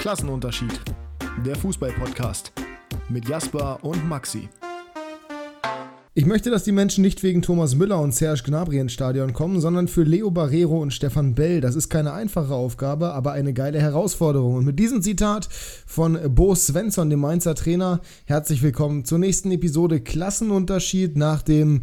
Klassenunterschied. Der Fußball-Podcast mit Jasper und Maxi. Ich möchte, dass die Menschen nicht wegen Thomas Müller und Serge Gnabry ins Stadion kommen, sondern für Leo Barrero und Stefan Bell. Das ist keine einfache Aufgabe, aber eine geile Herausforderung. Und mit diesem Zitat von Bo Svensson, dem Mainzer Trainer, herzlich willkommen zur nächsten Episode Klassenunterschied nach dem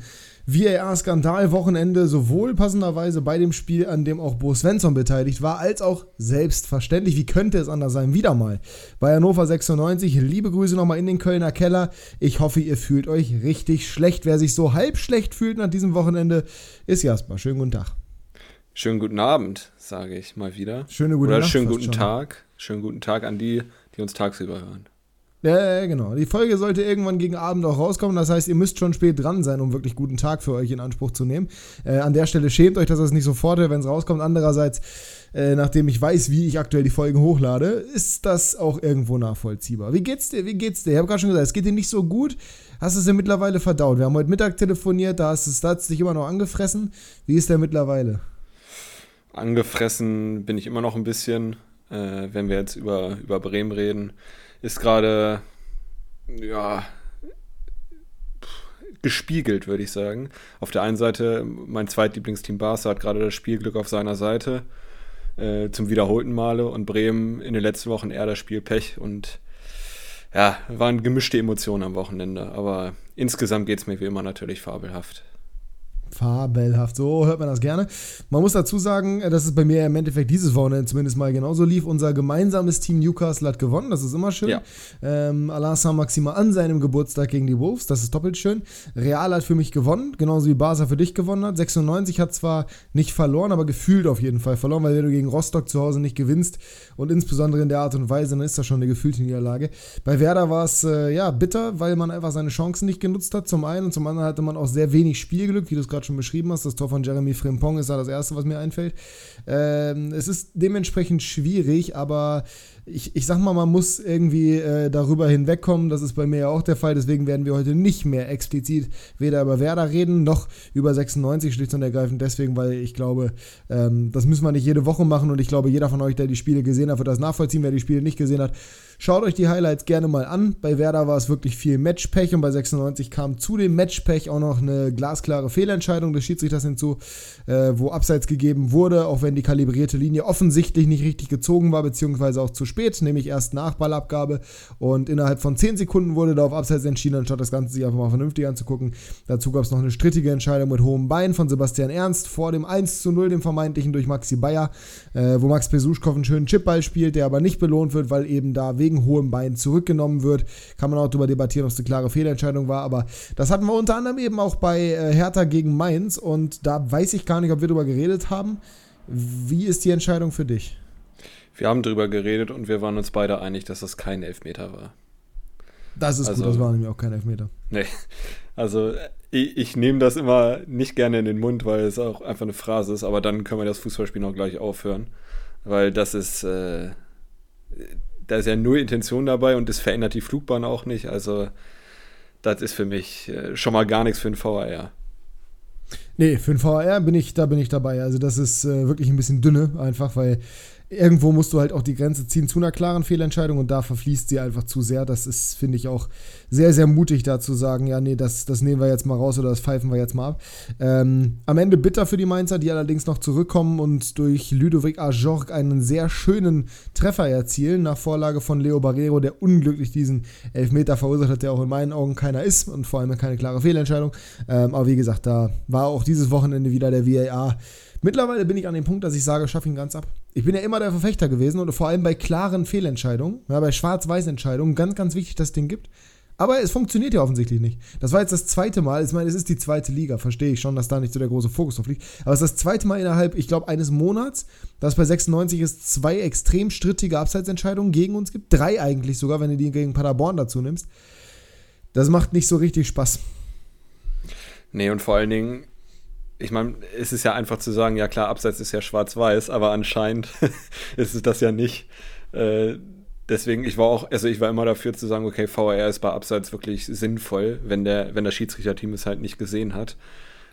VAR-Skandal-Wochenende sowohl passenderweise bei dem Spiel, an dem auch Bo Svensson beteiligt war, als auch selbstverständlich, wie könnte es anders sein, wieder mal bei Hannover 96. Liebe Grüße nochmal in den Kölner Keller. Ich hoffe, ihr fühlt euch richtig schlecht. Wer sich so halb schlecht fühlt nach diesem Wochenende, ist Jasper. Schönen guten Tag. Schönen guten Abend, sage ich mal wieder. Schöne gute Oder Nacht schönen guten schon. Tag. Schönen guten Tag an die, die uns tagsüber hören. Ja, genau. Die Folge sollte irgendwann gegen Abend auch rauskommen. Das heißt, ihr müsst schon spät dran sein, um wirklich guten Tag für euch in Anspruch zu nehmen. Äh, an der Stelle schämt euch, dass das nicht sofort wenn es rauskommt. Andererseits, äh, nachdem ich weiß, wie ich aktuell die Folgen hochlade, ist das auch irgendwo nachvollziehbar. Wie geht's dir? Wie geht's dir? Ich habe gerade schon gesagt, es geht dir nicht so gut. Hast du es ja mittlerweile verdaut? Wir haben heute Mittag telefoniert, da hast hat's dich immer noch angefressen. Wie ist der mittlerweile? Angefressen bin ich immer noch ein bisschen, äh, wenn wir jetzt über, über Bremen reden. Ist gerade, ja, gespiegelt, würde ich sagen. Auf der einen Seite, mein zweitlieblingsteam Barca hat gerade das Spielglück auf seiner Seite äh, zum wiederholten Male und Bremen in den letzten Wochen eher das Spiel Pech und ja, waren gemischte Emotionen am Wochenende, aber insgesamt geht es mir wie immer natürlich fabelhaft. Fabelhaft, so hört man das gerne. Man muss dazu sagen, dass es bei mir im Endeffekt dieses Wochenende zumindest mal genauso lief. Unser gemeinsames Team Newcastle hat gewonnen, das ist immer schön. Ja. Ähm, Alain Saint-Maximin an seinem Geburtstag gegen die Wolves, das ist doppelt schön. Real hat für mich gewonnen, genauso wie Barca für dich gewonnen hat. 96 hat zwar nicht verloren, aber gefühlt auf jeden Fall verloren, weil wenn du gegen Rostock zu Hause nicht gewinnst und insbesondere in der Art und Weise, dann ist das schon eine gefühlte Niederlage. Bei Werder war es äh, ja bitter, weil man einfach seine Chancen nicht genutzt hat, zum einen und zum anderen hatte man auch sehr wenig Spielglück, wie du es gerade schon beschrieben hast. Das Tor von Jeremy Frimpong ist da das erste, was mir einfällt. Ähm, es ist dementsprechend schwierig, aber ich, ich sag mal, man muss irgendwie äh, darüber hinwegkommen. Das ist bei mir ja auch der Fall. Deswegen werden wir heute nicht mehr explizit weder über Werder reden, noch über 96 schlicht und ergreifend. Deswegen, weil ich glaube, ähm, das müssen wir nicht jede Woche machen und ich glaube, jeder von euch, der die Spiele gesehen hat, wird das nachvollziehen. Wer die Spiele nicht gesehen hat, schaut euch die Highlights gerne mal an. Bei Werder war es wirklich viel Matchpech und bei 96 kam zu dem Matchpech auch noch eine glasklare Fehlentscheidung des Schiedsrichters hinzu, äh, wo Abseits gegeben wurde, auch wenn die kalibrierte Linie offensichtlich nicht richtig gezogen war, beziehungsweise auch zu spät, nämlich erst nach Ballabgabe und innerhalb von 10 Sekunden wurde da auf Abseits entschieden, anstatt das Ganze sich einfach mal vernünftig anzugucken. Dazu gab es noch eine strittige Entscheidung mit hohem Bein von Sebastian Ernst vor dem 1 zu 0, dem vermeintlichen durch Maxi Bayer, äh, wo Max Besuschkow einen schönen Chipball spielt, der aber nicht belohnt wird, weil eben da wegen hohem Bein zurückgenommen wird. Kann man auch darüber debattieren, ob es eine klare Fehlentscheidung war, aber das hatten wir unter anderem eben auch bei äh, Hertha gegen Mainz und da weiß ich gar nicht, ob wir darüber geredet haben. Wie ist die Entscheidung für dich? Wir haben drüber geredet und wir waren uns beide einig, dass das kein Elfmeter war. Das ist Also- gut, das war nämlich auch kein Elfmeter. Nee, also ich, ich nehme das immer nicht gerne in den Mund, weil es auch einfach eine Phrase ist, aber dann können wir das Fußballspiel auch gleich aufhören, weil das ist, äh, da ist ja null Intention dabei und das verändert die Flugbahn auch nicht, also das ist für mich äh, schon mal gar nichts für einen VAR. Nee, für den VR bin ich, da bin ich dabei. Also das ist äh, wirklich ein bisschen dünne, einfach, weil irgendwo musst du halt auch die Grenze ziehen zu einer klaren Fehlentscheidung und da verfließt sie einfach zu sehr. Das ist, finde ich, auch sehr, sehr mutig da zu sagen, ja, nee, das, das nehmen wir jetzt mal raus oder das pfeifen wir jetzt mal ab. Ähm, am Ende bitter für die Mainzer, die allerdings noch zurückkommen und durch Ludovic Ajorg einen sehr schönen Treffer erzielen, nach Vorlage von Leo Barrero, der unglücklich diesen Elfmeter verursacht hat, der auch in meinen Augen keiner ist und vor allem keine klare Fehlentscheidung. Ähm, aber wie gesagt, da war auch dieses Wochenende wieder der VAR. Mittlerweile bin ich an dem Punkt, dass ich sage, schaff ihn ganz ab. Ich bin ja immer der Verfechter gewesen und vor allem bei klaren Fehlentscheidungen, ja, bei Schwarz-Weiß-Entscheidungen, ganz, ganz wichtig, dass es den gibt. Aber es funktioniert ja offensichtlich nicht. Das war jetzt das zweite Mal. Ich meine, es ist die zweite Liga, verstehe ich schon, dass da nicht so der große Fokus drauf liegt. Aber es ist das zweite Mal innerhalb, ich glaube, eines Monats, dass bei 96 es zwei extrem strittige Abseitsentscheidungen gegen uns gibt. Drei eigentlich sogar, wenn du die gegen Paderborn dazu nimmst. Das macht nicht so richtig Spaß. Nee, und vor allen Dingen, ich meine, es ist ja einfach zu sagen, ja klar, Abseits ist ja schwarz-weiß, aber anscheinend ist es das ja nicht. Äh, deswegen, ich war auch, also ich war immer dafür zu sagen, okay, VAR ist bei Abseits wirklich sinnvoll, wenn der, wenn das Schiedsrichterteam es halt nicht gesehen hat.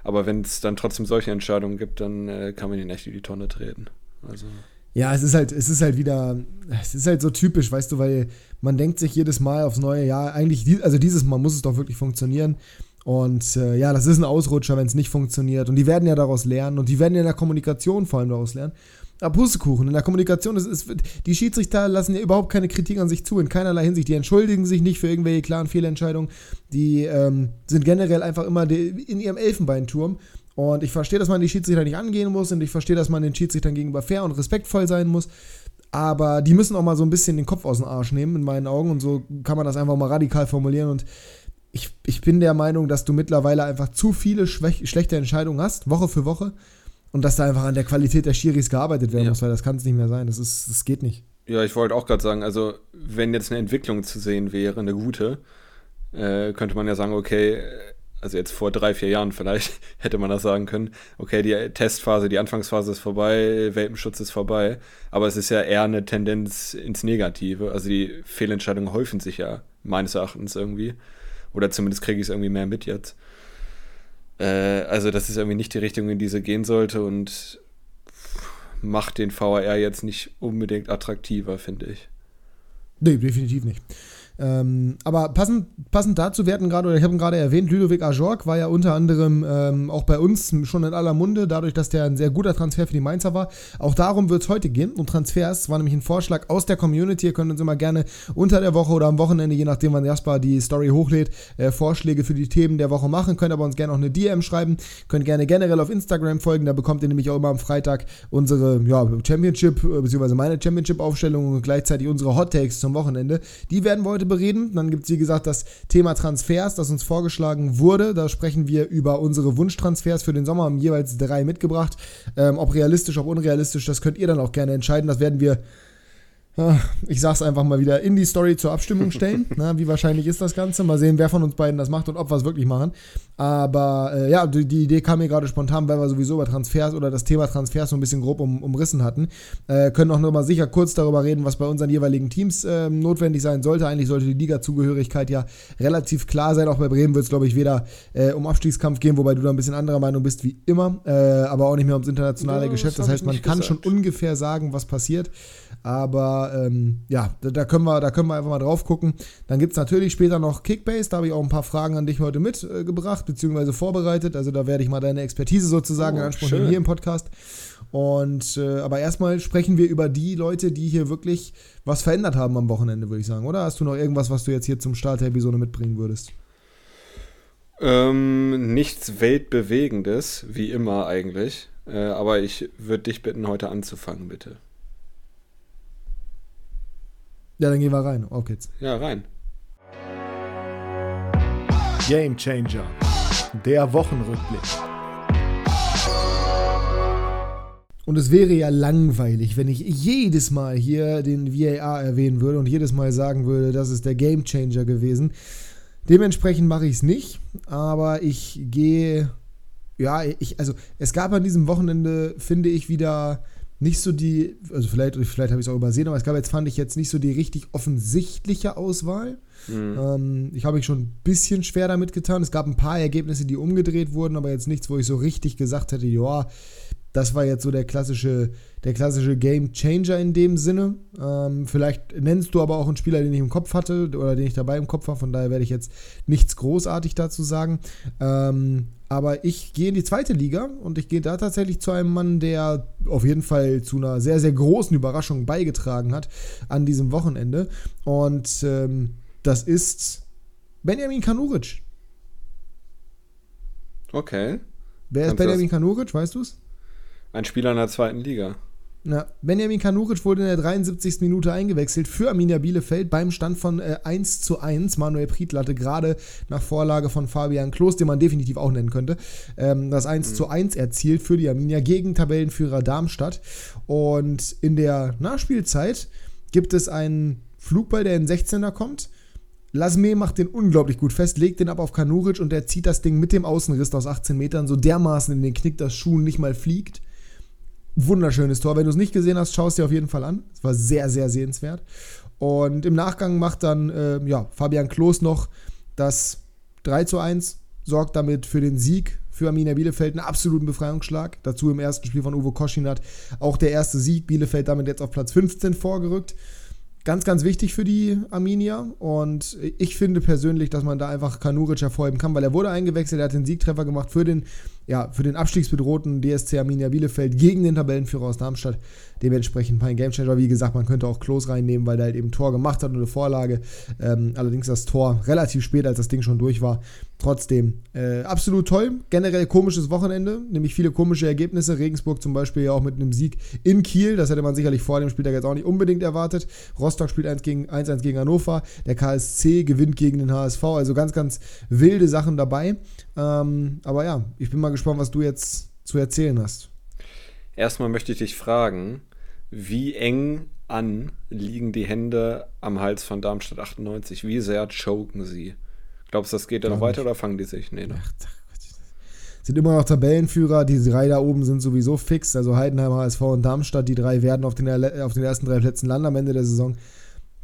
Aber wenn es dann trotzdem solche Entscheidungen gibt, dann äh, kann man ihn echt in die Tonne treten. Also. Ja, es ist halt, es ist halt wieder, es ist halt so typisch, weißt du, weil man denkt sich jedes Mal aufs neue Jahr, eigentlich, also dieses Mal muss es doch wirklich funktionieren. Und äh, ja, das ist ein Ausrutscher, wenn es nicht funktioniert. Und die werden ja daraus lernen und die werden ja in der Kommunikation vor allem daraus lernen. Aber Pustekuchen, in der Kommunikation, ist, ist, die Schiedsrichter lassen ja überhaupt keine Kritik an sich zu, in keinerlei Hinsicht. Die entschuldigen sich nicht für irgendwelche klaren Fehlentscheidungen. Die ähm, sind generell einfach immer in ihrem Elfenbeinturm. Und ich verstehe, dass man die Schiedsrichter nicht angehen muss und ich verstehe, dass man den Schiedsrichtern gegenüber fair und respektvoll sein muss. Aber die müssen auch mal so ein bisschen den Kopf aus dem Arsch nehmen, in meinen Augen. Und so kann man das einfach mal radikal formulieren. Und ich, ich bin der Meinung, dass du mittlerweile einfach zu viele schlechte Entscheidungen hast, Woche für Woche. Und dass da einfach an der Qualität der Schiris gearbeitet werden ja. muss, weil das kann es nicht mehr sein. Das, ist, das geht nicht. Ja, ich wollte auch gerade sagen, also wenn jetzt eine Entwicklung zu sehen wäre, eine gute, äh, könnte man ja sagen, okay, also jetzt vor drei, vier Jahren vielleicht hätte man das sagen können, okay, die Testphase, die Anfangsphase ist vorbei, Welpenschutz ist vorbei, aber es ist ja eher eine Tendenz ins Negative. Also die Fehlentscheidungen häufen sich ja meines Erachtens irgendwie. Oder zumindest kriege ich es irgendwie mehr mit jetzt. Äh, also, das ist irgendwie nicht die Richtung, in die sie gehen sollte und macht den VAR jetzt nicht unbedingt attraktiver, finde ich. Nee, definitiv nicht. Ähm, aber passend, passend dazu, wir hatten gerade, oder ich habe gerade erwähnt, Ludovic Ajork war ja unter anderem ähm, auch bei uns schon in aller Munde, dadurch, dass der ein sehr guter Transfer für die Mainzer war. Auch darum wird es heute gehen, um Transfers. War nämlich ein Vorschlag aus der Community. Ihr könnt uns immer gerne unter der Woche oder am Wochenende, je nachdem, wann Jasper die Story hochlädt, äh, Vorschläge für die Themen der Woche machen. Könnt aber uns gerne auch eine DM schreiben. Könnt gerne generell auf Instagram folgen. Da bekommt ihr nämlich auch immer am Freitag unsere ja, Championship, äh, beziehungsweise meine Championship-Aufstellung und gleichzeitig unsere Hot Takes zum Wochenende. Die werden wir heute heute bereden. Dann gibt es, wie gesagt, das Thema Transfers, das uns vorgeschlagen wurde. Da sprechen wir über unsere Wunschtransfers für den Sommer, haben jeweils drei mitgebracht. Ähm, ob realistisch, ob unrealistisch, das könnt ihr dann auch gerne entscheiden. Das werden wir ich sag's einfach mal wieder, in die Story zur Abstimmung stellen. Na, wie wahrscheinlich ist das Ganze? Mal sehen, wer von uns beiden das macht und ob wir es wirklich machen. Aber äh, ja, die, die, Idee kam mir gerade spontan, weil wir sowieso über Transfers oder das Thema Transfers so ein bisschen grob um, umrissen hatten. Äh, können auch nochmal sicher kurz darüber reden, was bei unseren jeweiligen Teams äh, notwendig sein sollte. Eigentlich sollte die Liga-Zugehörigkeit ja relativ klar sein. Auch bei Bremen wird es, glaube ich, weder äh, um Abstiegskampf gehen, wobei du da ein bisschen anderer Meinung bist wie immer, äh, aber auch nicht mehr ums internationale ja, Geschäft. Das, das heißt, man kann gesagt. schon ungefähr sagen, was passiert. Aber ähm, ja, da, können wir, da können wir einfach mal drauf gucken. Dann gibt es natürlich später noch Kickbase. Da habe ich auch ein paar Fragen an dich heute mitgebracht, äh, beziehungsweise vorbereitet. Also da werde ich mal deine Expertise sozusagen oh, in Anspruch nehmen hier im Podcast. Und äh, aber erstmal sprechen wir über die Leute, die hier wirklich was verändert haben am Wochenende, würde ich sagen. Oder hast du noch irgendwas, was du jetzt hier zum Start der Episode mitbringen würdest? Ähm, nichts Weltbewegendes, wie immer eigentlich. Äh, aber ich würde dich bitten, heute anzufangen, bitte. Ja, dann gehen wir rein. Auf geht's. Ja, rein. Game Changer. Der Wochenrückblick. Und es wäre ja langweilig, wenn ich jedes Mal hier den VAR erwähnen würde und jedes Mal sagen würde, das ist der Game Changer gewesen. Dementsprechend mache ich es nicht, aber ich gehe, ja, ich, also es gab an diesem Wochenende, finde ich, wieder nicht so die, also vielleicht, vielleicht habe ich es auch übersehen, aber es gab jetzt, fand ich jetzt nicht so die richtig offensichtliche Auswahl. Mhm. Ähm, ich habe mich schon ein bisschen schwer damit getan. Es gab ein paar Ergebnisse, die umgedreht wurden, aber jetzt nichts, wo ich so richtig gesagt hätte, ja, das war jetzt so der klassische, der klassische Game Changer in dem Sinne. Ähm, vielleicht nennst du aber auch einen Spieler, den ich im Kopf hatte oder den ich dabei im Kopf war. Von daher werde ich jetzt nichts großartig dazu sagen. Ähm, aber ich gehe in die zweite Liga und ich gehe da tatsächlich zu einem Mann, der auf jeden Fall zu einer sehr, sehr großen Überraschung beigetragen hat an diesem Wochenende. Und ähm, das ist Benjamin Kanuric. Okay. Wer ist Benjamin Kanuric, weißt du es? Ein Spieler in der zweiten Liga. Ja, Benjamin Kanuric wurde in der 73. Minute eingewechselt für Arminia Bielefeld beim Stand von äh, 1 zu 1. Manuel Prietl hatte gerade nach Vorlage von Fabian Klos, den man definitiv auch nennen könnte, ähm, das 1 mhm. zu 1 erzielt für die Arminia gegen Tabellenführer Darmstadt. Und in der Nachspielzeit gibt es einen Flugball, der in 16er kommt. Lasme macht den unglaublich gut fest, legt den ab auf Kanuric und der zieht das Ding mit dem Außenriss aus 18 Metern so dermaßen in den Knick, dass Schuh nicht mal fliegt. Wunderschönes Tor. Wenn du es nicht gesehen hast, schaust dir auf jeden Fall an. Es war sehr, sehr sehenswert. Und im Nachgang macht dann äh, ja, Fabian Klos noch das 3 zu 1, sorgt damit für den Sieg für Arminia Bielefeld, einen absoluten Befreiungsschlag. Dazu im ersten Spiel von Uwe Koschinat auch der erste Sieg. Bielefeld damit jetzt auf Platz 15 vorgerückt ganz, ganz wichtig für die Arminia. Und ich finde persönlich, dass man da einfach Kanuric hervorheben kann, weil er wurde eingewechselt, er hat den Siegtreffer gemacht für den, ja, für den abstiegsbedrohten DSC Arminia Bielefeld gegen den Tabellenführer aus Darmstadt. Dementsprechend mein Gamechanger. Wie gesagt, man könnte auch Klos reinnehmen, weil er halt eben Tor gemacht hat und eine Vorlage. Ähm, allerdings das Tor relativ spät, als das Ding schon durch war. Trotzdem, äh, absolut toll. Generell komisches Wochenende, nämlich viele komische Ergebnisse. Regensburg zum Beispiel ja auch mit einem Sieg in Kiel. Das hätte man sicherlich vor dem Spieltag jetzt auch nicht unbedingt erwartet. Rostock spielt 1-1 gegen, 1 gegen Hannover. Der KSC gewinnt gegen den HSV. Also ganz, ganz wilde Sachen dabei. Ähm, aber ja, ich bin mal gespannt, was du jetzt zu erzählen hast. Erstmal möchte ich dich fragen, wie eng an liegen die Hände am Hals von Darmstadt 98? Wie sehr choken sie? Glaubst du, das geht dann noch weiter nicht. oder fangen die sich? Nee, ne? Ach, sind immer noch Tabellenführer. Die drei da oben sind sowieso fix. Also Heidenheim, HSV und Darmstadt. Die drei werden auf den, auf den ersten drei Plätzen landen am Ende der Saison.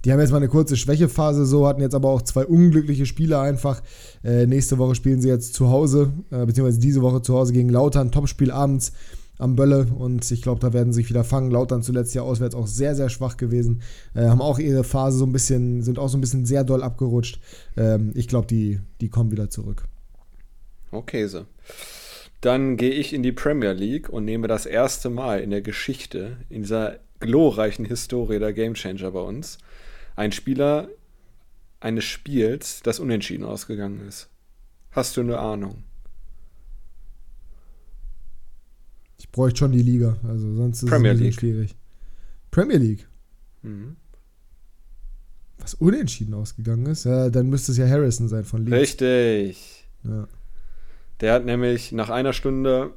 Die haben jetzt mal eine kurze Schwächephase, so hatten jetzt aber auch zwei unglückliche Spiele einfach. Äh, nächste Woche spielen sie jetzt zu Hause, äh, beziehungsweise diese Woche zu Hause gegen Lautern. Topspiel abends am Bölle und ich glaube, da werden sie sich wieder fangen. Lautern zuletzt ja auswärts auch sehr, sehr schwach gewesen. Äh, haben auch ihre Phase so ein bisschen, sind auch so ein bisschen sehr doll abgerutscht. Ähm, ich glaube, die, die kommen wieder zurück. Okay, so. Dann gehe ich in die Premier League und nehme das erste Mal in der Geschichte, in dieser glorreichen Historie der Gamechanger bei uns, ein Spieler eines Spiels, das unentschieden ausgegangen ist. Hast du eine Ahnung? Ich bräuchte schon die Liga, also sonst ist Premier es League. schwierig. Premier League. Mhm. Was unentschieden ausgegangen ist, ja, dann müsste es ja Harrison sein von Leeds. Richtig. Ja. Der hat nämlich nach einer Stunde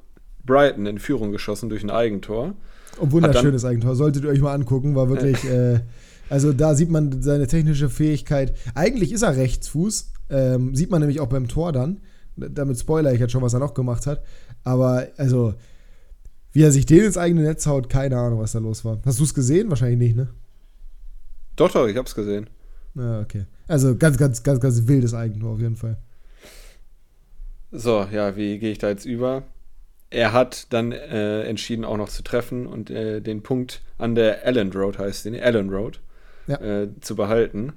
Brighton in Führung geschossen durch ein Eigentor. Ein wunderschönes Eigentor. Solltet ihr euch mal angucken, war wirklich. äh, also da sieht man seine technische Fähigkeit. Eigentlich ist er Rechtsfuß. Ähm, sieht man nämlich auch beim Tor dann. Damit spoiler ich jetzt schon, was er noch gemacht hat. Aber also wie er sich den ins eigene Netz haut, keine Ahnung, was da los war. Hast du es gesehen? Wahrscheinlich nicht, ne? Doch, doch, ich hab's gesehen. Ja, okay. Also ganz, ganz, ganz, ganz wildes Eigentor auf jeden Fall. So, ja, wie gehe ich da jetzt über? Er hat dann äh, entschieden, auch noch zu treffen und äh, den Punkt an der Allen Road heißt den, Allen Road, ja. äh, zu behalten.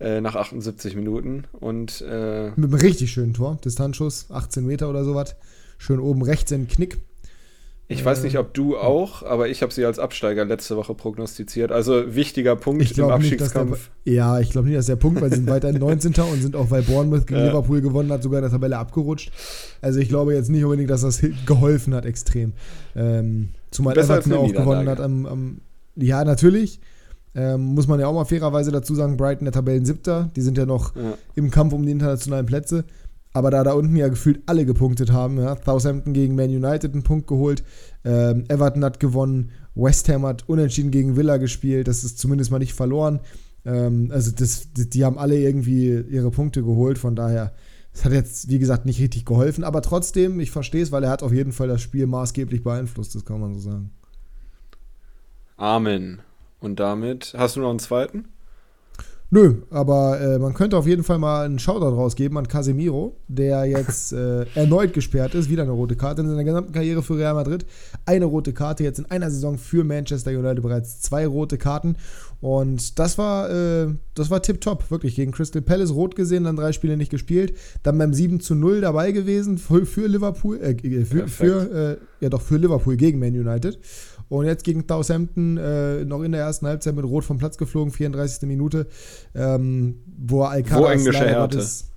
Äh, nach 78 Minuten. Und, äh, Mit einem richtig schönen Tor. Distanzschuss, 18 Meter oder sowas. Schön oben rechts in den Knick. Ich weiß nicht, ob du auch, aber ich habe sie als Absteiger letzte Woche prognostiziert. Also wichtiger Punkt im Abstiegskampf. Nicht, der, ja, ich glaube nicht, dass der Punkt, weil sie sind weiterhin 19. und sind auch, weil Bournemouth gegen ja. Liverpool gewonnen hat, sogar in der Tabelle abgerutscht. Also ich glaube jetzt nicht unbedingt, dass das geholfen hat extrem. Ähm, zumal Besser Everton auch gewonnen hat am, am Ja, natürlich. Ähm, muss man ja auch mal fairerweise dazu sagen, Brighton der Tabellen-Siebter. Die sind ja noch ja. im Kampf um die internationalen Plätze. Aber da da unten ja gefühlt alle gepunktet haben, ja, Southampton gegen Man United einen Punkt geholt, ähm, Everton hat gewonnen, West Ham hat unentschieden gegen Villa gespielt, das ist zumindest mal nicht verloren. Ähm, also das, die haben alle irgendwie ihre Punkte geholt, von daher, das hat jetzt, wie gesagt, nicht richtig geholfen. Aber trotzdem, ich verstehe es, weil er hat auf jeden Fall das Spiel maßgeblich beeinflusst, das kann man so sagen. Amen. Und damit, hast du noch einen zweiten? Nö, aber äh, man könnte auf jeden Fall mal einen Shoutout rausgeben an Casemiro, der jetzt äh, erneut gesperrt ist. Wieder eine rote Karte in seiner gesamten Karriere für Real Madrid. Eine rote Karte, jetzt in einer Saison für Manchester United bereits zwei rote Karten. Und das war, äh, das war tipptopp, wirklich. Gegen Crystal Palace rot gesehen, dann drei Spiele nicht gespielt. Dann beim 7 zu 0 dabei gewesen für, für Liverpool, äh, für, für äh, ja doch, für Liverpool gegen Man United. Und jetzt gegen Southampton äh, noch in der ersten Halbzeit mit Rot vom Platz geflogen, 34. Minute, ähm, wo Alcaraz Wo englische Härte? Ist,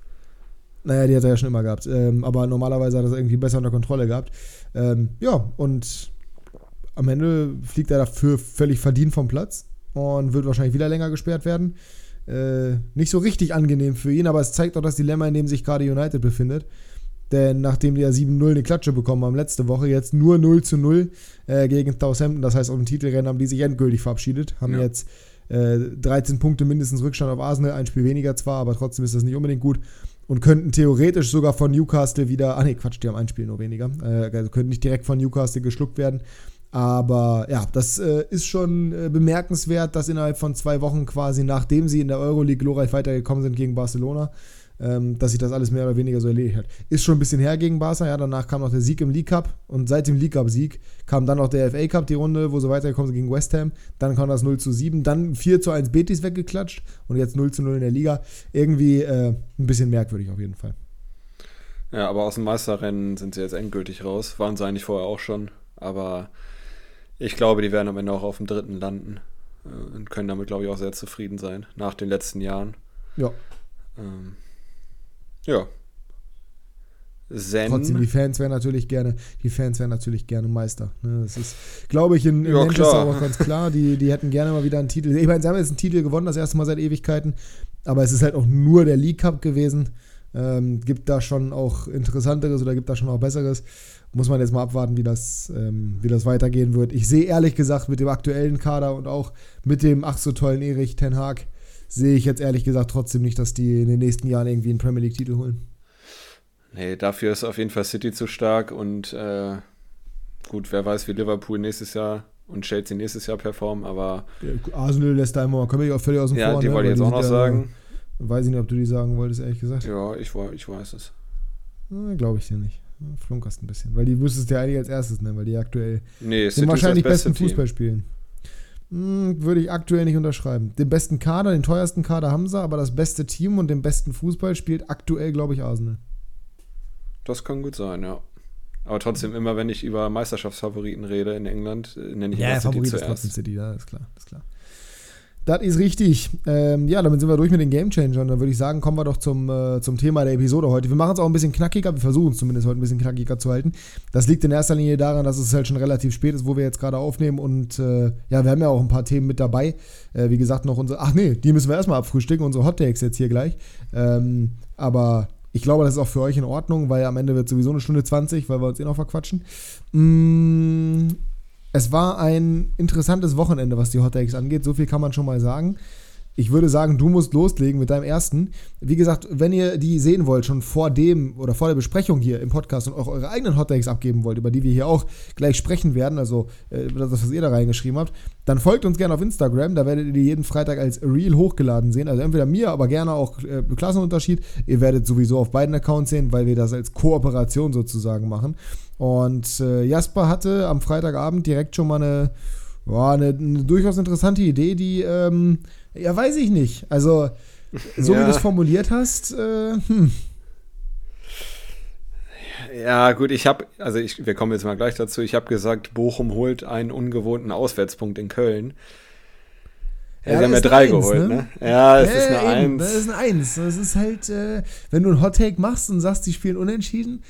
naja, die hat er ja schon immer gehabt. Ähm, aber normalerweise hat er das irgendwie besser unter Kontrolle gehabt. Ähm, ja, und am Ende fliegt er dafür völlig verdient vom Platz und wird wahrscheinlich wieder länger gesperrt werden. Äh, nicht so richtig angenehm für ihn, aber es zeigt auch das Dilemma, in dem sich gerade United befindet. Denn nachdem die ja 7-0 eine Klatsche bekommen haben letzte Woche, jetzt nur 0 zu 0 äh, gegen Southampton, das heißt auf dem Titelrennen haben die sich endgültig verabschiedet, haben ja. jetzt äh, 13 Punkte mindestens Rückstand auf Arsenal, ein Spiel weniger zwar, aber trotzdem ist das nicht unbedingt gut und könnten theoretisch sogar von Newcastle wieder, ah ne, Quatsch, die haben ein Spiel nur weniger, äh, also könnten nicht direkt von Newcastle geschluckt werden, aber ja, das äh, ist schon äh, bemerkenswert, dass innerhalb von zwei Wochen quasi, nachdem sie in der Euroleague glorreich weitergekommen sind gegen Barcelona, ähm, dass sich das alles mehr oder weniger so erledigt hat. Ist schon ein bisschen her gegen Barca, ja, danach kam noch der Sieg im League Cup und seit dem League Cup-Sieg kam dann noch der FA Cup, die Runde, wo sie weitergekommen sind gegen West Ham, dann kam das 0 zu 7, dann 4 zu 1 Betis weggeklatscht und jetzt 0 zu 0 in der Liga. Irgendwie äh, ein bisschen merkwürdig auf jeden Fall. Ja, aber aus dem Meisterrennen sind sie jetzt endgültig raus. Waren sie eigentlich vorher auch schon. Aber ich glaube, die werden am Ende auch auf dem dritten landen. Äh, und können damit, glaube ich, auch sehr zufrieden sein. Nach den letzten Jahren. Ja. Ähm, ja. Zen. Trotzdem, die Fans wären natürlich gerne, die Fans wären natürlich gerne Meister. Ne? Das ist, glaube ich, in, in ja, Manchester auch ganz klar. Die, die hätten gerne mal wieder einen Titel. Ich meine, sie haben jetzt einen Titel gewonnen, das erste Mal seit Ewigkeiten. Aber es ist halt auch nur der League Cup gewesen. Ähm, gibt da schon auch Interessanteres oder gibt da schon auch Besseres. Muss man jetzt mal abwarten, wie das, ähm, wie das weitergehen wird. Ich sehe ehrlich gesagt mit dem aktuellen Kader und auch mit dem ach so tollen Erich Ten Haag, sehe ich jetzt ehrlich gesagt trotzdem nicht, dass die in den nächsten Jahren irgendwie einen Premier League-Titel holen. Nee, dafür ist auf jeden Fall City zu stark und äh, gut, wer weiß, wie Liverpool nächstes Jahr und Chelsea nächstes Jahr performen, aber. Arsenal lässt da immer, können wir auch völlig aus dem Ja, Vor, die ne? wollte ich jetzt auch noch sagen. Weiß ich nicht, ob du die sagen wolltest, ehrlich gesagt. Ja, ich, ich weiß es. Glaube ich dir nicht. Flunkerst ein bisschen. Weil die wüsstest ja eigentlich als erstes nennen, weil die aktuell nee, den wahrscheinlich besten Team. Fußball spielen. Hm, würde ich aktuell nicht unterschreiben. Den besten Kader, den teuersten Kader haben sie, aber das beste Team und den besten Fußball spielt aktuell, glaube ich, Arsenal. Das kann gut sein, ja. Aber trotzdem, immer wenn ich über Meisterschaftsfavoriten rede in England, äh, nenne ich ja, immer City Favorit zuerst. ist City, ja, ist klar, ist klar. Das ist richtig. Ähm, ja, damit sind wir durch mit den Game Changern. Dann würde ich sagen, kommen wir doch zum, äh, zum Thema der Episode heute. Wir machen es auch ein bisschen knackiger. Wir versuchen es zumindest heute ein bisschen knackiger zu halten. Das liegt in erster Linie daran, dass es halt schon relativ spät ist, wo wir jetzt gerade aufnehmen. Und äh, ja, wir haben ja auch ein paar Themen mit dabei. Äh, wie gesagt, noch unsere. Ach nee, die müssen wir erstmal abfrühstücken. Unsere Hot Takes jetzt hier gleich. Ähm, aber ich glaube, das ist auch für euch in Ordnung, weil am Ende wird sowieso eine Stunde 20, weil wir uns eh noch verquatschen. Mm, es war ein interessantes Wochenende, was die Hot Takes angeht. So viel kann man schon mal sagen. Ich würde sagen, du musst loslegen mit deinem ersten. Wie gesagt, wenn ihr die sehen wollt, schon vor dem oder vor der Besprechung hier im Podcast und auch eure eigenen Hot Takes abgeben wollt, über die wir hier auch gleich sprechen werden, also äh, das, was ihr da reingeschrieben habt, dann folgt uns gerne auf Instagram. Da werdet ihr die jeden Freitag als Reel hochgeladen sehen. Also entweder mir, aber gerne auch äh, Klassenunterschied. Ihr werdet sowieso auf beiden Accounts sehen, weil wir das als Kooperation sozusagen machen. Und äh, Jasper hatte am Freitagabend direkt schon mal eine, boah, eine, eine durchaus interessante Idee, die, ähm, ja, weiß ich nicht. Also, so ja. wie du es formuliert hast, äh, hm. Ja, gut, ich habe, also ich, wir kommen jetzt mal gleich dazu. Ich habe gesagt, Bochum holt einen ungewohnten Auswärtspunkt in Köln. Ja, sie haben ja drei Eins, geholt, ne? ne? Ja, es ja, ist eine eben, Eins. Das ist eine Eins. Das ist halt, äh, wenn du einen Hot Take machst und sagst, die spielen unentschieden,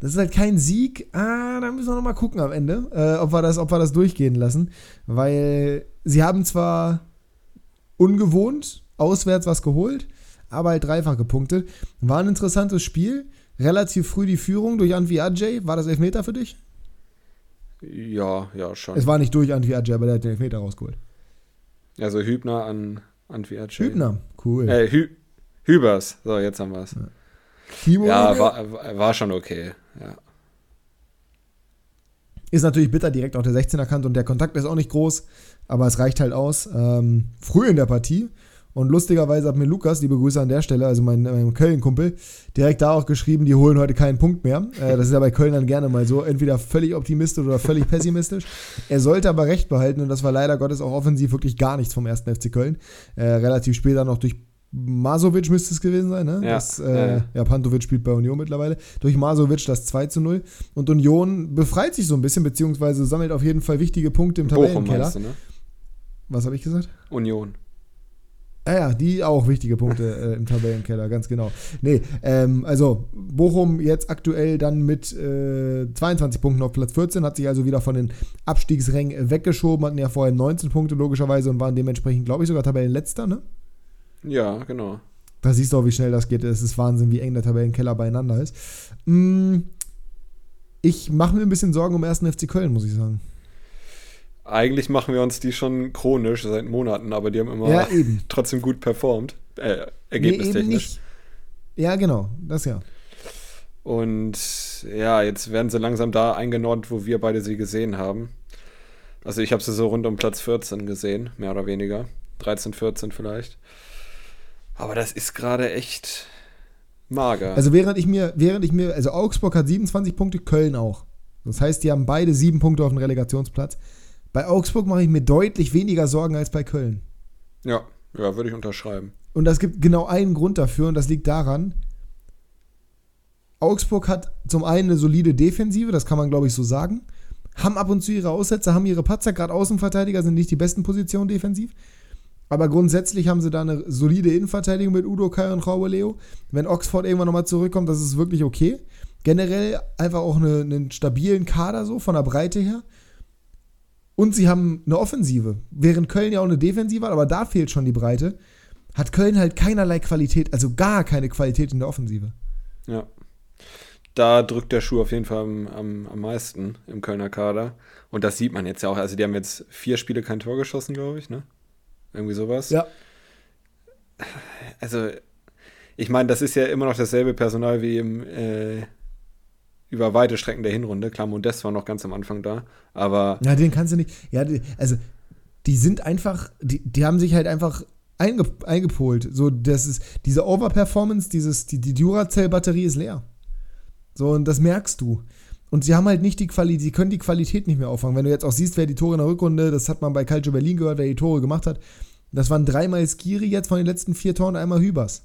das ist halt kein Sieg. Ah, da müssen wir noch mal gucken am Ende, äh, ob, wir das, ob wir das durchgehen lassen. Weil sie haben zwar ungewohnt auswärts was geholt, aber halt dreifach gepunktet. War ein interessantes Spiel. Relativ früh die Führung durch Antwi Ajay. War das Elfmeter für dich? Ja, ja, schon. Es war nicht durch Antwi Ajay, aber der hat den Elfmeter rausgeholt. Also Hübner an Antwi Ajay. Hübner, cool. Äh, Hü Hübers. So, jetzt haben wir es. Ja. Timo ja, war, war schon okay. Ja. Ist natürlich bitter, direkt auf der 16 erkannt und der Kontakt ist auch nicht groß, aber es reicht halt aus. Ähm, früh in der Partie und lustigerweise hat mir Lukas, liebe Grüße an der Stelle, also mein, mein Köln-Kumpel, direkt da auch geschrieben, die holen heute keinen Punkt mehr. Äh, das ist ja bei Köln dann gerne mal so, entweder völlig optimistisch oder völlig pessimistisch. Er sollte aber recht behalten und das war leider Gottes auch offensiv wirklich gar nichts vom ersten FC Köln. Äh, relativ später noch durch Masovic müsste es gewesen sein, ne? Ja, das, äh, ja. ja, Pantovic spielt bei Union mittlerweile. Durch Masovic das 2 zu 0. Und Union befreit sich so ein bisschen, beziehungsweise sammelt auf jeden Fall wichtige Punkte im Tabellenkeller. Du, ne? Was habe ich gesagt? Union. Ja, ja, die auch wichtige Punkte äh, im Tabellenkeller, ganz genau. Nee, ähm, also Bochum jetzt aktuell dann mit äh, 22 Punkten auf Platz 14, hat sich also wieder von den Abstiegsrängen weggeschoben, hatten ja vorher 19 Punkte logischerweise und waren dementsprechend, glaube ich, sogar Tabellenletzter, ne? Ja, genau. Da siehst du auch, wie schnell das geht. Es ist Wahnsinn, wie eng der Tabellenkeller beieinander ist. Mm, ich mache mir ein bisschen Sorgen um 1. FC Köln, muss ich sagen. Eigentlich machen wir uns die schon chronisch seit Monaten, aber die haben immer ja, trotzdem gut performt. Äh, ergebnistechnisch. Nee, ja, genau, das ja. Und ja, jetzt werden sie langsam da eingenordet, wo wir beide sie gesehen haben. Also ich habe sie so rund um Platz 14 gesehen, mehr oder weniger. 13, 14 vielleicht. Aber das ist gerade echt Mager. Also während ich mir, während ich mir, also Augsburg hat 27 Punkte, Köln auch. Das heißt, die haben beide sieben Punkte auf dem Relegationsplatz. Bei Augsburg mache ich mir deutlich weniger Sorgen als bei Köln. ja, ja, würde ich unterschreiben. Und es gibt genau einen Grund dafür und das liegt daran, Augsburg hat zum einen eine solide Defensive, das kann man glaube ich so sagen, haben ab und zu ihre Aussätze, haben ihre Patzer, gerade Außenverteidiger sind nicht die besten Positionen defensiv, aber grundsätzlich haben sie da eine solide Innenverteidigung mit Udo Kai und Raue Leo. Wenn Oxford irgendwann nochmal zurückkommt, das ist wirklich okay. Generell einfach auch eine, einen stabilen Kader so von der Breite her. Und sie haben eine Offensive. Während Köln ja auch eine Defensive hat, aber da fehlt schon die Breite, hat Köln halt keinerlei Qualität, also gar keine Qualität in der Offensive. Ja. Da drückt der Schuh auf jeden Fall am, am, am meisten im Kölner Kader. Und das sieht man jetzt ja auch. Also, die haben jetzt vier Spiele kein Tor geschossen, glaube ich, ne? Irgendwie sowas. Ja. Also, ich meine, das ist ja immer noch dasselbe Personal wie im, äh, über weite Strecken der Hinrunde. Klar, Modest war noch ganz am Anfang da, aber Ja, den kannst du nicht. Ja, die, also, die sind einfach, die, die haben sich halt einfach einge, eingepolt. So, das ist, diese Overperformance, dieses, die, die Duracell-Batterie ist leer. So, und das merkst du. Und sie haben halt nicht die Qualität, sie können die Qualität nicht mehr auffangen. Wenn du jetzt auch siehst, wer die Tore in der Rückrunde, das hat man bei Calcio Berlin gehört, wer die Tore gemacht hat. Das waren dreimal Skiri jetzt von den letzten vier Toren, einmal Hübers.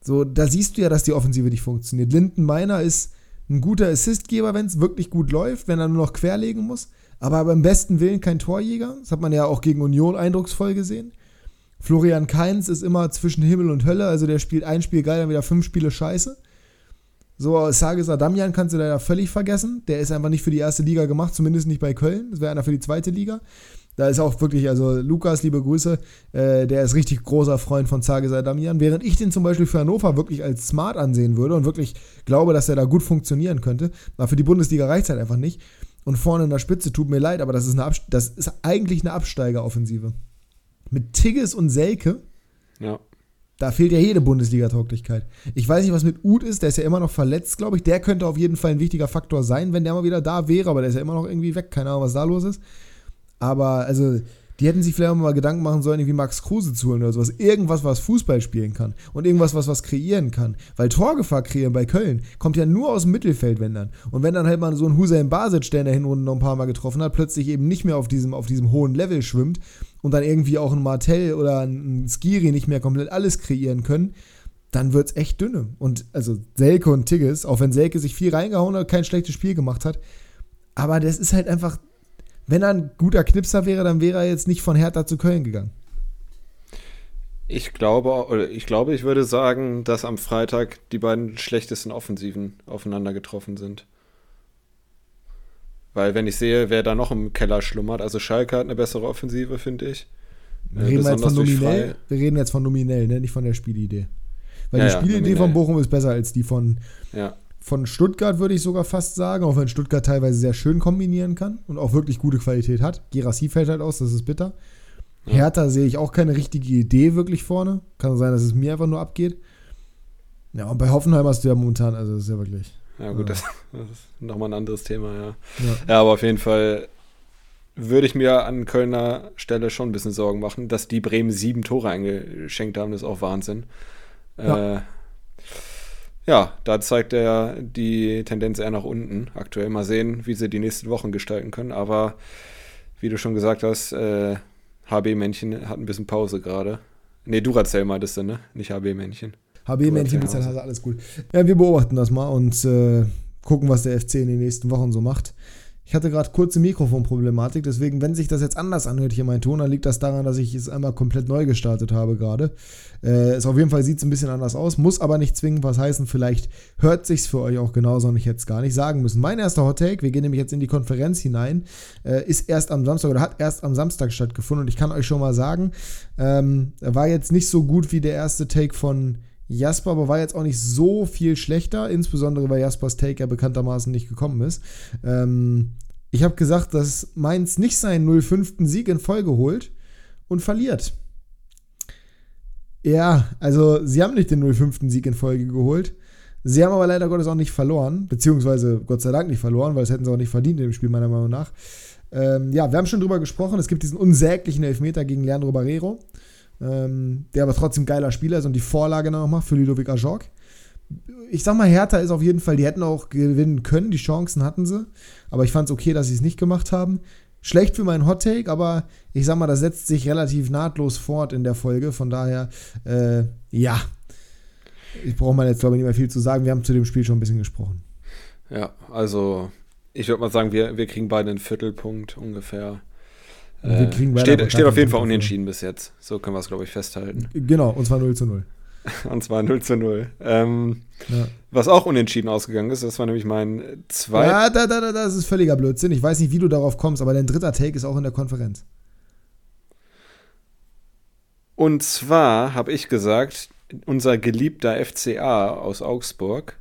So, da siehst du ja, dass die Offensive nicht funktioniert. Linden Meiner ist ein guter Assistgeber, wenn es wirklich gut läuft, wenn er nur noch querlegen muss. Aber, aber im besten Willen kein Torjäger. Das hat man ja auch gegen Union eindrucksvoll gesehen. Florian Kainz ist immer zwischen Himmel und Hölle. Also der spielt ein Spiel geil, dann wieder fünf Spiele scheiße. So, Sages Adamian kannst du leider völlig vergessen. Der ist einfach nicht für die erste Liga gemacht, zumindest nicht bei Köln. Das wäre einer für die zweite Liga. Da ist auch wirklich, also Lukas, liebe Grüße, äh, der ist richtig großer Freund von Zages Adamian. Während ich den zum Beispiel für Hannover wirklich als smart ansehen würde und wirklich glaube, dass er da gut funktionieren könnte. Aber für die Bundesliga reicht es halt einfach nicht. Und vorne in der Spitze tut mir leid, aber das ist, eine das ist eigentlich eine Absteigeroffensive. Mit Tigges und Selke, ja. Da fehlt ja jede Bundesliga-Tauglichkeit. Ich weiß nicht, was mit Uth ist, der ist ja immer noch verletzt, glaube ich. Der könnte auf jeden Fall ein wichtiger Faktor sein, wenn der mal wieder da wäre, aber der ist ja immer noch irgendwie weg. Keine Ahnung, was da los ist. Aber, also, die hätten sich vielleicht mal Gedanken machen sollen, irgendwie Max Kruse zu holen oder sowas. Irgendwas, was Fußball spielen kann. Und irgendwas, was was kreieren kann. Weil Torgefahr kreieren bei Köln kommt ja nur aus dem Mittelfeld, wenn dann. Und wenn dann halt mal so ein Hussein Basic, der in der Hinrunde noch ein paar Mal getroffen hat, plötzlich eben nicht mehr auf diesem, auf diesem hohen Level schwimmt und dann irgendwie auch ein Martell oder ein Skiri nicht mehr komplett alles kreieren können, dann wird es echt dünne. Und also Selke und Tigges, auch wenn Selke sich viel reingehauen hat, kein schlechtes Spiel gemacht hat, aber das ist halt einfach, wenn er ein guter Knipser wäre, dann wäre er jetzt nicht von Hertha zu Köln gegangen. Ich glaube, ich glaube, ich würde sagen, dass am Freitag die beiden schlechtesten Offensiven aufeinander getroffen sind. Weil wenn ich sehe, wer da noch im Keller schlummert, also Schalke hat eine bessere Offensive, finde ich. Wir reden jetzt von nominell, wir reden jetzt von nominell, ne? nicht von der Spielidee. Weil Ja, die ja, Spielidee nominell. von Bochum ist besser als die von, Ja, von Stuttgart, würde ich sogar fast sagen, auch wenn Stuttgart teilweise sehr schön kombinieren kann und auch wirklich gute Qualität hat. Gerassi fällt halt aus, das ist bitter. Ja. Hertha sehe ich auch keine richtige Idee wirklich vorne. Kann sein, dass es mir einfach nur abgeht. Ja, und bei Hoffenheim hast du ja momentan, also das ist ja wirklich. Ja gut, Ja. Das, das ist nochmal ein anderes Thema, ja. Ja. Ja, aber auf jeden Fall würde ich mir an Kölner Stelle schon ein bisschen Sorgen machen, dass die Bremen sieben Tore eingeschenkt haben, das ist auch Wahnsinn. Ja. Äh, ja, da zeigt er die Tendenz eher nach unten. Aktuell mal sehen, wie sie die nächsten Wochen gestalten können. Aber wie du schon gesagt hast, äh, HB-Männchen hat ein bisschen Pause gerade. Nee, Duracell meintest du, ne? Nicht HB-Männchen. HB-Männchen, Duracell Pizza, alles gut. Ja, wir beobachten das mal und äh, gucken, was der FC in den nächsten Wochen so macht. Ich hatte gerade kurze Mikrofonproblematik, deswegen, wenn sich das jetzt anders anhört hier mein Ton, dann liegt das daran, dass ich es einmal komplett neu gestartet habe gerade. Äh, es auf jeden Fall sieht es ein bisschen anders aus, muss aber nicht zwingend was heißen. Vielleicht hört sich's für euch auch genauso und ich hätte es gar nicht sagen müssen. Mein erster Hot Take, wir gehen nämlich jetzt in die Konferenz hinein, äh, ist erst am Samstag oder hat erst am Samstag stattgefunden und ich kann euch schon mal sagen, ähm, war jetzt nicht so gut wie der erste Take von Jasper, aber war jetzt auch nicht so viel schlechter, insbesondere weil Jaspers Take ja bekanntermaßen nicht gekommen ist. Ähm, ich habe gesagt, dass Mainz nicht seinen 05. Sieg in Folge holt und verliert. Ja, also sie haben nicht den 05. Sieg in Folge geholt. Sie haben aber leider Gottes auch nicht verloren, beziehungsweise Gott sei Dank nicht verloren, weil das hätten sie auch nicht verdient in dem Spiel, meiner Meinung nach. Ähm, ja, wir haben schon drüber gesprochen. Es gibt diesen unsäglichen Elfmeter gegen Leandro Barrero, ähm, der aber trotzdem geiler Spieler ist und die Vorlage noch macht für Ludovic Ajorg. ich sag mal, Hertha ist auf jeden Fall, die hätten auch gewinnen können, die Chancen hatten sie. Aber ich fand es okay, dass sie es nicht gemacht haben. Schlecht für meinen Hot Take, aber ich sag mal, das setzt sich relativ nahtlos fort in der Folge. Von daher, äh, ja. Ich brauche mal jetzt, glaube ich, nicht mehr viel zu sagen. Wir haben zu dem Spiel schon ein bisschen gesprochen. Ja, also ich würde mal sagen, wir, wir kriegen beide einen Viertelpunkt ungefähr. Äh, steht steht auf jeden Fall unentschieden bis jetzt. So können wir es, glaube ich, festhalten. Genau, und zwar 0 zu 0. Und zwar 0 zu 0. Ähm, ja. Was auch unentschieden ausgegangen ist, das war nämlich mein zweiter. Ja, da, da, da, das ist völliger Blödsinn. Ich weiß nicht, wie du darauf kommst, aber dein dritter Take ist auch in der Konferenz. Und zwar habe ich gesagt, unser geliebter FCA aus Augsburg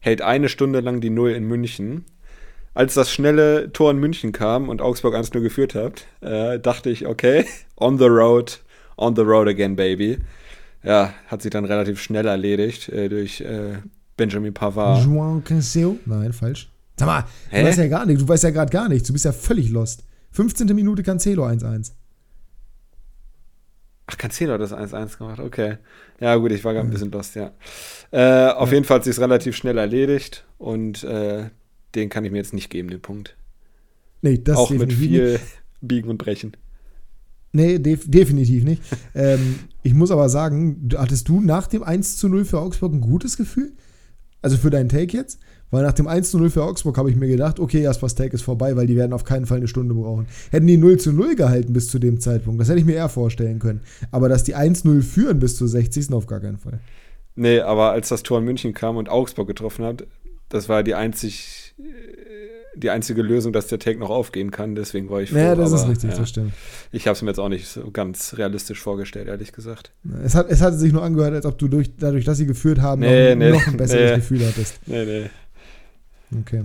hält eine Stunde lang die Null in München. Als das schnelle Tor in München kam und Augsburg 1-0 geführt hat, äh, dachte ich, okay, on the road, on the road again, baby ja, hat sich dann relativ schnell erledigt äh, durch äh, Benjamin Pavard. João Cancelo? Nein, falsch. Sag mal, Hä? du weißt ja gar nichts, du weißt ja gerade gar nichts, du bist ja völlig lost. 15. Minute Cancelo 1-1. Ach, Cancelo hat das 1-1 gemacht, okay. Ja, gut, ich war gerade ein bisschen lost, ja. Äh, auf ja. jeden Fall hat sich es relativ schnell erledigt und äh, den kann ich mir jetzt nicht geben, den Punkt. Nee, das Auch mit viel nicht. Biegen und Brechen. Nee, def definitiv nicht. ähm, ich muss aber sagen, hattest du nach dem 1 zu 0 für Augsburg ein gutes Gefühl? Also für deinen Take jetzt? Weil nach dem 1 zu 0 für Augsburg habe ich mir gedacht, okay, Jaspers Take ist vorbei, weil die werden auf keinen Fall eine Stunde brauchen. Hätten die 0 zu 0 gehalten bis zu dem Zeitpunkt, das hätte ich mir eher vorstellen können. Aber dass die 1-0 führen bis zur 60. auf gar keinen Fall. Nee, aber als das Tor in München kam und Augsburg getroffen hat, das war die einzig die einzige Lösung, dass der Take noch aufgehen kann. Deswegen war ich froh. Ja, das aber, ist richtig, ja, das stimmt. Ich habe es mir jetzt auch nicht so ganz realistisch vorgestellt, ehrlich gesagt. Es hat, es hat sich nur angehört, als ob du durch, dadurch, dass sie geführt haben, nee, noch, nee, noch ein besseres nee. Gefühl hattest. Nee, nee. Okay.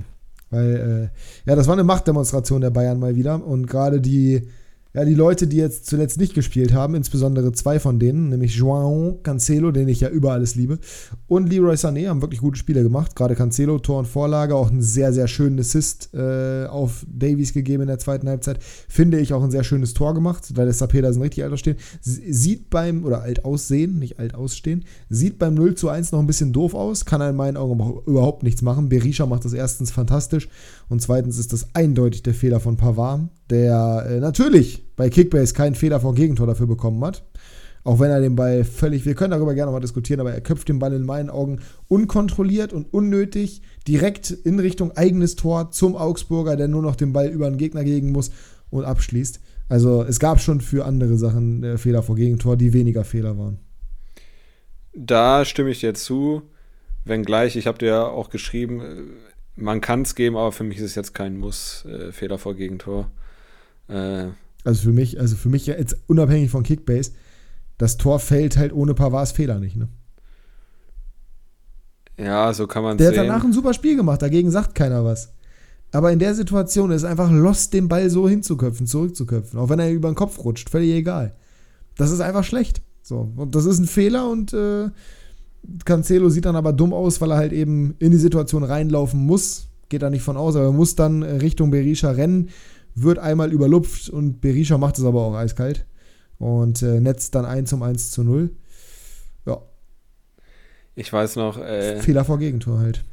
Weil, äh, ja, das war eine Machtdemonstration der Bayern mal wieder. Und gerade die ja, die Leute, die jetzt zuletzt nicht gespielt haben, insbesondere zwei von denen, nämlich João Cancelo, den ich ja über alles liebe, und Leroy Sané haben wirklich gute Spiele gemacht. Gerade Cancelo, Tor und Vorlage, auch einen sehr, sehr schönen Assist äh, auf Davies gegeben in der zweiten Halbzeit. Finde ich auch ein sehr schönes Tor gemacht, weil der Sapeda sind richtig alt ausstehen. Sieht beim, oder alt aussehen, nicht alt ausstehen, sieht beim 0 zu 1 noch ein bisschen doof aus, kann er in meinen Augen überhaupt nichts machen. Berisha macht das erstens fantastisch und zweitens ist das eindeutig der Fehler von Pavard, der äh, natürlich bei Kickbase keinen Fehler vor Gegentor dafür bekommen hat. Auch wenn er den Ball völlig, wir können darüber gerne mal diskutieren, aber er köpft den Ball in meinen Augen unkontrolliert und unnötig direkt in Richtung eigenes Tor zum Augsburger, der nur noch den Ball über den Gegner gegen muss und abschließt. Also es gab schon für andere Sachen äh, Fehler vor Gegentor, die weniger Fehler waren. Da stimme ich dir zu, wenngleich, ich habe dir ja auch geschrieben, äh, man kann es geben, aber für mich ist es jetzt kein Muss, äh, Fehler vor Gegentor. Äh, also für mich, also für mich jetzt unabhängig von Kickbase, das Tor fällt halt ohne Pavards Fehler nicht, ne? Ja, so kann man Der sehen. hat danach ein super Spiel gemacht, dagegen sagt keiner was. Aber in der Situation ist einfach lost, den Ball so hinzuköpfen, zurückzuköpfen. Auch wenn er über den Kopf rutscht, völlig egal. Das ist einfach schlecht. So. Und das ist ein Fehler und äh, Cancelo sieht dann aber dumm aus, weil er halt eben in die Situation reinlaufen muss. Geht da nicht von aus, aber er muss dann Richtung Berisha rennen wird einmal überlupft und Berisha macht es aber auch eiskalt und äh, netzt dann 1 um 1 zu 0. Ja. Ich weiß noch. Äh, Fehler vor Gegentor halt.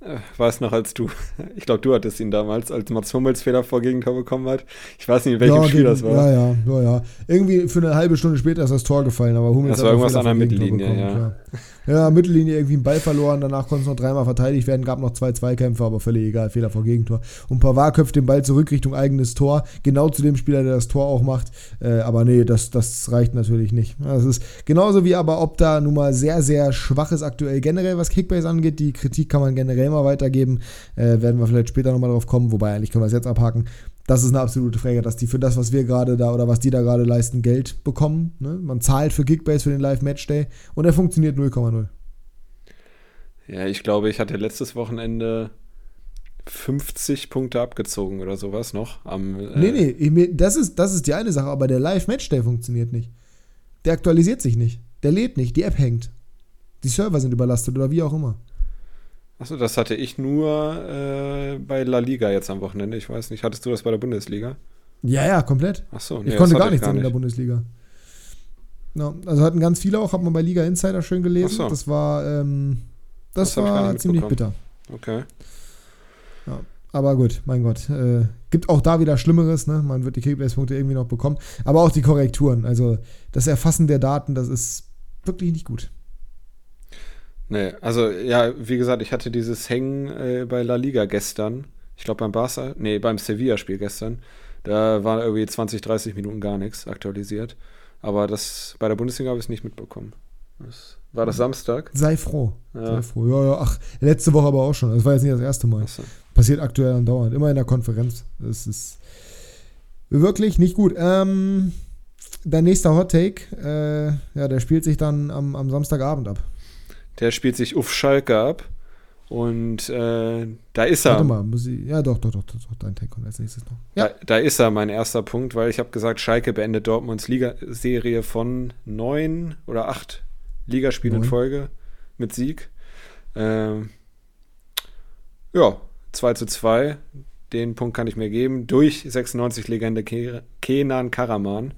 Äh, weiß noch, als du, ich glaube, du hattest ihn damals, als Mats Hummels Fehler vor Gegentor bekommen hat. Ich weiß nicht, in welchem ja, Spiel das war. Ja, ja, ja, ja. Irgendwie für eine halbe Stunde später ist das Tor gefallen, aber Hummels das war irgendwas an der Mittellinie, bekommen, ja. Ja, Mittellinie irgendwie einen Ball verloren, danach konnte es noch dreimal verteidigt werden, gab noch zwei Zweikämpfe, aber völlig egal, Fehler vor Gegentor. Und Pavard köpft den Ball zurück Richtung eigenes Tor, genau zu dem Spieler, der das Tor auch macht. Äh, aber nee, das, das reicht natürlich nicht. Das ist genauso wie aber ob da nun mal sehr, sehr schwach ist aktuell generell, was Kickbase angeht. Die Kritik kann man generell mal weitergeben. Äh, werden wir vielleicht später nochmal drauf kommen, wobei eigentlich können wir es jetzt abhaken das ist eine absolute Frage, dass die für das, was wir gerade da oder was die da gerade leisten, Geld bekommen. Ne? Man zahlt für Kickbase für den Live-Matchday und er funktioniert 0,0. Ja, ich glaube, ich hatte letztes Wochenende 50 Punkte abgezogen oder sowas noch. Am, äh nee, nee, das ist, das ist die eine Sache, aber der Live-Matchday funktioniert nicht. Der aktualisiert sich nicht. Der lädt nicht, die App hängt. Die Server sind überlastet oder wie auch immer. Achso, das hatte ich nur äh, bei La Liga jetzt am Wochenende. Ich weiß nicht, hattest du das bei der Bundesliga? Ja, ja, komplett. Achso, nee, ich konnte gar nichts gar nicht. in der Bundesliga. No, also hatten ganz viele auch, hat man bei Liga Insider schön gelesen. So. Das war, ähm, Das, das war ziemlich bitter. Okay. Ja, aber gut, mein Gott. Äh, gibt auch da wieder Schlimmeres, ne? Man wird die Kickbase-Punkte irgendwie noch bekommen. Aber auch die Korrekturen. Also das Erfassen der Daten, das ist wirklich nicht gut. Nee, also ja, wie gesagt, ich hatte dieses Hängen äh, bei La Liga gestern. Ich glaube beim Barca, nee, beim Sevilla-Spiel gestern. Da war irgendwie 20, 30 Minuten gar nichts aktualisiert. Aber das bei der Bundesliga habe ich es nicht mitbekommen. Das, war das Samstag? Sei froh. Ja. Sei froh. Ja, ja, ach, letzte Woche aber auch schon. Das war jetzt nicht das erste Mal. So. Passiert aktuell andauernd. Immer in der Konferenz. Das ist wirklich nicht gut. Ähm, dein nächster Hot Take, äh, ja, der spielt sich dann am, am Samstagabend ab. Der spielt sich auf Schalke ab. Und äh, da ist er. Warte mal, muss ich, ja doch, doch, doch, doch, doch dein Take kommt als nächstes noch. Ja. Da, da, ist er, mein erster Punkt, weil ich habe gesagt, Schalke beendet Dortmunds Ligaserie von neun oder acht Ligaspielen in Folge mit Sieg. Ähm, ja, 2 zu 2. Den Punkt kann ich mir geben. Durch 96-Legende Kenan Karaman.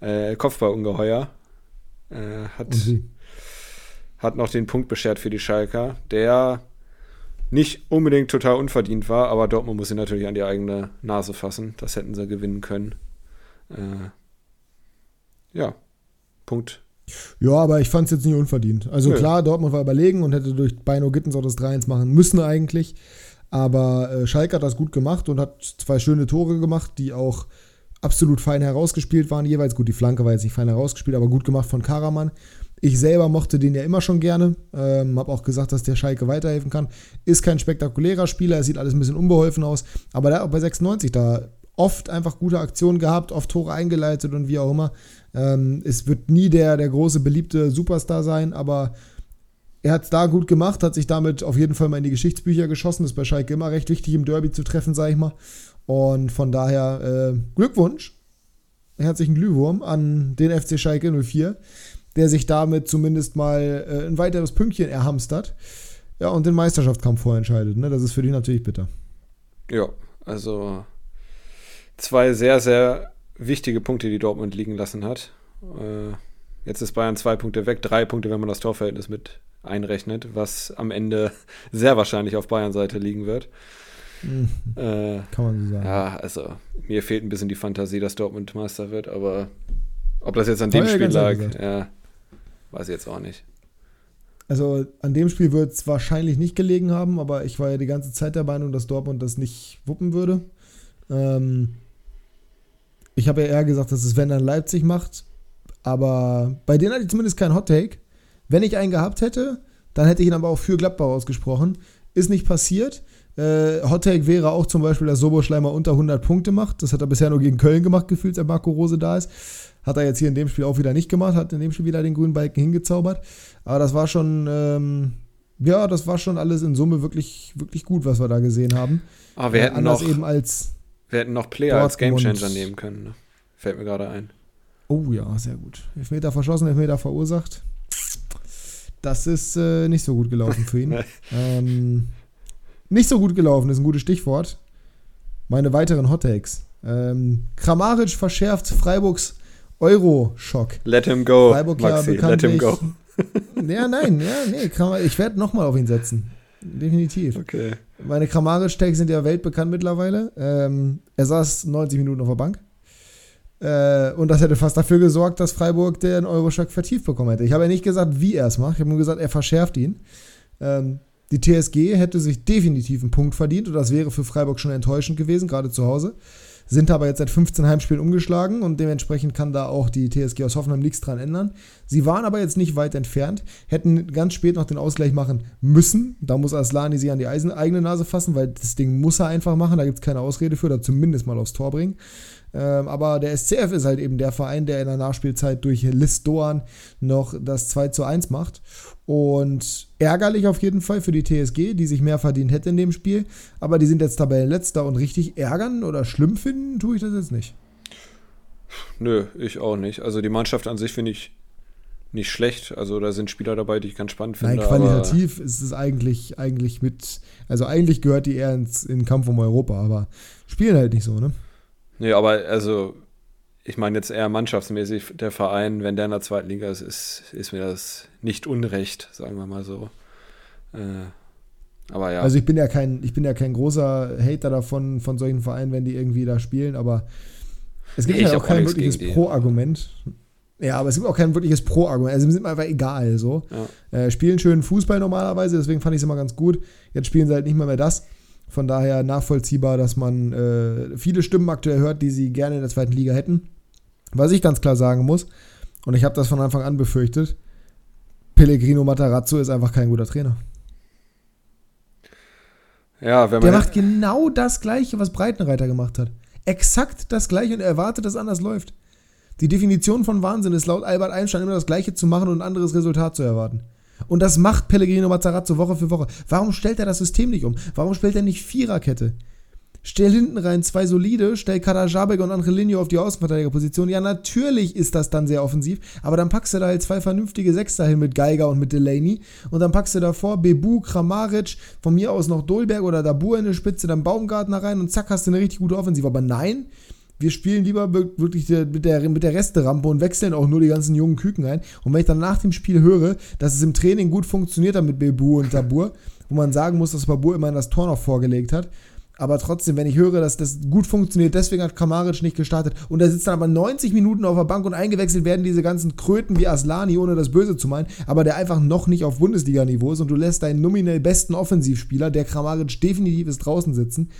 Äh, Kopfballungeheuer. Äh, hat, hat noch den Punkt beschert für die Schalker, der nicht unbedingt total unverdient war, aber Dortmund muss sie natürlich an die eigene Nase fassen. Das hätten sie gewinnen können. Äh, ja, Punkt. Ja, aber ich fand es jetzt nicht unverdient. Also ja. klar, Dortmund war überlegen und hätte durch Beino Gittens auch das 3-1 machen müssen eigentlich. Aber äh, Schalke hat das gut gemacht und hat zwei schöne Tore gemacht, die auch absolut fein herausgespielt waren. Jeweils gut, die Flanke war jetzt nicht fein herausgespielt, aber gut gemacht von Karaman. Ich selber mochte den ja immer schon gerne. Ähm, habe auch gesagt, dass der Schalke weiterhelfen kann. Ist kein spektakulärer Spieler, es sieht alles ein bisschen unbeholfen aus. Aber der hat auch bei 96 da oft einfach gute Aktionen gehabt, oft Tore eingeleitet und wie auch immer. Ähm, es wird nie der, der große, beliebte Superstar sein, aber er hat es da gut gemacht, hat sich damit auf jeden Fall mal in die Geschichtsbücher geschossen. Ist bei Schalke immer recht wichtig, im Derby zu treffen, sage ich mal. Und von daher äh, Glückwunsch, herzlichen Glühwurm an den FC Schalke 04, der sich damit zumindest mal äh, ein weiteres Pünktchen erhamstert. Ja, und den Meisterschaftskampf vorentscheidet. Ne? Das ist für dich natürlich bitter. Ja, also zwei sehr, sehr wichtige Punkte, die Dortmund liegen lassen hat. Äh, jetzt ist Bayern zwei Punkte weg, drei Punkte, wenn man das Torverhältnis mit einrechnet, was am Ende sehr wahrscheinlich auf Bayern-Seite liegen wird. Mhm. Äh, Kann man so sagen. Ja, also mir fehlt ein bisschen die Fantasie, dass Dortmund Meister wird, aber ob das jetzt an dem Spiel lag, ja, weiß ich jetzt auch nicht. Also an dem Spiel wird es wahrscheinlich nicht gelegen haben, aber ich war ja die ganze Zeit der Meinung, dass Dortmund das nicht wuppen würde. Ähm, ich habe ja eher gesagt, dass es wenn dann Leipzig macht, aber bei denen hatte ich zumindest keinen Hot Take. Wenn ich einen gehabt hätte, dann hätte ich ihn aber auch für Gladbach ausgesprochen. Ist nicht passiert. Äh, Hot Take wäre auch zum Beispiel, dass Soboschleimer unter 100 Punkte macht. Das hat er bisher nur gegen Köln gemacht, gefühlt, seit Marco Rose da ist. Hat er jetzt hier in dem Spiel auch wieder nicht gemacht, hat in dem Spiel wieder den grünen Balken hingezaubert. Aber das war schon, ähm, ja, das war schon alles in Summe wirklich, wirklich gut, was wir da gesehen haben. Aber wir äh, hätten noch, eben als wir hätten noch Player als Gamechanger nehmen können. Ne? Fällt mir gerade ein. Oh ja, sehr gut. Elfmeter verschossen, Elfmeter verursacht. Das ist äh, nicht so gut gelaufen für ihn. ähm, nicht so gut gelaufen ist ein gutes Stichwort. Meine weiteren Hottakes. Ähm, Kramaric verschärft Freiburgs Euro-Schock. Let him go, Freiburg Maxi, ja let him go. ja, nein, ja, nee, Kramaric, ich werde nochmal auf ihn setzen. Definitiv. Okay. Meine Kramaric-Tags sind ja weltbekannt mittlerweile. Ähm, er saß 90 Minuten auf der Bank. Äh, und das hätte fast dafür gesorgt, dass Freiburg den Euroschock vertieft bekommen hätte. Ich habe ja nicht gesagt, wie er es macht. Ich habe nur gesagt, er verschärft ihn. Ähm, die TSG hätte sich definitiv einen Punkt verdient und das wäre für Freiburg schon enttäuschend gewesen, gerade zu Hause. Sind aber jetzt seit 15 Heimspielen umgeschlagen und dementsprechend kann da auch die TSG aus Hoffenheim nichts dran ändern. Sie waren aber jetzt nicht weit entfernt, hätten ganz spät noch den Ausgleich machen müssen. Da muss Aslani sie an die eigene Nase fassen, weil das Ding muss er einfach machen, da gibt es keine Ausrede für, oder zumindest mal aufs Tor bringen. Ähm, aber der SCF ist halt eben der Verein, der in der Nachspielzeit durch List Doan noch das 2 zu 1 macht. Und ärgerlich auf jeden Fall für die TSG, die sich mehr verdient hätte in dem Spiel. Aber die sind jetzt Tabellenletzter und richtig ärgern oder schlimm finden, tue ich das jetzt nicht. Nö, ich auch nicht. Also die Mannschaft an sich finde ich nicht schlecht. Also da sind Spieler dabei, die ich ganz spannend finde. Nein, qualitativ ist es eigentlich, eigentlich mit, also eigentlich gehört die eher ins, in den Kampf um Europa, aber spielen halt nicht so, ne? Nee, aber also, ich meine jetzt eher mannschaftsmäßig, der Verein, wenn der in der zweiten Liga ist, ist, ist mir das nicht unrecht, sagen wir mal so. Äh, aber ja. Also ich bin ja kein, ich bin ja kein großer Hater davon, von solchen Vereinen, wenn die irgendwie da spielen, aber es gibt Nee, ja ich auch auch kein nichts wirkliches. Pro-Argument. Ja, aber es gibt auch kein wirkliches Pro-Argument. Also, sind mir einfach egal so. Ja. Äh, spielen schönen Fußball normalerweise, deswegen fand ich es immer ganz gut. Jetzt spielen sie halt nicht mehr, mehr das. Von daher nachvollziehbar, dass man äh, viele Stimmen aktuell hört, die sie gerne in der zweiten Liga hätten. Was ich ganz klar sagen muss, und ich habe das von Anfang an befürchtet, Pellegrino Matarazzo ist einfach kein guter Trainer. ja, wenn Der macht genau das Gleiche, was Breitenreiter gemacht hat. Exakt das Gleiche und er erwartet, dass anders läuft. Die Definition von Wahnsinn ist laut Albert Einstein immer das Gleiche zu machen und ein anderes Resultat zu erwarten. Und das macht Pellegrino Mazzarazzo Woche für Woche. Warum stellt er das System nicht um? Warum stellt er nicht Viererkette? Stell hinten rein zwei solide, stell Kadajabek und Angelino auf die Außenverteidigerposition. Ja, natürlich ist das dann sehr offensiv, aber dann packst du da halt zwei vernünftige Sechster hin mit Geiger und mit Delaney und dann packst du davor Bebu, Kramaric, von mir aus noch Dolberg oder Dabur in der Spitze, dann Baumgartner rein und zack hast du eine richtig gute Offensive. Aber nein, wir spielen lieber wir- wirklich mit, der, mit der Resterampe und wechseln auch nur die ganzen jungen Küken ein. Und wenn ich dann nach dem Spiel höre, dass es im Training gut funktioniert hat mit Bebu und Dabur, wo man sagen muss, dass Babur immerhin das Tor noch vorgelegt hat, aber trotzdem, wenn ich höre, dass das gut funktioniert, deswegen hat Kramaric nicht gestartet und er sitzt dann aber 90 Minuten auf der Bank und eingewechselt werden diese ganzen Kröten wie Aslani, ohne das Böse zu meinen, aber der einfach noch nicht auf Bundesliga-Niveau ist und du lässt deinen nominell besten Offensivspieler, der Kramaric definitiv ist, draußen sitzen.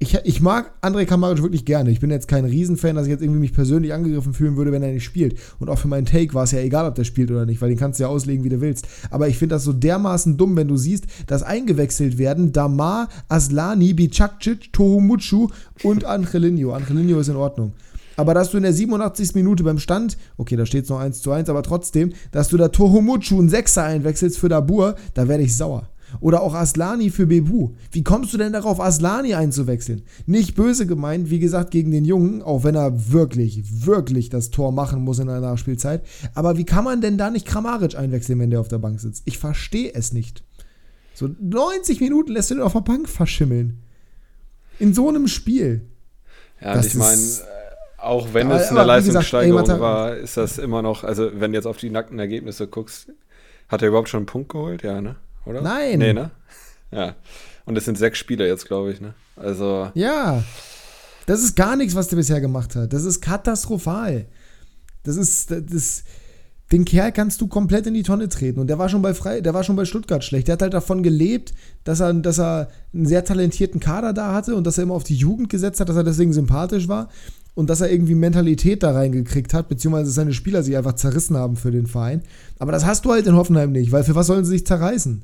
Ich, ich mag André Kramaric wirklich gerne. Ich bin jetzt kein Riesenfan, dass ich jetzt irgendwie mich persönlich angegriffen fühlen würde, wenn er nicht spielt. Und auch für meinen Take war es ja egal, ob der spielt oder nicht, weil den kannst du ja auslegen, wie du willst. Aber ich finde das so dermaßen dumm, wenn du siehst, dass eingewechselt werden Damar, Aslani, Bicakcic, Tohumuchu und Angelino. Angelino ist in Ordnung. Aber dass du in der 87. Minute beim Stand, okay, da steht es noch 1 zu 1, aber trotzdem, dass du da Tohumuchu einen Sechser einwechselst für Dabur, da werde ich sauer. Oder auch Aslani für Bebu. Wie kommst du denn darauf, Aslani einzuwechseln? Nicht böse gemeint, wie gesagt, gegen den Jungen, auch wenn er wirklich, wirklich das Tor machen muss in der Nachspielzeit. Aber wie kann man denn da nicht Kramaric einwechseln, wenn der auf der Bank sitzt? Ich verstehe es nicht. So 90 Minuten lässt du den auf der Bank verschimmeln. In so einem Spiel. Ja, Das ich meine, ist- auch wenn es eine wie gesagt, Leistungssteigerung ey, war, ist das immer noch, also wenn du jetzt auf die nackten Ergebnisse guckst, hat er überhaupt schon einen Punkt geholt? Ja, ne? Oder? Nein. Nee, ne? Ja. Und es sind sechs Spieler jetzt, glaube ich, ne? Also, Ja. Das ist gar nichts, was der bisher gemacht hat. Das ist katastrophal. Das ist, das ist, den Kerl kannst du komplett in die Tonne treten. Und der war schon bei Frei, der war schon bei Stuttgart schlecht. Der hat halt davon gelebt, dass er, dass er einen sehr talentierten Kader da hatte und dass er immer auf die Jugend gesetzt hat, dass er deswegen sympathisch war und dass er irgendwie Mentalität da reingekriegt hat, beziehungsweise seine Spieler sich einfach zerrissen haben für den Verein. Aber das hast du halt in Hoffenheim nicht, weil für was sollen sie sich zerreißen?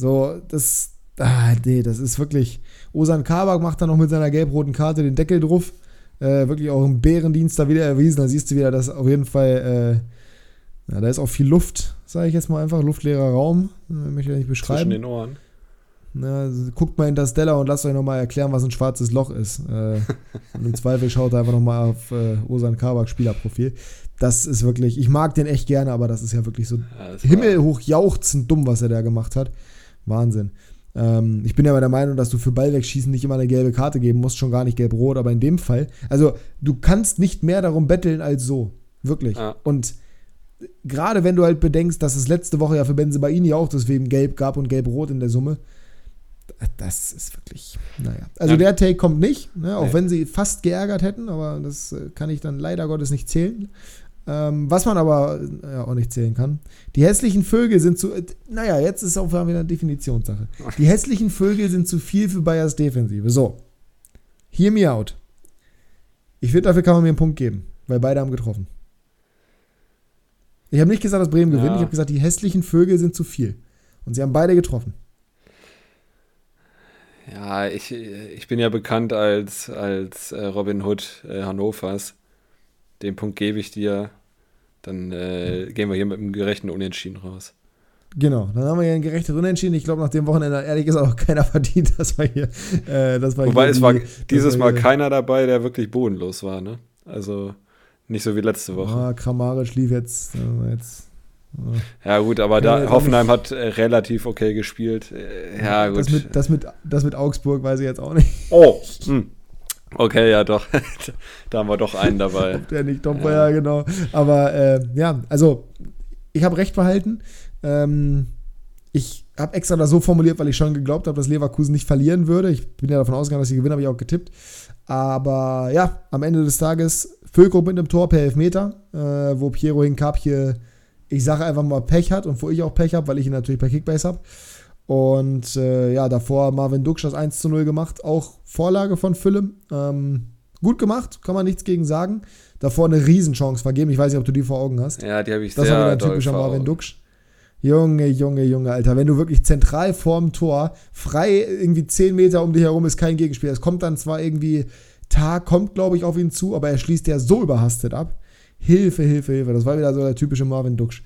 So, das, ah, nee, das ist wirklich. Osan Kabak macht dann noch mit seiner gelb-roten Karte den Deckel drauf. Äh, wirklich auch im Bärendienst da wieder erwiesen. Da siehst du wieder, dass auf jeden Fall, äh, ja, da ist auch viel Luft, sage ich jetzt mal einfach. Luftleerer Raum. Äh, möchte ich nicht zwischen beschreiben. den Ohren. Na, also guckt mal Interstellar und lasst euch nochmal erklären, was ein schwarzes Loch ist. Äh, und im Zweifel schaut einfach nochmal auf äh, Osan Kabak Spielerprofil. Das ist wirklich, ich mag den echt gerne, aber das ist ja wirklich so Ja, himmelhoch jauchzend dumm, was er da gemacht hat. Wahnsinn. Ähm, ich bin ja aber der Meinung, dass du für Ball wegschießen nicht immer eine gelbe Karte geben musst, schon gar nicht gelb-rot, aber in dem Fall, also du kannst nicht mehr darum betteln als so. Wirklich. Ja. Und gerade wenn du halt bedenkst, dass es letzte Woche ja für Benzebaini auch deswegen gelb gab und gelb-rot in der Summe, das ist wirklich, naja. Also Ja. der Take kommt nicht, ne, auch Nee. wenn sie fast geärgert hätten, aber das äh, kann ich dann leider Gottes nicht zählen. Ähm, was man aber äh, ja, auch nicht zählen kann. Die hässlichen Vögel sind zu. Äh, naja, jetzt ist auch wieder eine Definitionssache. Die hässlichen Vögel sind zu viel für Bayers Defensive. So. Hear me out. Ich finde, dafür kann man mir einen Punkt geben, weil beide haben getroffen. Ich habe nicht gesagt, dass Bremen gewinnt. Ja. Ich habe gesagt, die hässlichen Vögel sind zu viel. Und sie haben beide getroffen. Ja, ich, ich bin ja bekannt als, als äh, Robin Hood äh, Hannovers. Den Punkt gebe ich dir. Dann äh, gehen wir hier mit einem gerechten Unentschieden raus. Genau, dann haben wir hier ein gerechtes Unentschieden. Ich glaube, nach dem Wochenende, ehrlich gesagt, auch keiner verdient, dass wir hier. Äh, das war Wobei hier es war dieses Mal keiner dabei, der wirklich bodenlos war, ne? Also nicht so wie letzte Woche. Ah, Kramaric lief jetzt. Äh, jetzt Ja, gut, aber da Hoffenheim hat äh, relativ okay gespielt. Äh, ja, gut. Das mit, das, mit, das mit Augsburg weiß ich jetzt auch nicht, oh, hm. Okay, ja, doch. da haben wir doch einen dabei. ob der nicht top war, Ja. ja, genau. Aber äh, ja, also ich habe recht behalten. Ähm, Ich habe extra das so formuliert, weil ich schon geglaubt habe, dass Leverkusen nicht verlieren würde. Ich bin ja davon ausgegangen, dass sie gewinnen, habe ich auch getippt. Aber ja, am Ende des Tages Füllkrug mit einem Tor per Elfmeter, äh, wo Piero Hinkapje, ich sage einfach mal, Pech hat und wo ich auch Pech habe, weil ich ihn natürlich per Kickbase habe. Und äh, ja, davor Marvin Duksch das 1 zu 0 gemacht, auch Vorlage von Fülle. Ähm, gut gemacht, kann man nichts gegen sagen. Davor eine Riesenchance vergeben. Ich weiß nicht, ob du die vor Augen hast. Ja, die habe ich das sehr war wieder ein typischer Marvin Duksch. Junge, Junge, Junge, Alter. Wenn du wirklich zentral vorm Tor, frei irgendwie 10 Meter um dich herum ist kein Gegenspieler. Es kommt dann zwar irgendwie, Tag kommt, glaube ich, auf ihn zu, aber er schließt ja so überhastet ab. Hilfe, Hilfe, Hilfe. Das war wieder so der typische Marvin Duksch.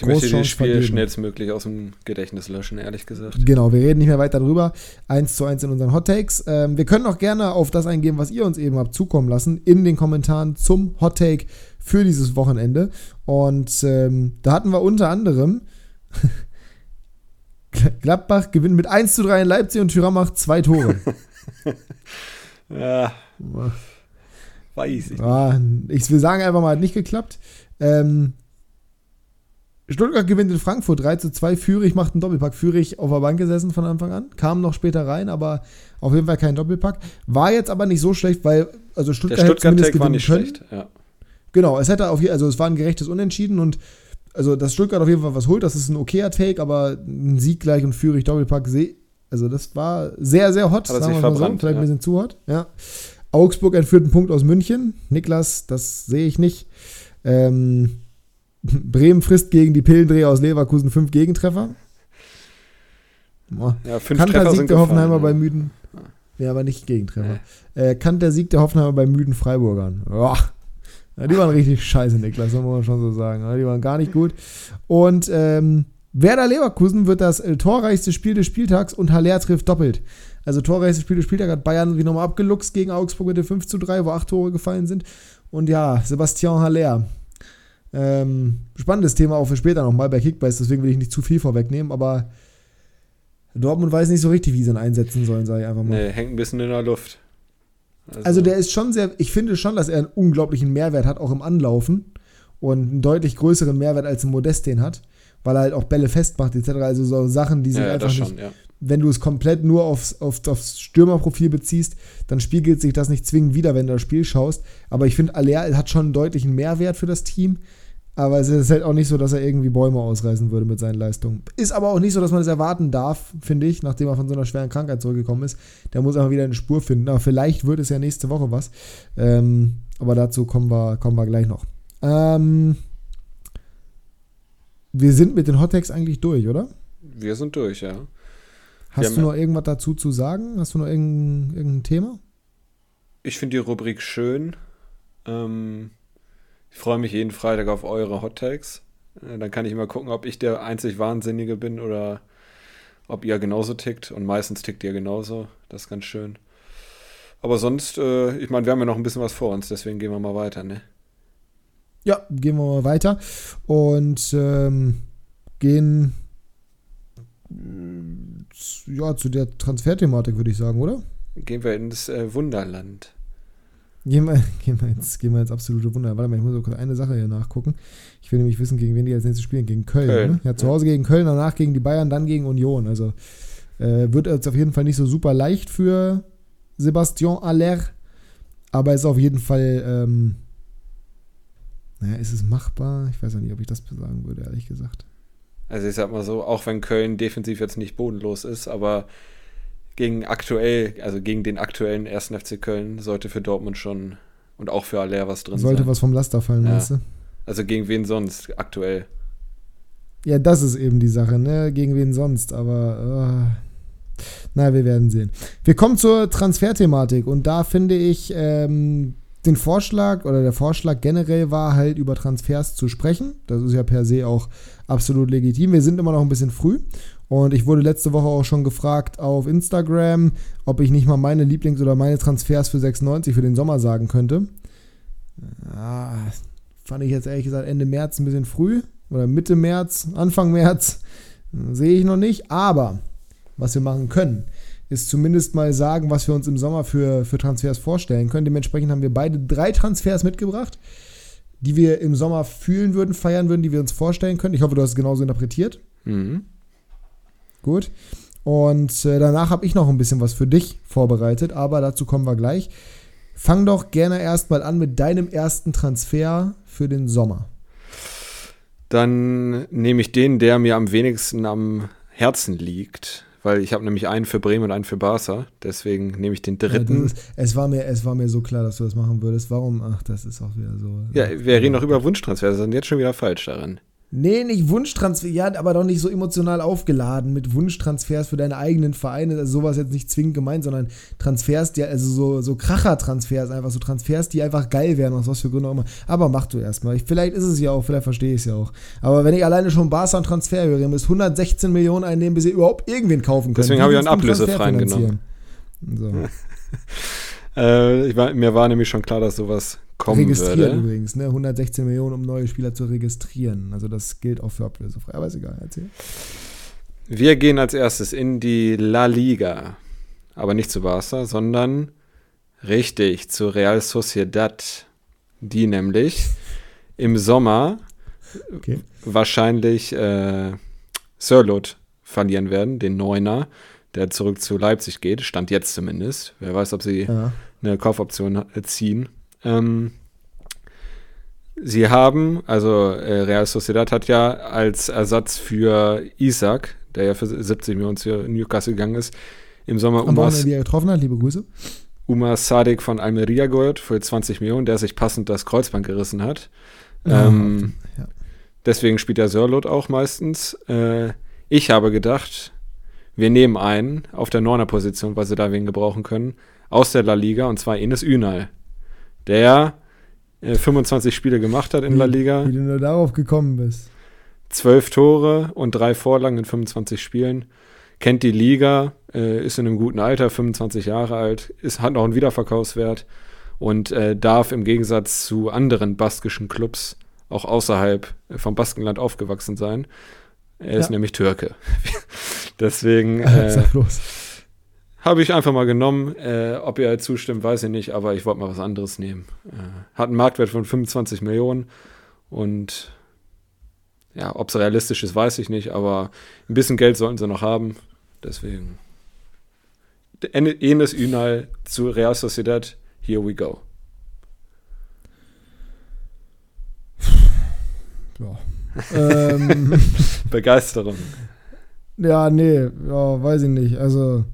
Ich möchte das Spiel vergeben. schnellstmöglich aus dem Gedächtnis löschen, ehrlich gesagt. Genau, wir reden nicht mehr weiter drüber. Eins zu eins in unseren Hot Takes. Ähm, wir können auch gerne auf das eingehen, was ihr uns eben habt zukommen lassen, in den Kommentaren zum Hot Take für dieses Wochenende. Und ähm, da hatten wir unter anderem Gladbach gewinnt mit 1 zu 3 in Leipzig und Thüram macht zwei Tore. ja. Weiß ich. Ja, ich will sagen, einfach mal, hat nicht geklappt. Ähm, Stuttgart gewinnt in Frankfurt 3 zu 2. Führig macht einen Doppelpack. Führig auf der Bank gesessen von Anfang an. Kam noch später rein, aber auf jeden Fall kein Doppelpack. War jetzt aber nicht so schlecht, weil also Stuttgart, Der Stuttgart war nicht können. schlecht, ja. Genau, es hätte auf also es war ein gerechtes Unentschieden und also dass Stuttgart auf jeden Fall was holt, das ist ein okayer Take, aber ein Sieg gleich und Führig Doppelpack, also das war sehr, sehr hot, sagen wir mal so, vielleicht ja. ein bisschen zu hot, ja. Augsburg entführt einen Punkt aus München. Niklas, das sehe ich nicht. Ähm, Bremen frisst gegen die Pillendreher aus Leverkusen fünf Gegentreffer. Ja, fünf Kanter Treffer Sieg der Hoffenheimer ja. bei müden. Ja, aber nicht Gegentreffer. Nee. Äh, Kant der Sieg der Hoffenheimer bei müden Freiburgern. Boah. Ja, die waren richtig scheiße, Niklas, das muss man schon so sagen. Die waren gar nicht gut. Und ähm, Werder Leverkusen wird das äh, torreichste Spiel des Spieltags und Haller trifft doppelt. Also torreichstes Spiel des Spieltags hat Bayern wie nochmal abgeluchst gegen Augsburg mit dem 5 zu 3, wo acht Tore gefallen sind. Und ja, Sebastian Haller ähm, spannendes Thema auch für später nochmal bei Kickbase, deswegen will ich nicht zu viel vorwegnehmen, aber Dortmund weiß nicht so richtig, wie sie ihn einsetzen sollen, sage ich einfach mal. Nee, hängt ein bisschen in der Luft. Also, also der ist schon sehr, ich finde schon, dass er einen unglaublichen Mehrwert hat, auch im Anlaufen und einen deutlich größeren Mehrwert als ein Modest den hat, weil er halt auch Bälle festmacht etc. Also so Sachen, die sich ja, einfach schon, nicht, ja. wenn du es komplett nur aufs, aufs, aufs Stürmerprofil beziehst, dann spiegelt sich das nicht zwingend wieder, wenn du das Spiel schaust. Aber ich finde, Aller hat schon einen deutlichen Mehrwert für das Team. Aber es ist halt auch nicht so, dass er irgendwie Bäume ausreißen würde mit seinen Leistungen. Ist aber auch nicht so, dass man es erwarten darf, finde ich, nachdem er von so einer schweren Krankheit zurückgekommen ist. Der muss einfach wieder eine Spur finden. Aber vielleicht wird es ja nächste Woche was. Ähm, aber dazu kommen wir, kommen wir gleich noch. Ähm, wir sind mit den Hottex eigentlich durch, oder? Wir sind durch, ja. Hast du noch irgendwas dazu zu sagen? Hast du noch irgendein, irgendein Thema? Ich finde die Rubrik schön. Ähm, ich freue mich jeden Freitag auf eure Hot Takes. Äh, dann kann ich mal gucken, ob ich der einzig Wahnsinnige bin oder ob ihr genauso tickt. Und meistens tickt ihr genauso. Das ist ganz schön. Aber sonst, äh, ich meine, wir haben ja noch ein bisschen was vor uns, deswegen gehen wir mal weiter, ne? Ja, gehen wir mal weiter und ähm, gehen ja, zu der Transferthematik, würde ich sagen, oder? Gehen wir ins äh, Wunderland. Gehen wir, gehen, wir jetzt, gehen wir ins absolute Wunder. Warte mal, ich muss so kurz eine Sache hier nachgucken. Ich will nämlich wissen, gegen wen die als nächstes spielen. Gegen Köln. Köln ne? Ja, zu Hause gegen Köln, danach gegen die Bayern, dann gegen Union. Also äh, wird jetzt auf jeden Fall nicht so super leicht für Sebastian Aller. Aber ist auf jeden Fall, ähm, naja, ist es machbar? Ich weiß auch nicht, ob ich das sagen würde, ehrlich gesagt. Also ich sag mal so, auch wenn Köln defensiv jetzt nicht bodenlos ist, aber gegen aktuell, also gegen den aktuellen 1. FC Köln sollte für Dortmund schon und auch für Aller was drin sollte sein. Sollte was vom Laster fallen, ja. meinst du? Also gegen wen sonst aktuell? Ja, das ist eben die Sache, ne? Gegen wen sonst, aber äh, na, wir werden sehen. Wir kommen zur Transferthematik und da finde ich ähm, den Vorschlag oder der Vorschlag generell war halt über Transfers zu sprechen. Das ist ja per se auch absolut legitim. Wir sind immer noch ein bisschen früh und ich wurde letzte Woche auch schon gefragt auf Instagram, ob ich nicht mal meine Lieblings- oder meine Transfers für 96 für den Sommer sagen könnte. Ja, fand ich jetzt ehrlich gesagt Ende März ein bisschen früh. Oder Mitte März, Anfang März. Sehe ich noch nicht. Aber was wir machen können, ist zumindest mal sagen, was wir uns im Sommer für, für Transfers vorstellen können. Dementsprechend haben wir beide drei Transfers mitgebracht, die wir im Sommer fühlen würden, feiern würden, die wir uns vorstellen können. Ich hoffe, du hast es genauso interpretiert. Mhm. Gut. Und äh, danach habe ich noch ein bisschen was für dich vorbereitet, aber dazu kommen wir gleich. Fang doch gerne erstmal an mit deinem ersten Transfer für den Sommer. Dann nehme ich den, der mir am wenigsten am Herzen liegt, weil ich habe nämlich einen für Bremen und einen für Barca. Deswegen nehme ich den dritten. Ja, ist, es, war mir, es war mir so klar, dass du das machen würdest. Warum? Ach, das ist auch wieder so. Ja, wir reden noch über Wunschtransfer, sind jetzt schon wieder falsch daran. Nee, nicht Wunschtransfer, ja, aber doch nicht so emotional aufgeladen mit Wunschtransfers für deine eigenen Vereine. Also sowas jetzt nicht zwingend gemeint, sondern Transfers, die, also so, so Kracher-Transfers, einfach so Transfers, die einfach geil wären, aus was für Gründen auch immer. Aber mach du erstmal. Vielleicht ist es ja auch, vielleicht verstehe ich es ja auch. Aber wenn ich alleine schon Barca und Transfer höre, ihr müsst 116 Millionen einnehmen, bis ihr überhaupt irgendwen kaufen könnt. Deswegen habe ich einen ablösefreien genommen. So. äh, war, mir war nämlich schon klar, dass sowas kommen registrieren würde. übrigens, ne? 116 Millionen, um neue Spieler zu registrieren. Also das gilt auch für ablösefrei. Aber ist egal, erzähl. Wir gehen als erstes in die La Liga. Aber nicht zu Barca, sondern richtig zu Real Sociedad. Die nämlich im Sommer okay. wahrscheinlich äh, Sörlot verlieren werden, den Neuner, der zurück zu Leipzig geht. Stand jetzt zumindest. Wer weiß, ob sie ja. eine Kaufoption ziehen. Ähm, sie haben, also äh, Real Sociedad hat ja als Ersatz für Isaac, der ja für 70 Millionen zu Newcastle gegangen ist, im Sommer Am Umas, er getroffen hat, liebe Grüße. Umar Sadik von Almeria geholt für 20 Millionen, der sich passend das Kreuzband gerissen hat. Ja, ähm, ja. Deswegen spielt der Sörlot auch meistens. Äh, ich habe gedacht, wir nehmen einen auf der Neuner-Position, weil sie da wen gebrauchen können, aus der La Liga, und zwar Ines Ünal der äh, 25 Spiele gemacht hat in wie, La Liga. Wie du nur darauf gekommen bist. Zwölf Tore und drei Vorlagen in 25 Spielen. Kennt die Liga, äh, ist in einem guten Alter, 25 Jahre alt, ist, hat noch einen Wiederverkaufswert und äh, darf im Gegensatz zu anderen baskischen Clubs auch außerhalb äh, vom Baskenland aufgewachsen sein. Er ja. ist nämlich Türke. Deswegen. Äh. Habe ich einfach mal genommen. Äh, ob ihr zustimmt, weiß ich nicht, aber ich wollte mal was anderes nehmen. Äh, hat einen Marktwert von 25 Millionen und ja, ob es realistisch ist, weiß ich nicht, aber ein bisschen Geld sollten sie noch haben. Deswegen. Enes Ünal zu Real Sociedad. Here we go. Ja. ähm, Begeisterung. Ja, nee, ja, weiß ich nicht. Also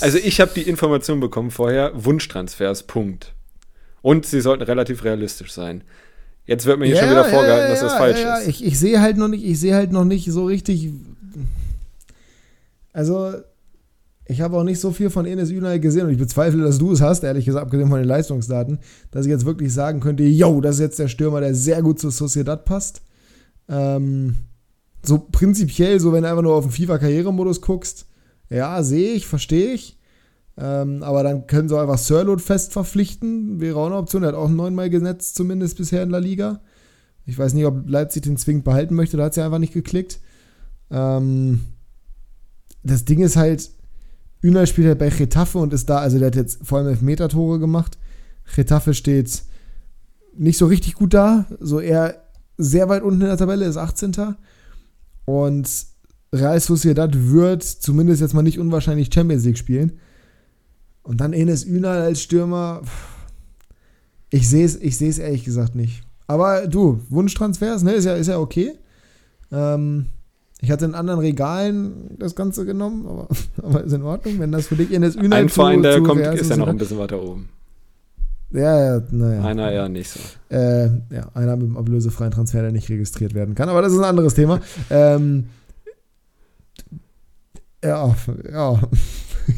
also ich habe die Information bekommen vorher, Wunschtransfers, Punkt. Und sie sollten relativ realistisch sein. Jetzt wird mir hier ja, schon wieder vorgehalten, ja, dass das falsch ist. Ich, ich sehe halt noch nicht, ich sehe halt noch nicht so richtig. Also, ich habe auch nicht so viel von Enes Ünal gesehen und ich bezweifle, dass du es hast, ehrlich gesagt, abgesehen von den Leistungsdaten, dass ich jetzt wirklich sagen könnte, yo, das ist jetzt der Stürmer, der sehr gut zur Sociedad passt. Ähm, so prinzipiell, so wenn du einfach nur auf den FIFA-Karrieremodus guckst, ja, sehe ich, verstehe ich. Ähm, aber dann können sie einfach Sirlot fest verpflichten. Wäre auch eine Option. Er hat auch neunmal gesetzt, zumindest bisher in der Liga. Ich weiß nicht, ob Leipzig den zwingend behalten möchte. Da hat es ja einfach nicht geklickt. Ähm, das Ding ist halt, Ünal spielt halt bei Getafe und ist da, also der hat jetzt vor allem Elfmeter-Tore gemacht. Getafe steht nicht so richtig gut da. So eher sehr weit unten in der Tabelle, ist 18. Und Real Sociedad wird zumindest jetzt mal nicht unwahrscheinlich Champions League spielen. Und dann Enes Ünal als Stürmer. Ich sehe es ich ehrlich gesagt nicht. Aber du, Wunschtransfers, ne, ist ja, ist ja okay. Ähm, ich hatte in anderen Regalen das Ganze genommen, aber, aber ist in Ordnung, wenn das für dich Enes Ünal Ein Verein, der kommt, ist ja noch ein bisschen weiter oben. Ja, ja, naja. Einer eher nicht so. Äh, ja, einer mit einem ablösefreien Transfer, der nicht registriert werden kann. Aber das ist ein anderes Thema. ähm, ja, ja.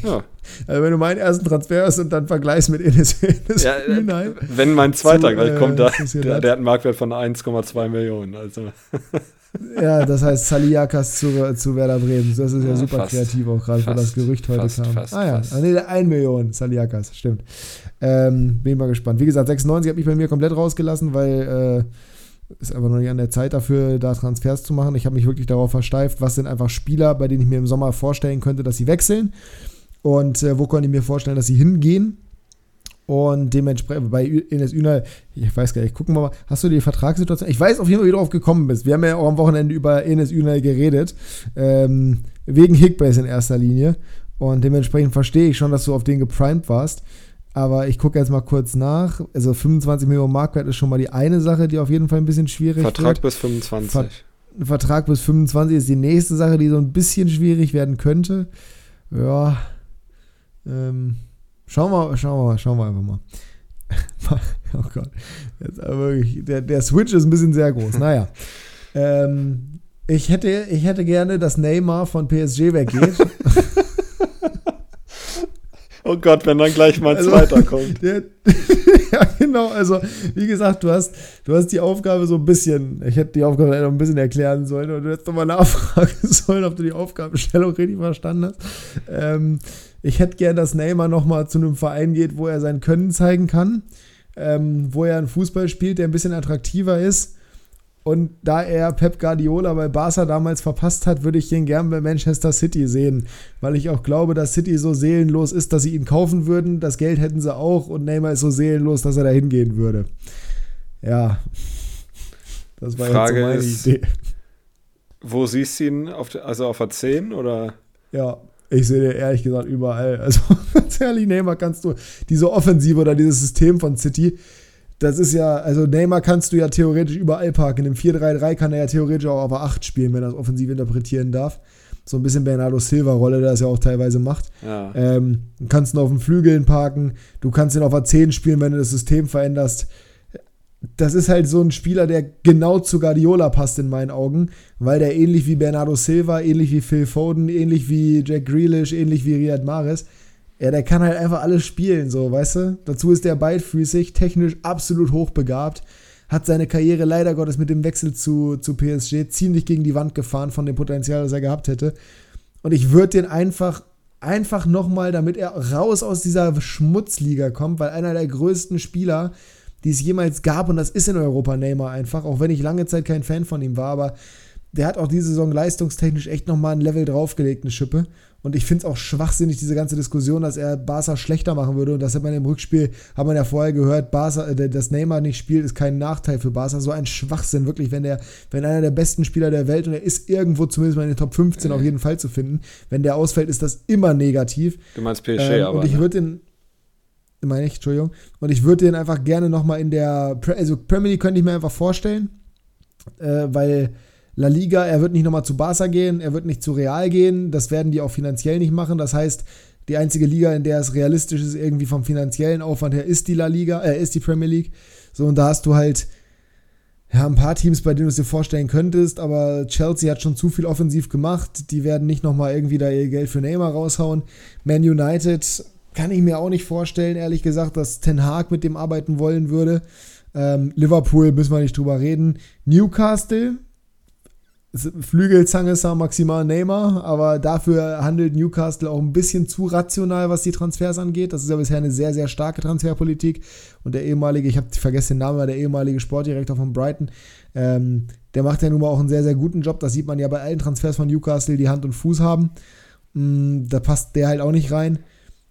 ja. Also wenn du meinen ersten Transfer hast und dann vergleichst mit Enes, Enes ja, Hühnheim, Wenn mein zweiter zu, gleich kommt, äh, der, der, hat einen Marktwert von 1,2 Millionen. Also. Ja, das heißt Saliakas zu, zu Werder Bremen. Das ist ja, ja super fast, kreativ auch gerade, weil das Gerücht heute fast, kam. Fast, ah ja, fast. Ah, nee, 1 Million Saliakas, stimmt. Ähm, bin mal gespannt. Wie gesagt, 96 habe ich bei mir komplett rausgelassen, weil äh, ist aber noch nicht an der Zeit dafür, da Transfers zu machen. Ich habe mich wirklich darauf versteift, was sind einfach Spieler, bei denen ich mir im Sommer vorstellen könnte, dass sie wechseln und äh, wo kann ich mir vorstellen, dass sie hingehen. Und dementsprechend bei Enes Ünal, ich weiß gar nicht, gucken wir mal, hast du die Vertragssituation? Ich weiß auf jeden Fall, wie du drauf gekommen bist. Wir haben ja auch am Wochenende über Enes Ünal geredet, ähm, wegen Hickbase in erster Linie. Und dementsprechend verstehe ich schon, dass du auf den geprimed warst. Aber ich gucke jetzt mal kurz nach. Also 25 Millionen Marktwert ist schon mal die eine Sache, die auf jeden Fall ein bisschen schwierig Vertrag wird. bis 25. Ver Vertrag bis 25 ist die nächste Sache, die so ein bisschen schwierig werden könnte. Ja. Ähm, schauen wir, schauen wir, schauen wir einfach mal. oh Gott. Jetzt wirklich, der, der Switch ist ein bisschen sehr groß. Naja. ähm, ich, hätte, ich hätte gerne, dass Neymar von PSG weggeht. Oh Gott, wenn dann gleich mal ein also, zweiter kommt. Der, ja, genau. Also, wie gesagt, du hast, du hast die Aufgabe so ein bisschen, ich hätte die Aufgabe noch ein bisschen erklären sollen und du hättest nochmal nachfragen sollen, ob du die Aufgabenstellung richtig verstanden hast. Ähm, ich hätte gern, dass Neymar nochmal zu einem Verein geht, wo er sein Können zeigen kann, ähm, wo er einen Fußball spielt, der ein bisschen attraktiver ist und da er Pep Guardiola bei Barca damals verpasst hat, würde ich ihn gern bei Manchester City sehen, weil ich auch glaube, dass City so seelenlos ist, dass sie ihn kaufen würden. Das Geld hätten sie auch und Neymar ist so seelenlos, dass er da hingehen würde. Ja, das war Frage jetzt so meine ist, Idee. Wo siehst du ihn? Auf, also auf der 10 oder? Ja, ich sehe den ehrlich gesagt überall. Also ganz ehrlich, Neymar kannst du diese Offensive oder dieses System von City das ist ja, also Neymar kannst du ja theoretisch überall parken. Im 4-3-3 kann er ja theoretisch auch auf 8 spielen, wenn er es offensiv interpretieren darf. So ein bisschen Bernardo Silva-Rolle, der das ja auch teilweise macht. Ja. Ähm, du kannst ihn auf den Flügeln parken, du kannst ihn auf der 10 spielen, wenn du das System veränderst. Das ist halt so ein Spieler, der genau zu Guardiola passt in meinen Augen, weil der ähnlich wie Bernardo Silva, ähnlich wie Phil Foden, ähnlich wie Jack Grealish, ähnlich wie Riyad Mahrez ja, der kann halt einfach alles spielen, so, weißt du? Dazu ist der beidfüßig, technisch absolut hochbegabt. Hat seine Karriere leider Gottes mit dem Wechsel zu, zu PSG ziemlich gegen die Wand gefahren von dem Potenzial, das er gehabt hätte. Und ich würde den einfach, einfach nochmal, damit er raus aus dieser Schmutzliga kommt, weil einer der größten Spieler, die es jemals gab, und das ist in Europa Neymar einfach, auch wenn ich lange Zeit kein Fan von ihm war, aber der hat auch diese Saison leistungstechnisch echt nochmal ein Level draufgelegt, eine Schippe. Und ich finde es auch schwachsinnig, diese ganze Diskussion, dass er Barca schlechter machen würde. Und das hat man im Rückspiel, hat man ja vorher gehört, Barca, äh, dass Neymar nicht spielt, ist kein Nachteil für Barca. So ein Schwachsinn, wirklich, wenn der, wenn einer der besten Spieler der Welt und er ist irgendwo zumindest mal in den Top 15 mhm. auf jeden Fall zu finden, wenn der ausfällt, ist das immer negativ. Du meinst PSG, ähm, aber. Und ich ne? würde den, meine ich, Entschuldigung. Und ich würde den einfach gerne nochmal in der, also Premier League könnte ich mir einfach vorstellen, äh, weil La Liga, er wird nicht nochmal zu Barca gehen, er wird nicht zu Real gehen, das werden die auch finanziell nicht machen. Das heißt, die einzige Liga, in der es realistisch ist, irgendwie vom finanziellen Aufwand her, ist die La Liga, äh, ist die Premier League. So, und da hast du halt ja, ein paar Teams, bei denen du es dir vorstellen könntest, aber Chelsea hat schon zu viel offensiv gemacht. Die werden nicht nochmal irgendwie da ihr Geld für Neymar raushauen. Man United kann ich mir auch nicht vorstellen, ehrlich gesagt, dass Ten Hag mit dem arbeiten wollen würde. Ähm, Liverpool müssen wir nicht drüber reden. Newcastle, Flügelzange ist maximal Neymar, aber dafür handelt Newcastle auch ein bisschen zu rational, was die Transfers angeht. Das ist ja bisher eine sehr, sehr starke Transferpolitik. Und der ehemalige, ich habe vergessen den Namen, der ehemalige Sportdirektor von Brighton, ähm, der macht ja nun mal auch einen sehr, sehr guten Job. Das sieht man ja bei allen Transfers von Newcastle, die Hand und Fuß haben. Mm, da passt der halt auch nicht rein.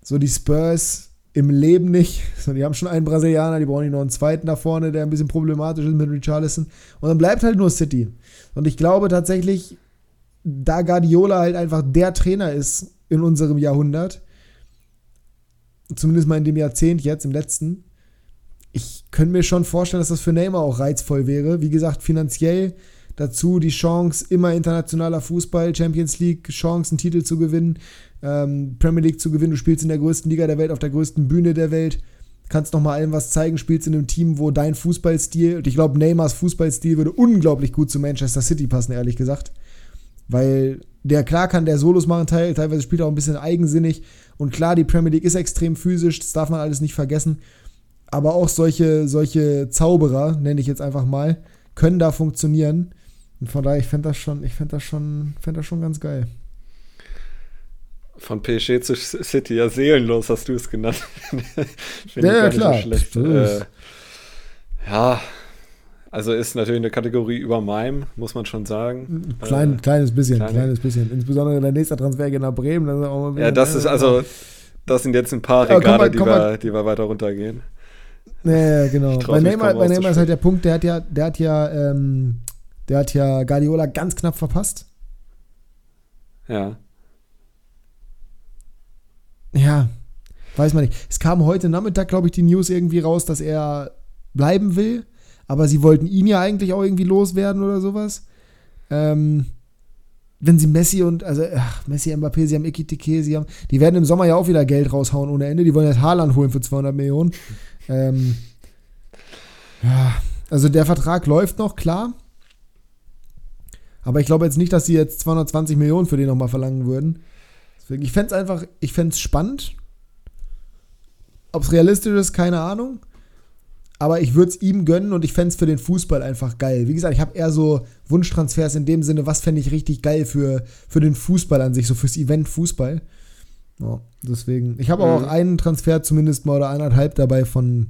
So die Spurs im Leben nicht. So, die haben schon einen Brasilianer, die brauchen nicht noch einen zweiten da vorne, der ein bisschen problematisch ist mit Richarlison. Und dann bleibt halt nur City. Und ich glaube tatsächlich, da Guardiola halt einfach der Trainer ist in unserem Jahrhundert, zumindest mal in dem Jahrzehnt jetzt, im letzten, ich könnte mir schon vorstellen, dass das für Neymar auch reizvoll wäre. Wie gesagt, finanziell dazu die Chance, immer internationaler Fußball, Champions League, Chance, einen Titel zu gewinnen, ähm, Premier League zu gewinnen. Du spielst in der größten Liga der Welt, auf der größten Bühne der Welt kannst noch mal allen was zeigen, spielst in einem Team, wo dein Fußballstil, und ich glaube, Neymars Fußballstil würde unglaublich gut zu Manchester City passen, ehrlich gesagt. Weil der, klar kann der Solos machen, teilweise spielt er auch ein bisschen eigensinnig. Und klar, die Premier League ist extrem physisch, das darf man alles nicht vergessen. Aber auch solche, solche Zauberer, nenne ich jetzt einfach mal, können da funktionieren. Und von daher, ich fände das schon, ich fände das schon, fände das schon ganz geil von PSG zu City, ja, seelenlos hast du es genannt. ja, ja, klar. So äh, ja, also ist natürlich eine Kategorie über meinem, muss man schon sagen. Klein, äh, kleines bisschen, kleine. kleines bisschen. Insbesondere der nächste Transfer nach Bremen. Das ja, das ist also, das sind jetzt ein paar Ja, Regale, mal, die, wir, die wir weiter runtergehen. Ja, genau. Bei Neymar, bei Neymar ist halt der. Punkt, der hat ja, der hat ja, ähm, der hat ja Guardiola ganz knapp verpasst. Ja. Ja, weiß man nicht. Es kam heute Nachmittag, glaube ich, die News irgendwie raus, dass er bleiben will. Aber sie wollten ihn ja eigentlich auch irgendwie loswerden oder sowas. Ähm, wenn sie Messi und, also, ach, Messi, Mbappé, sie haben Ikitike, sie haben, die werden im Sommer ja auch wieder Geld raushauen ohne Ende. Die wollen jetzt Haaland holen für 200 Millionen. Ähm, ja, also der Vertrag läuft noch, klar. Aber ich glaube jetzt nicht, dass sie jetzt 220 Millionen für den nochmal verlangen würden. Deswegen, ich fände es einfach, ich fände es spannend. Ob es realistisch ist, keine Ahnung. Aber ich würde es ihm gönnen und ich fände es für den Fußball einfach geil. Wie gesagt, ich habe eher so Wunschtransfers in dem Sinne, was fände ich richtig geil für, für den Fußball an sich, so fürs Event Fußball. Ja, deswegen. Ich habe auch Mhm. einen Transfer zumindest mal oder eineinhalb dabei von,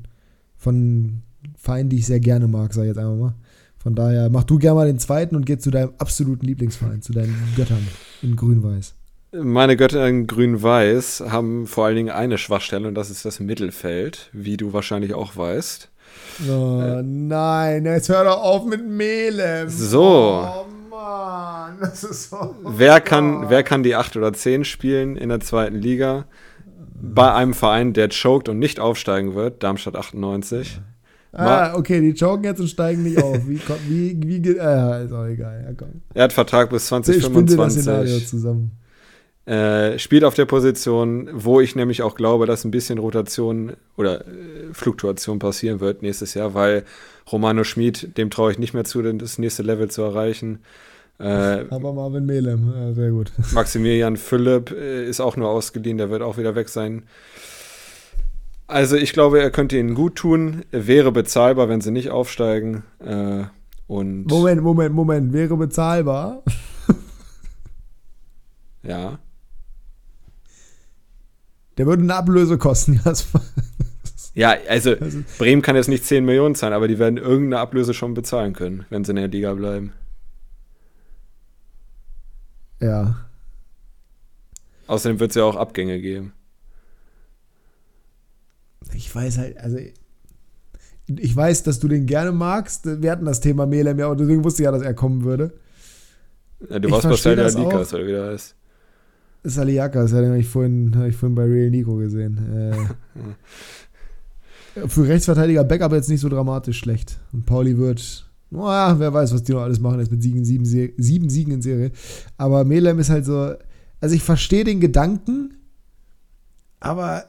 von Vereinen, die ich sehr gerne mag, sag ich jetzt einfach mal. Von daher, mach du gerne mal den zweiten und geh zu deinem absoluten Lieblingsverein, zu deinen Göttern in Grün-Weiß. Meine Götter in Grün-Weiß haben vor allen Dingen eine Schwachstelle und das ist das Mittelfeld, wie du wahrscheinlich auch weißt. Oh nein, jetzt hör doch auf mit Melem. So. Oh Mann, das ist so. Wer kann, wer kann die 8 oder 10 spielen in der zweiten Liga? Bei einem Verein, der choked und nicht aufsteigen wird, Darmstadt 98. Ah, okay, die joken jetzt und steigen nicht auf. Wie, wie, wie geht. Ah, ist auch egal. Ja, komm. Er hat Vertrag bis Ich spinne dir das Szenario 2025. zusammen. Äh, spielt auf der Position, wo ich nämlich auch glaube, dass ein bisschen Rotation oder äh, Fluktuation passieren wird nächstes Jahr, weil Romano Schmid, dem traue ich nicht mehr zu, das nächste Level zu erreichen. Äh, Aber Marvin Melem, ja, sehr gut. Maximilian Philipp äh, ist auch nur ausgeliehen, der wird auch wieder weg sein. Also ich glaube, er könnte ihnen gut tun, wäre bezahlbar, wenn sie nicht aufsteigen. Äh, und Moment, Moment, Moment. Wäre bezahlbar. ja, Der würde eine Ablöse kosten, Jasper. ja, also Also- Bremen kann jetzt nicht 10 Millionen zahlen, aber die werden irgendeine Ablöse schon bezahlen können, wenn sie in der Liga bleiben. Ja. Außerdem wird es ja auch Abgänge geben. Ich weiß halt, also. Ich weiß, dass du den gerne magst. Wir hatten das Thema Melem ja, und deswegen wusste ich ja, dass er kommen würde. Ja, du warst bei Stella das Likas oder wie der heißt. Saliakas, ja, den habe ich, vorhin, hab ich vorhin bei Real Nico gesehen. Äh, für Rechtsverteidiger Backup jetzt nicht so dramatisch schlecht. Und Pauli wird, naja, wer weiß, was die noch alles machen jetzt mit Siegen, sieben, sieben Siegen in Serie. Aber Melem ist halt so, also ich verstehe den Gedanken, aber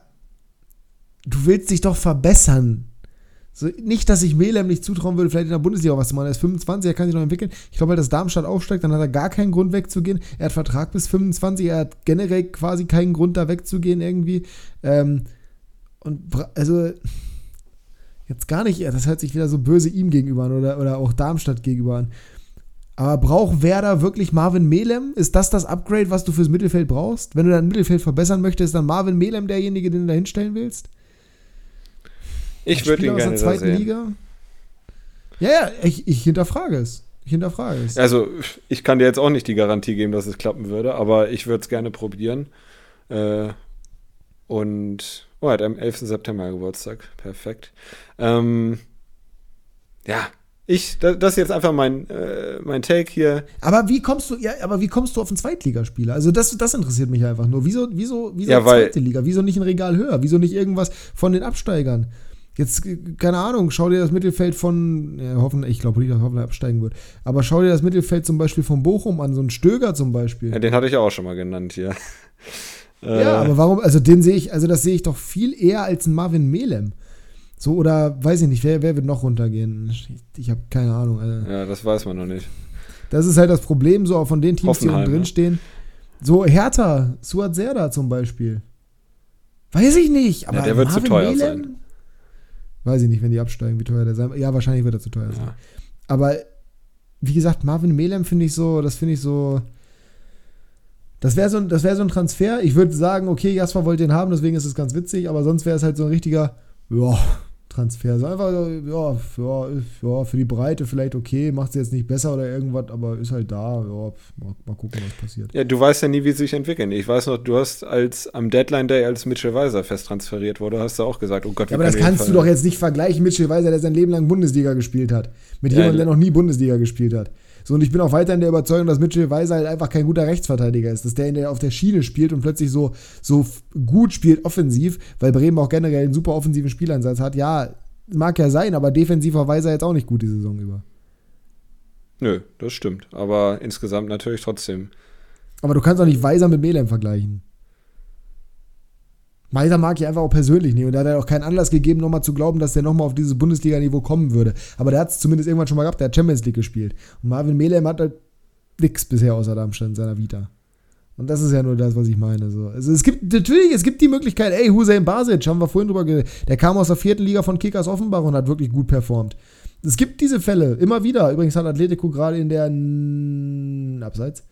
du willst dich doch verbessern. So, nicht, dass ich Melem nicht zutrauen würde, vielleicht in der Bundesliga was zu machen. Er ist 25, er kann sich noch entwickeln. Ich glaube halt, dass Darmstadt aufsteigt, dann hat er gar keinen Grund wegzugehen. Er hat Vertrag bis 25, er hat generell quasi keinen Grund da wegzugehen irgendwie. Ähm, und also jetzt gar nicht, das hört sich wieder so böse ihm gegenüber an oder, oder auch Darmstadt gegenüber an. Aber braucht Werder wirklich Marvin Melem? Ist das das Upgrade, was du fürs Mittelfeld brauchst? Wenn du dein Mittelfeld verbessern möchtest, ist dann Marvin Melem derjenige, den du da hinstellen willst? Ich würde ihn aus gerne der da zweiten sehen. Liga? Ja, ja, ich, ich hinterfrage es. Ich hinterfrage es. Also, ich kann dir jetzt auch nicht die Garantie geben, dass es klappen würde, aber ich würde es gerne probieren. Äh, und, oh, er hat am 11. September Geburtstag. Perfekt. Ähm, ja, ich, das, das ist jetzt einfach mein, äh, mein Take hier. Aber wie kommst du, ja, aber wie kommst du auf einen Zweitligaspieler? Also das, das interessiert mich einfach nur. Wieso, wieso, wieso Ja, weil- zweite Liga? Wieso nicht ein Regal höher? Wieso nicht irgendwas von den Absteigern? Jetzt, äh, keine Ahnung, schau dir das Mittelfeld von, ja, hoffen, ich glaube nicht, dass Hoffenheim absteigen wird, aber schau dir das Mittelfeld zum Beispiel von Bochum an, so ein Stöger zum Beispiel. Ja, den hatte ich auch schon mal genannt hier. Ja, aber warum, also den sehe ich, also das sehe ich doch viel eher als ein Marvin Melem. So, oder weiß ich nicht, wer, wer wird noch runtergehen? Ich, ich habe keine Ahnung. Also. ja, das weiß man noch nicht. Das ist halt das Problem, so auch von den Teams, die Hoffenheim, unten drin ne? stehen. So Hertha, Suat Serda zum Beispiel. Weiß ich nicht, aber Ja, der wird zu Marvin teuer Melem? sein. Weiß ich nicht, wenn die absteigen, wie teuer der sein Ja, wahrscheinlich wird er zu teuer sein. Ja. Aber wie gesagt, Marvin Melem finde ich so, das finde ich so. Das wäre so, das wär so ein Transfer. Ich würde sagen, okay, Jasper wollte den haben, deswegen ist es ganz witzig, aber sonst wäre es halt so ein richtiger, ja, Transfer. So einfach, ja, ja, ja, für die Breite vielleicht okay, macht sie jetzt nicht besser oder irgendwas, aber ist halt da. Ja, mal, mal, gucken, was passiert. Ja, du weißt ja nie, wie sie sich entwickeln. Ich weiß noch, du hast als am Deadline Day, als Mitchell Weiser fest transferiert wurde, hast du auch gesagt, oh Gott, ja, aber das kannst du doch jetzt nicht vergleichen, Mitchell Weiser, der sein Leben lang Bundesliga gespielt hat, mit ja, jemandem, der noch nie Bundesliga gespielt hat. So, und ich bin auch weiterhin der Überzeugung, dass Mitchell Weiser halt einfach kein guter Rechtsverteidiger ist. Dass der, der auf der Schiene spielt und plötzlich so, so gut spielt offensiv, weil Bremen auch generell einen super offensiven Spielansatz hat. Ja, mag ja sein, aber defensiv war Weiser jetzt auch nicht gut die Saison über. Nö, das stimmt. Aber insgesamt natürlich trotzdem. Aber du kannst auch nicht Weiser mit Melem vergleichen. Meiser mag ich einfach auch persönlich nicht und da hat er auch keinen Anlass gegeben, nochmal zu glauben, dass der nochmal auf dieses Bundesliga-Niveau kommen würde. Aber der hat es zumindest irgendwann schon mal gehabt, der hat Champions League gespielt. Und Marvin Melem hat halt nichts bisher außer Darmstadt in seiner Vita. Und das ist ja nur das, was ich meine. So. Also es gibt natürlich, es gibt die Möglichkeit, ey, Hussein Basic, haben wir vorhin drüber geredet, der kam aus der vierten Liga von Kickers Offenbach und hat wirklich gut performt. Es gibt diese Fälle immer wieder. Übrigens hat Atletico gerade in der N Abseits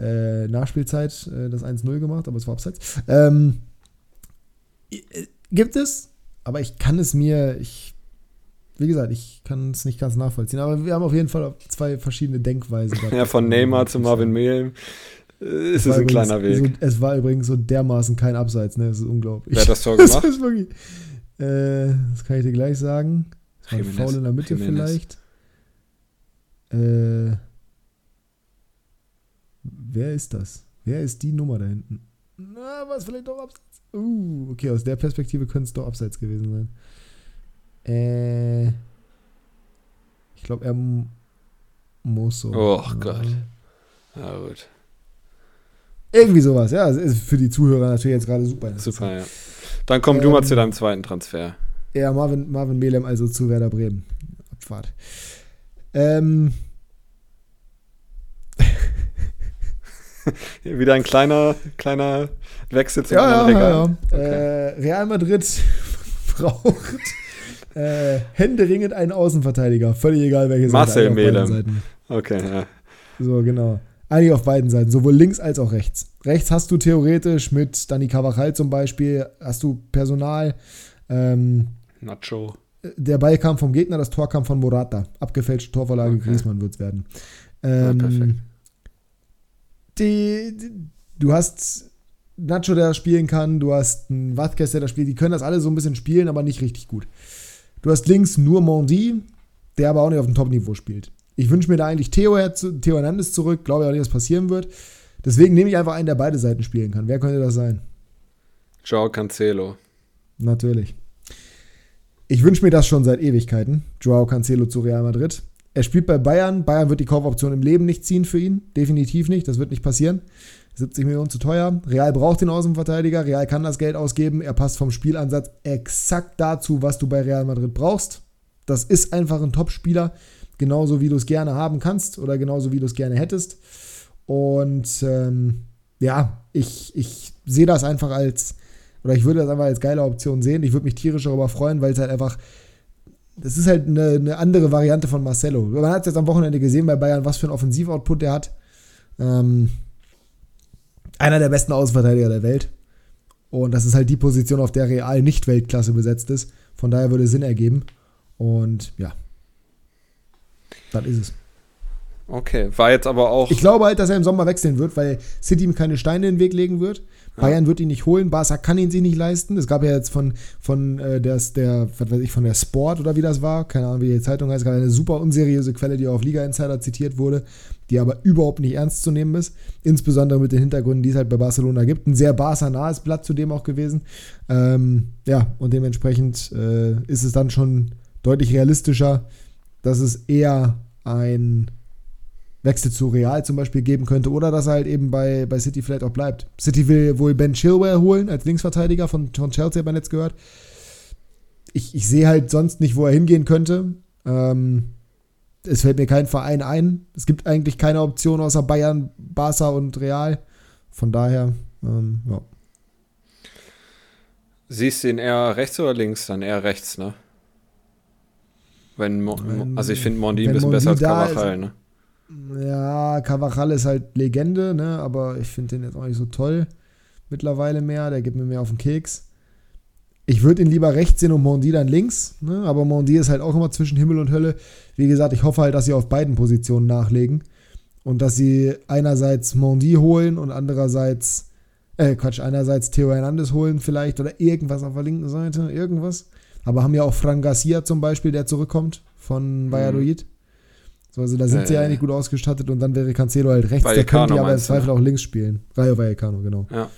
äh, Nachspielzeit äh, das 1-0 gemacht, aber es war Abseits. Ähm, äh, gibt es, aber ich kann es mir, ich, wie gesagt, ich kann es nicht ganz nachvollziehen. Aber wir haben auf jeden Fall zwei verschiedene Denkweisen. ja, von Neymar zu Marvin Mehl äh, ist es ein kleiner Weg. So, es war übrigens so dermaßen kein Abseits, ne? Das ist unglaublich. Wer hat das Tor gemacht? das, wirklich, äh, das kann ich dir gleich sagen. Das war ein Foul in der Mitte Jimenez. vielleicht. Äh, wer ist das? Wer ist die Nummer da hinten? Na, was vielleicht doch Abseits? Uh, okay, aus der Perspektive könnte es doch abseits gewesen sein. Äh. Ich glaube, er muss so. Oh Gott. Ja, gut. Irgendwie sowas, ja. Ist für die Zuhörer natürlich jetzt gerade super. Super, ja. Dann komm ähm, du mal zu deinem zweiten Transfer. Ja, Marvin, Marvin Melem also zu Werder Bremen. Abfahrt. Ähm. Wieder ein kleiner, kleiner Wechsel zum ja, ja, ja, ja. Okay. Äh, Real Madrid braucht äh, händeringend einen Außenverteidiger. Völlig egal, welche Seite. Marcel Melem. Okay, ja. So, genau. Eigentlich auf beiden Seiten, sowohl links als auch rechts. Rechts hast du theoretisch mit Dani Cavachal zum Beispiel, hast du Personal. Ähm, Nacho. Der Ball kam vom Gegner, das Tor kam von Morata. Abgefälschte Torvorlage, okay. Griezmann wird es werden. Ähm, ja, perfekt. Die, die, du hast Nacho, der spielen kann, du hast einen Vazquez, der das spielt, die können das alle so ein bisschen spielen, aber nicht richtig gut. Du hast links nur Mondi, der aber auch nicht auf dem Top-Niveau spielt. Ich wünsche mir da eigentlich Theo, Theo Hernandez zurück, glaube auch nicht, was passieren wird. Deswegen nehme ich einfach einen, der beide Seiten spielen kann. Wer könnte das sein? Joao Cancelo. Natürlich. Ich wünsche mir das schon seit Ewigkeiten. Joao Cancelo zu Real Madrid. Er spielt bei Bayern. Bayern wird die Kaufoption im Leben nicht ziehen für ihn. Definitiv nicht. Das wird nicht passieren. 70 Millionen zu teuer. Real braucht den Außenverteidiger. Real kann das Geld ausgeben. Er passt vom Spielansatz exakt dazu, was du bei Real Madrid brauchst. Das ist einfach ein Top-Spieler. Genauso wie du es gerne haben kannst oder genauso wie du es gerne hättest. Und ähm, ja, ich, ich sehe das einfach als, oder ich würde das einfach als geile Option sehen. Ich würde mich tierisch darüber freuen, weil es halt einfach, das ist halt eine, eine andere Variante von Marcelo. Man hat es jetzt am Wochenende gesehen bei Bayern, was für ein Offensivoutput der hat. Ähm, einer der besten Außenverteidiger der Welt. Und das ist halt die Position, auf der Real nicht Weltklasse besetzt ist. Von daher würde es Sinn ergeben. Und ja, das ist es. Okay, war jetzt aber auch. Ich glaube halt, dass er im Sommer wechseln wird, weil City ihm keine Steine in den Weg legen wird. Bayern wird ihn nicht holen, Barca kann ihn sich nicht leisten. Es gab ja jetzt von, von äh, der, der, was weiß ich, von der Sport oder wie das war, keine Ahnung, wie die Zeitung heißt, gerade eine super unseriöse Quelle, die auf Liga Insider zitiert wurde, die aber überhaupt nicht ernst zu nehmen ist. Insbesondere mit den Hintergründen, die es halt bei Barcelona gibt. Ein sehr Barca-nahes Blatt zudem auch gewesen. Ähm, ja, und dementsprechend äh, ist es dann schon deutlich realistischer, dass es eher ein Wechsel zu Real zum Beispiel geben könnte oder dass er halt eben bei, bei City vielleicht auch bleibt. City will wohl Ben Chilwell holen als Linksverteidiger von, von Chelsea, hat jetzt gehört. Ich, ich sehe halt sonst nicht, wo er hingehen könnte. Ähm, es fällt mir kein Verein ein. Es gibt eigentlich keine Option außer Bayern, Barca und Real. Von daher, ähm, ja. Siehst du ihn eher rechts oder links? Dann eher rechts, ne? Wenn, also ich finde Mondi ein bisschen Mondi besser als Cavachal, ne? Ja, Cavachal ist halt Legende, ne? aber ich finde den jetzt auch nicht so toll mittlerweile mehr. Der gibt mir mehr auf den Keks. Ich würde ihn lieber rechts sehen und Mondi dann links, ne? aber Mondi ist halt auch immer zwischen Himmel und Hölle. Wie gesagt, ich hoffe halt, dass sie auf beiden Positionen nachlegen und dass sie einerseits Mondi holen und andererseits, äh, Quatsch, einerseits Theo Hernandez holen vielleicht oder irgendwas auf der linken Seite, irgendwas. Aber haben ja auch Fran Garcia zum Beispiel, der zurückkommt von Mhm. Valladolid. So, also da sind Äh, sie ja eigentlich gut ausgestattet und dann wäre Cancelo halt rechts, der Vallecano könnte ja aber im Zweifel ne? auch links spielen. Rayo Vallecano, genau. Ja.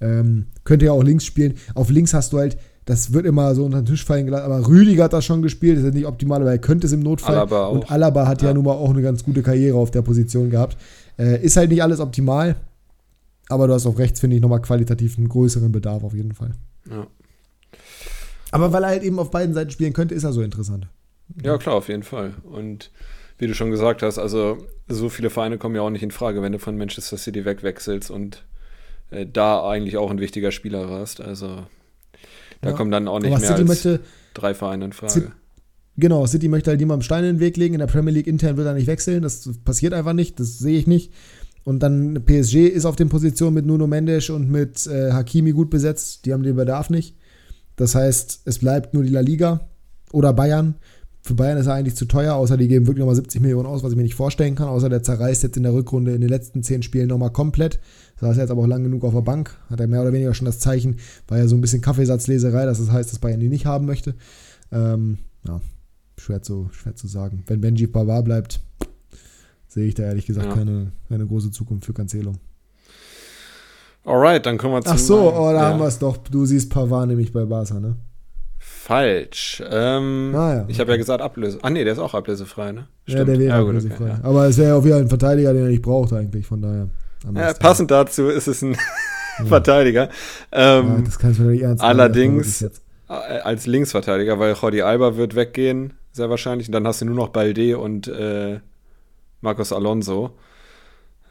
Ähm, könnte ja auch links spielen. Auf links hast du halt, das wird immer so unter den Tisch fallen gelassen, aber Rüdiger hat das schon gespielt, das ist nicht optimal, aber er könnte es im Notfall. Alaba auch. Und Alaba hat ja. Ja. nun mal auch eine ganz gute Karriere auf der Position gehabt. Äh, ist halt nicht alles optimal, aber du hast auf rechts, finde ich, nochmal qualitativ einen größeren Bedarf auf jeden Fall. Ja. Aber weil er halt eben auf beiden Seiten spielen könnte, ist er so interessant. ja, klar, auf jeden Fall. Und wie du schon gesagt hast, also so viele Vereine kommen ja auch nicht in Frage, wenn du von Manchester City wegwechselst und äh, da eigentlich auch ein wichtiger Spieler warst. Also da Ja. kommen dann auch nicht Aber mehr City als möchte, drei Vereine in Frage. City- Genau, City möchte halt niemandem Steine in den Weg legen. In der Premier League intern wird er nicht wechseln. Das passiert einfach nicht. Das sehe ich nicht. Und dann PSG ist auf den Positionen mit Nuno Mendes und mit äh, Hakimi gut besetzt. Die haben den Bedarf nicht. Das heißt, es bleibt nur die La Liga oder Bayern. Für Bayern ist er eigentlich zu teuer, außer die geben wirklich nochmal 70 Millionen aus, was ich mir nicht vorstellen kann. Außer der zerreißt jetzt in der Rückrunde in den letzten 10 Spielen nochmal komplett. Saß jetzt aber auch lang genug auf der Bank. Hat er mehr oder weniger schon das Zeichen. War ja so ein bisschen Kaffeesatzleserei, dass das heißt, dass Bayern die nicht haben möchte. Ähm, ja, schwer zu, schwer zu sagen. Wenn Benji Pavard bleibt, sehe ich da ehrlich gesagt Ja. keine, keine große Zukunft für Cancelo. Alright, dann kommen wir zu. Ach so, oh, da ja. haben wir es doch. Du siehst Pavard nämlich bei Barca, ne? Falsch. Ähm, Ah, ja, Ich habe ja gesagt Ablöse. Ah nee, der ist auch ablösefrei, ne? Ja, der wäre ja, ablösefrei. okay. Aber es wäre ja auch wieder ein Verteidiger, den er nicht braucht eigentlich, von daher. Ja, passend dazu ist es ein Ja. Verteidiger. Ja, Ähm, das kannst du nicht ernst nehmen, allerdings- wirklich äh, als Linksverteidiger, weil Jordi Alba wird weggehen, sehr wahrscheinlich. Und dann hast du nur noch Balde und äh, Marcos Alonso.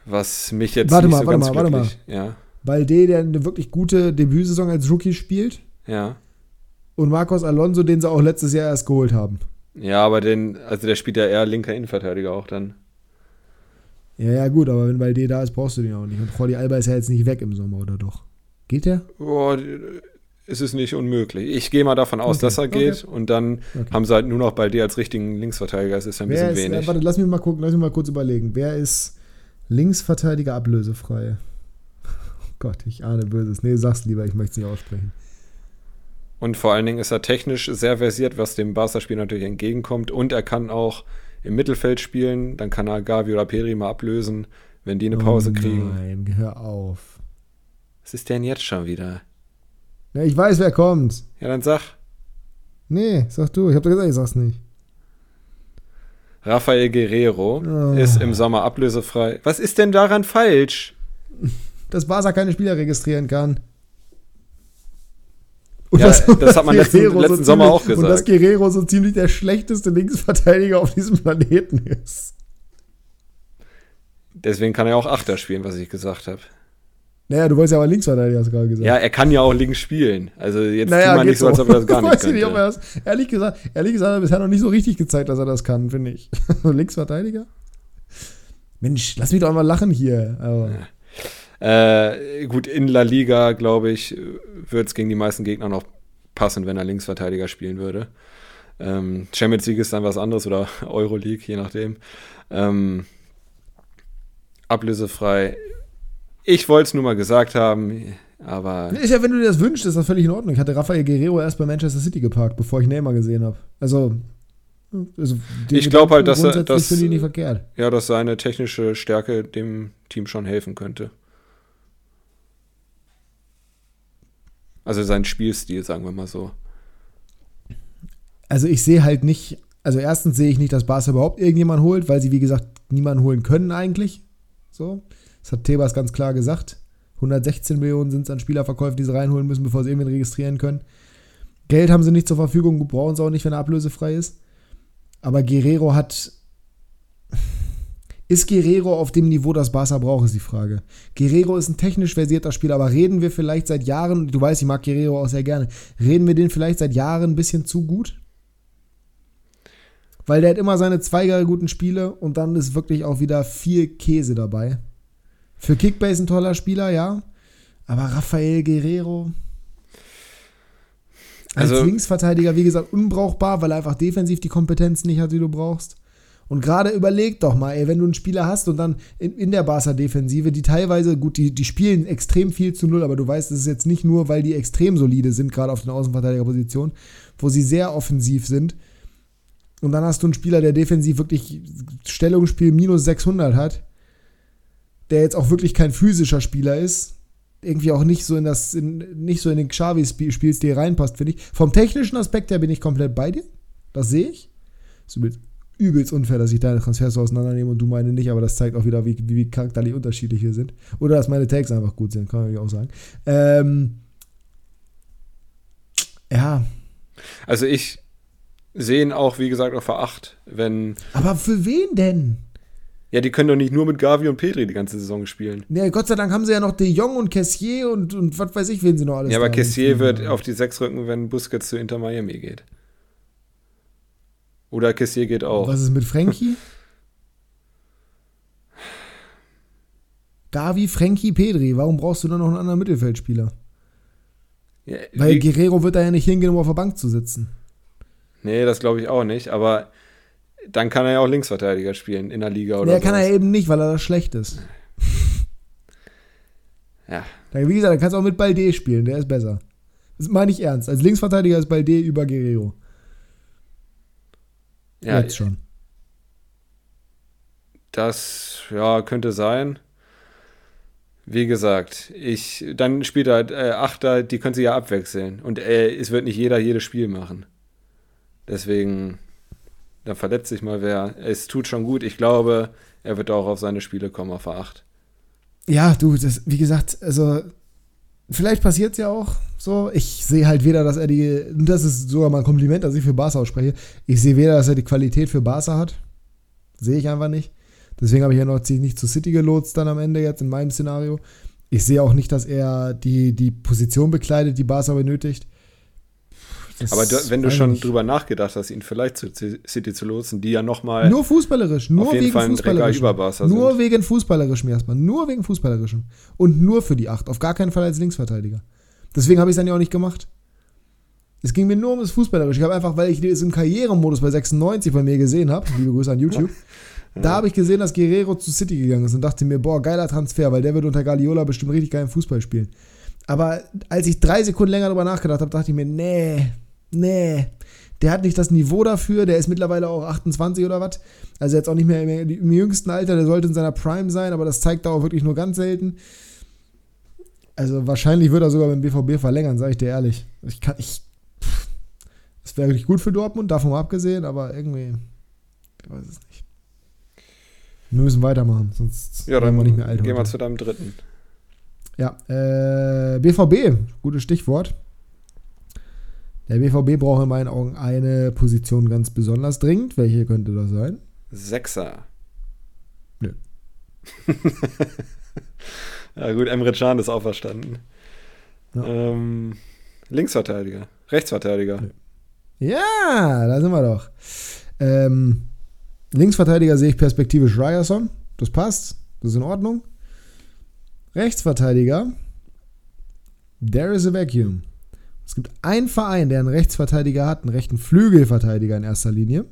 Was mich jetzt Warte nicht mal, so warte ganz mal, warte glücklich. Ja, Balde, der eine wirklich gute Debütsaison als Rookie spielt. ja. Und Marcos Alonso, den sie auch letztes Jahr erst geholt haben. Ja, aber den, also der spielt ja eher linker Innenverteidiger auch dann. Ja, ja, gut, aber wenn Balde da ist, brauchst du den auch nicht. Und Jordi Alba ist ja jetzt nicht weg im Sommer, oder doch? Geht der? Boah, ist es nicht unmöglich. Ich gehe mal davon aus, Okay, dass er okay. geht und dann Okay. haben sie halt nur noch Balde als richtigen Linksverteidiger. Das ist ja ein Wer bisschen ist, wenig. äh, warte, lass mich mal gucken, lass mich mal kurz überlegen. Wer ist Linksverteidiger ablösefrei? Oh Gott, ich ahne Böses. Nee, sag's lieber, ich möchte es nicht aussprechen. Und vor allen Dingen ist er technisch sehr versiert, was dem Barca-Spiel natürlich entgegenkommt. Und er kann auch im Mittelfeld spielen. Dann kann er Gavi oder Peri mal ablösen, wenn die eine Pause oh kriegen. Nein, hör auf. Was ist denn jetzt schon wieder? Ja, ich weiß, wer kommt. Ja, dann sag. Nee, sag du. Ich hab doch gesagt, ich sag's nicht. Rafael Guerrero Oh. ist im Sommer ablösefrei. Was ist denn daran falsch? Dass Barca keine Spieler registrieren kann. Und Ja, das hat man letzten- Guerrero letzten Sommer auch Und dass gesagt. Guerrero so ziemlich der schlechteste Linksverteidiger auf diesem Planeten ist. Deswegen kann er auch Achter spielen, was ich gesagt habe. Naja, du wolltest ja aber Linksverteidiger, hast du gerade gesagt. Ja, er kann ja auch links spielen. Also jetzt naja, tu mal geht nicht so, als ob er das gar nicht Weiß ich nicht, ob er könnte. das, ehrlich gesagt, ehrlich gesagt, hat er bisher noch nicht so richtig gezeigt, dass er das kann, finde ich. Linksverteidiger? Mensch, lass mich doch einmal lachen hier. Aber, Äh, gut, in La Liga, glaube ich, würde es gegen die meisten Gegner noch passen, wenn er Linksverteidiger spielen würde. Ähm, Champions League ist dann was anderes oder Euroleague, je nachdem. Ähm, ablösefrei. Ich wollte es nur mal gesagt haben, aber Ist ja, wenn du dir das wünschst, ist das völlig in Ordnung. Ich hatte Rafael Guerrero erst bei Manchester City geparkt, bevor ich Neymar gesehen habe. Also, also Ich glaub halt, dass er- ich nicht verkehrt. ja, dass seine technische Stärke dem Team schon helfen könnte. Also sein Spielstil, sagen wir mal so. Also ich sehe halt nicht, also erstens sehe ich nicht, dass Barca überhaupt irgendjemanden holt, weil sie, wie gesagt, niemanden holen können eigentlich. So. Das hat Tebas ganz klar gesagt. 116 Millionen sind es an Spielerverkäufen, die sie reinholen müssen, bevor sie irgendwen registrieren können. Geld haben sie nicht zur Verfügung, brauchen sie auch nicht, wenn er ablösefrei ist. Aber Guerrero hat. Ist Guerrero auf dem Niveau, das Barca braucht, ist die Frage. Guerrero ist ein technisch versierter Spieler, aber reden wir vielleicht seit Jahren, du weißt, ich mag Guerrero auch sehr gerne, reden wir den vielleicht seit Jahren ein bisschen zu gut? Weil der hat immer seine zwei guten Spiele und dann ist wirklich auch wieder viel Käse dabei. Für Kickbase ein toller Spieler, ja. Aber Rafael Guerrero. Als Also- Linksverteidiger, wie gesagt, unbrauchbar, weil er einfach defensiv die Kompetenz nicht hat, die du brauchst. Und gerade überleg doch mal, ey, wenn du einen Spieler hast und dann in, in der Barca-Defensive, die teilweise, gut, die, die spielen extrem viel zu null, aber du weißt, es ist jetzt nicht nur, weil die extrem solide sind, gerade auf den Außenverteidigerpositionen, wo sie sehr offensiv sind. Und dann hast du einen Spieler, der defensiv wirklich Stellungsspiel minus 600 hat, der jetzt auch wirklich kein physischer Spieler ist, irgendwie auch nicht so in das, in, nicht so in den Xavi-Spielstil reinpasst, finde ich. Vom technischen Aspekt her bin ich komplett bei dir. Das sehe ich. Ist übelst, übelst unfair, dass ich deine Transfers so auseinandernehme und du meine nicht, aber das zeigt auch wieder, wie, wie charakterlich unterschiedlich wir sind. Oder dass meine Tags einfach gut sind, kann man auch sagen. Ähm, ja, Also ich sehe ihn auch, wie gesagt, auf Veracht, wenn. aber für wen denn? Ja, die können doch nicht nur mit Gavi und Petri die ganze Saison spielen. Ja, Gott sei Dank haben sie ja noch De Jong und Cassier und, und was weiß ich, wen sie noch alles Ja, aber Kessier hinziehen. wird auf die Sechs rücken, wenn Busquets zu Inter Miami geht. Oder Kessier geht auch. Was ist mit Frankie? Gavi, Frankie, Pedri. Warum brauchst du dann noch einen anderen Mittelfeldspieler? Ja, Weil Guerrero wird da ja nicht hingehen, um auf der Bank zu sitzen. nee, das glaube ich auch nicht. Aber dann kann er ja auch Linksverteidiger spielen in der Liga oder Der kann er eben nicht, weil er das schlecht ist. Ja. Da, wie gesagt, dann kannst du auch mit Balde spielen, der ist besser. Das meine ich ernst. Als Linksverteidiger ist Balde über Guerrero. Ja, Jetzt schon. Das ja, könnte sein. Wie gesagt, ich, dann spielt er äh, Achter, die können sie ja abwechseln. Und äh, es wird nicht jeder jedes Spiel machen. Deswegen, da verletzt sich mal wer. Es tut schon gut. Ich glaube, er wird auch auf seine Spiele kommen, auf der Acht. Ja, du, das, wie gesagt, also vielleicht passiert es ja auch so. Ich sehe halt weder, dass er die, das ist sogar mal ein Kompliment, dass ich für Barca ausspreche. Ich sehe weder, dass er die Qualität für Barca hat. Sehe ich einfach nicht. Deswegen habe ich ja noch nicht zu City gelotst dann am Ende jetzt in meinem Szenario. Ich sehe auch nicht, dass er die, die Position bekleidet, die Barca benötigt. Das Aber du, wenn du schon drüber nachgedacht hast, ihn vielleicht zu City zu lotsen, die ja nochmal Nur fußballerisch, nur auf jeden wegen Fall über Barca Nur sind. wegen fußballerischem erstmal. Nur wegen fußballerischem. Und nur für die 8. Auf gar keinen Fall als Linksverteidiger. Deswegen habe ich es dann ja auch nicht gemacht. Es ging mir nur um das Fußballerische. Ich habe einfach, weil ich es im Karrieremodus bei 96 bei mir gesehen habe, liebe Grüße an YouTube, da habe ich gesehen, dass Guerrero zu City gegangen ist und dachte mir, boah, geiler Transfer, weil der wird unter Guardiola bestimmt richtig geilen Fußball spielen. Aber als ich drei Sekunden länger darüber nachgedacht habe, dachte ich mir, nee, nee, der hat nicht das Niveau dafür, der ist mittlerweile auch 28 oder was. Also jetzt auch nicht mehr im, im jüngsten Alter, der sollte in seiner Prime sein, aber das zeigt er auch wirklich nur ganz selten. Also wahrscheinlich wird er sogar beim BVB verlängern, sage ich dir ehrlich. Ich kann, ich, pff, das wäre wirklich gut für Dortmund, davon mal abgesehen, aber irgendwie, ich weiß es nicht. Wir müssen weitermachen, sonst Ja, werden wir nicht mehr alt gehen wir zu deinem dritten. Ja, äh, BVB, gutes Stichwort. Der BVB braucht in meinen Augen eine Position ganz besonders dringend. Welche könnte das sein? Sechser. Nö. ja gut, Emre Can ist auferstanden. Ja. Ähm, Linksverteidiger. Rechtsverteidiger. Nö. Ja, da sind wir doch. Ähm, Linksverteidiger sehe ich perspektivisch Ryerson. Das passt. Das ist in Ordnung. Rechtsverteidiger. There is a vacuum. Es gibt einen Verein, der einen Rechtsverteidiger hat, einen rechten Flügelverteidiger in erster Linie,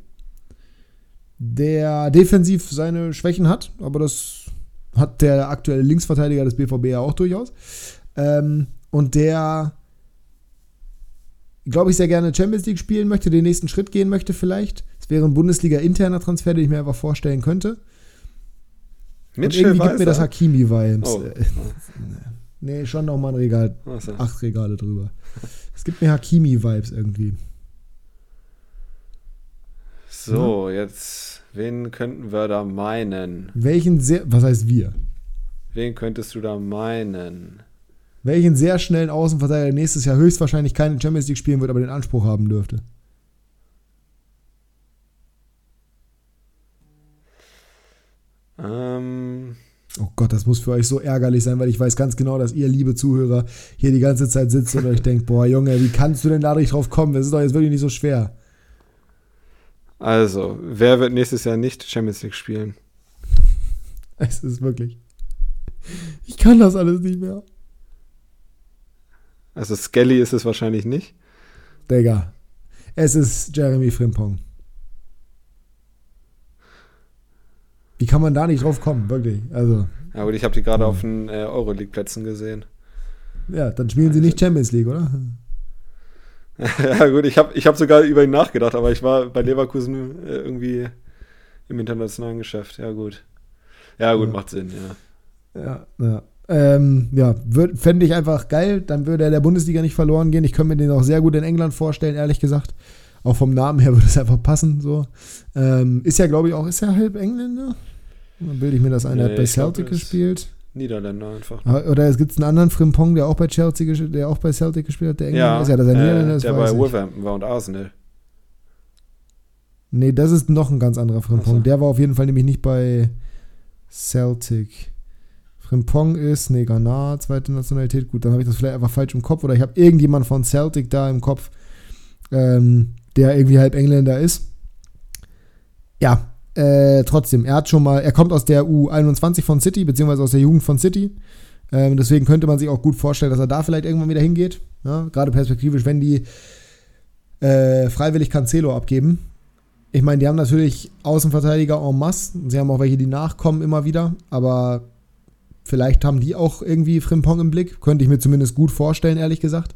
der defensiv seine Schwächen hat, aber das hat der aktuelle Linksverteidiger des BVB ja auch durchaus. Ähm, und der, glaube ich, sehr gerne Champions League spielen möchte, den nächsten Schritt gehen möchte vielleicht. Es wäre ein Bundesliga-interner Transfer, den ich mir einfach vorstellen könnte. Und Mitchell irgendwie gibt mir das Weiser? Hakim-Vibes. Oh. Nee, schon noch mal ein Regal, Achso. acht Regale drüber. Es gibt mir Hakimi-Vibes irgendwie. So, jetzt, wen könnten wir da meinen? Welchen sehr, was heißt wir? Wen könntest du da meinen? Welchen sehr schnellen Außenverteidiger nächstes Jahr höchstwahrscheinlich keine Champions League spielen wird, aber den Anspruch haben dürfte. Ähm, Oh Gott, das muss für euch so ärgerlich sein, weil ich weiß ganz genau, dass ihr, liebe Zuhörer, hier die ganze Zeit sitzt und euch denkt, boah, Junge, wie kannst du denn dadurch drauf kommen? Das ist doch jetzt wirklich nicht so schwer. also, wer wird nächstes Jahr nicht Champions League spielen? Es ist wirklich. Ich kann das alles nicht mehr. Also Skelly ist es wahrscheinlich nicht. Digga. Es ist Jeremy Frimpong. Wie kann man da nicht drauf kommen, wirklich? Also. Ja gut, ich habe die gerade auf den äh, Euroleague-Plätzen gesehen. Ja, dann spielen sie nicht Champions League, oder? ja gut, ich habe ich hab sogar über ihn nachgedacht, aber ich war bei Leverkusen äh, irgendwie im internationalen Geschäft. Ja gut. Ja gut, ja. macht Sinn, ja. Ja, ja. Ähm, ja, fände ich einfach geil. Dann würde er der Bundesliga nicht verloren gehen. Ich könnte mir den auch sehr gut in England vorstellen, ehrlich gesagt. Auch vom Namen her würde es einfach passen. So. Ähm, ist ja, glaube ich, auch, ist ja halb Engländer. Dann bilde ich mir das ein. Er hat bei Celtic gespielt. Niederländer einfach. Ne? Oder es gibt einen anderen Frimpong, der auch bei Chelsea, der auch bei Celtic gespielt hat, der Engländer ja, ist. Ja, dass er Niederländer ist, der bei Wolverhampton war und Arsenal. Nee, das ist noch ein ganz anderer Frimpong. So. Der war auf jeden Fall nämlich nicht bei Celtic. Frimpong ist, nee, Ghana, zweite Nationalität. Gut, dann habe ich das vielleicht einfach falsch im Kopf. Oder ich habe irgendjemand von Celtic da im Kopf, ähm, der irgendwie halb Engländer ist. Ja, äh, trotzdem, er hat schon mal, er kommt aus der U21 von City, beziehungsweise aus der Jugend von City. Ähm, deswegen könnte man sich auch gut vorstellen, dass er da vielleicht irgendwann wieder hingeht. Ja, gerade perspektivisch, wenn die äh, freiwillig Cancelo abgeben. Ich meine, die haben natürlich Außenverteidiger en masse. Sie haben auch welche, die nachkommen immer wieder. Aber vielleicht haben die auch irgendwie Frimpong im Blick. Könnte ich mir zumindest gut vorstellen, ehrlich gesagt.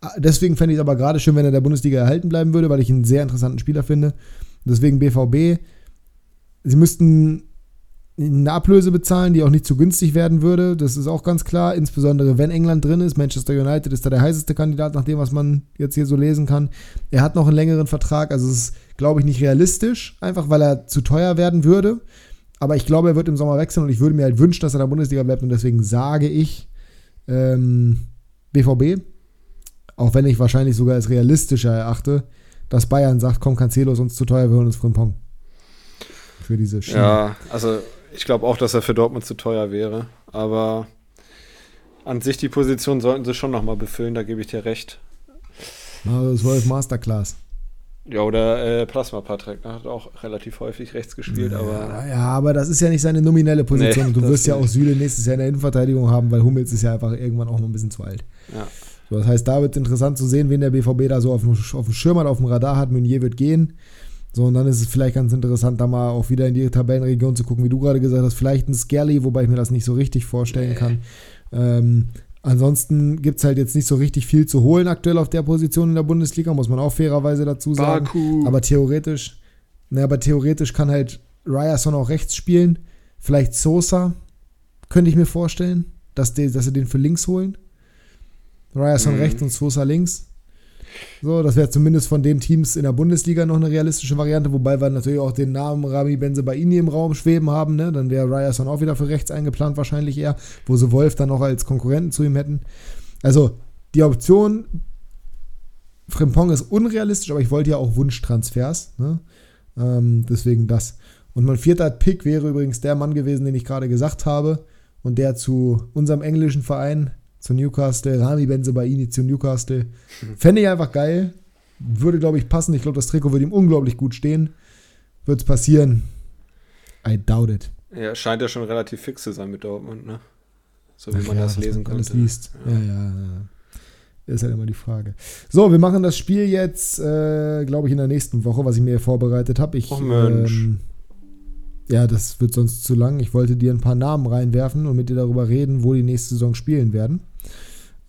Ah, deswegen fände ich es aber gerade schön, wenn er der Bundesliga erhalten bleiben würde, weil ich einen sehr interessanten Spieler finde. Deswegen BVB sie müssten eine Ablöse bezahlen, die auch nicht zu günstig werden würde. Das ist auch ganz klar, insbesondere wenn England drin ist. Manchester United ist da der heißeste Kandidat, nach dem, was man jetzt hier so lesen kann. Er hat noch einen längeren Vertrag, also es ist, glaube ich, nicht realistisch, einfach weil er zu teuer werden würde. Aber ich glaube, er wird im Sommer wechseln und ich würde mir halt wünschen, dass er in der Bundesliga bleibt und deswegen sage ich ähm, BVB, auch wenn ich wahrscheinlich sogar als realistischer erachte, dass Bayern sagt, komm, Cancelo ist uns zu teuer, wir holen uns Frimpong für diese Schiene. Ja, also ich glaube auch, dass er für Dortmund zu teuer wäre. Aber an sich die Position sollten sie schon nochmal befüllen, da gebe ich dir recht. Also 12 Masterclass. Ja, oder äh, Plasma Patrick ne, hat auch relativ häufig rechts gespielt, ja, aber. Ja, aber das ist ja nicht seine nominelle Position. Nee, du wirst ja auch Süle nächstes Jahr in der Innenverteidigung haben, weil Hummels ist ja einfach irgendwann auch mal ein bisschen zu alt. Ja. So, das heißt, da wird es interessant zu sehen, wen der BVB da so auf dem, auf dem Schirm hat, auf dem Radar hat. Meunier wird gehen. So, und dann ist es vielleicht ganz interessant, da mal auch wieder in die Tabellenregion zu gucken, wie du gerade gesagt hast, vielleicht ein Skelly, wobei ich mir das nicht so richtig vorstellen kann. Ähm, ansonsten gibt es halt jetzt nicht so richtig viel zu holen aktuell auf der Position in der Bundesliga, muss man auch fairerweise dazu sagen. Baku. Aber theoretisch, ne, aber theoretisch kann halt Ryerson auch rechts spielen. Vielleicht Sosa, könnte ich mir vorstellen, dass, die, dass sie den für links holen. Ryerson mhm. rechts und Sosa links. So, das wäre zumindest von den Teams in der Bundesliga noch eine realistische Variante, wobei wir natürlich auch den Namen Rami Benzebaini im Raum schweben haben. Ne? Dann wäre Ryerson auch wieder für rechts eingeplant, wahrscheinlich eher, wo sie Wolf dann noch als Konkurrenten zu ihm hätten. Also, die Option Frimpong ist unrealistisch, aber ich wollte ja auch Wunschtransfers. Ne? Ähm, deswegen das. Und mein vierter Pick wäre übrigens der Mann gewesen, den ich gerade gesagt habe und der zu unserem englischen Verein zu Newcastle, Rami Benzebaini zu Newcastle. Fände ich einfach geil. Würde, glaube ich, passen. Ich glaube, das Trikot würde ihm unglaublich gut stehen. Wird es passieren? I doubt it. Ja, scheint ja schon relativ fix zu sein mit Dortmund, ne? So wie Ach man ja, das lesen konnte. Alles liest. Ja. ja, ja, ja. Ist halt immer die Frage. So, wir machen das Spiel jetzt, äh, glaube ich, in der nächsten Woche, was ich mir vorbereitet habe. Oh Mensch. Ähm, ja, das wird sonst zu lang. Ich wollte dir ein paar Namen reinwerfen und mit dir darüber reden, wo die nächste Saison spielen werden.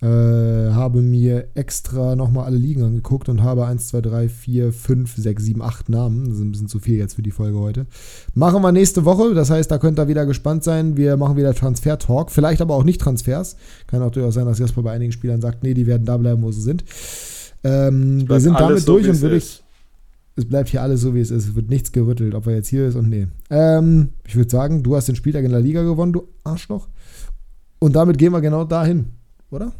Äh, habe mir extra nochmal alle Ligen angeguckt und habe 1, 2, 3, 4, 5, 6, 7, 8 Namen. Das ist ein bisschen zu viel jetzt für die Folge heute. Machen wir nächste Woche. Das heißt, da könnt ihr wieder gespannt sein. Wir machen wieder Transfer-Talk. Vielleicht aber auch nicht Transfers. Kann auch durchaus sein, dass Jasper bei einigen Spielern sagt, nee, die werden da bleiben, wo sie sind. Ähm, wir sind damit so, durch und würde ich es bleibt hier alles so, wie es ist. Es wird nichts gerüttelt, ob er jetzt hier ist und nee. Ähm, ich würde sagen, du hast den Spieltag in der Liga gewonnen, du Arschloch. Und damit gehen wir genau dahin, oder?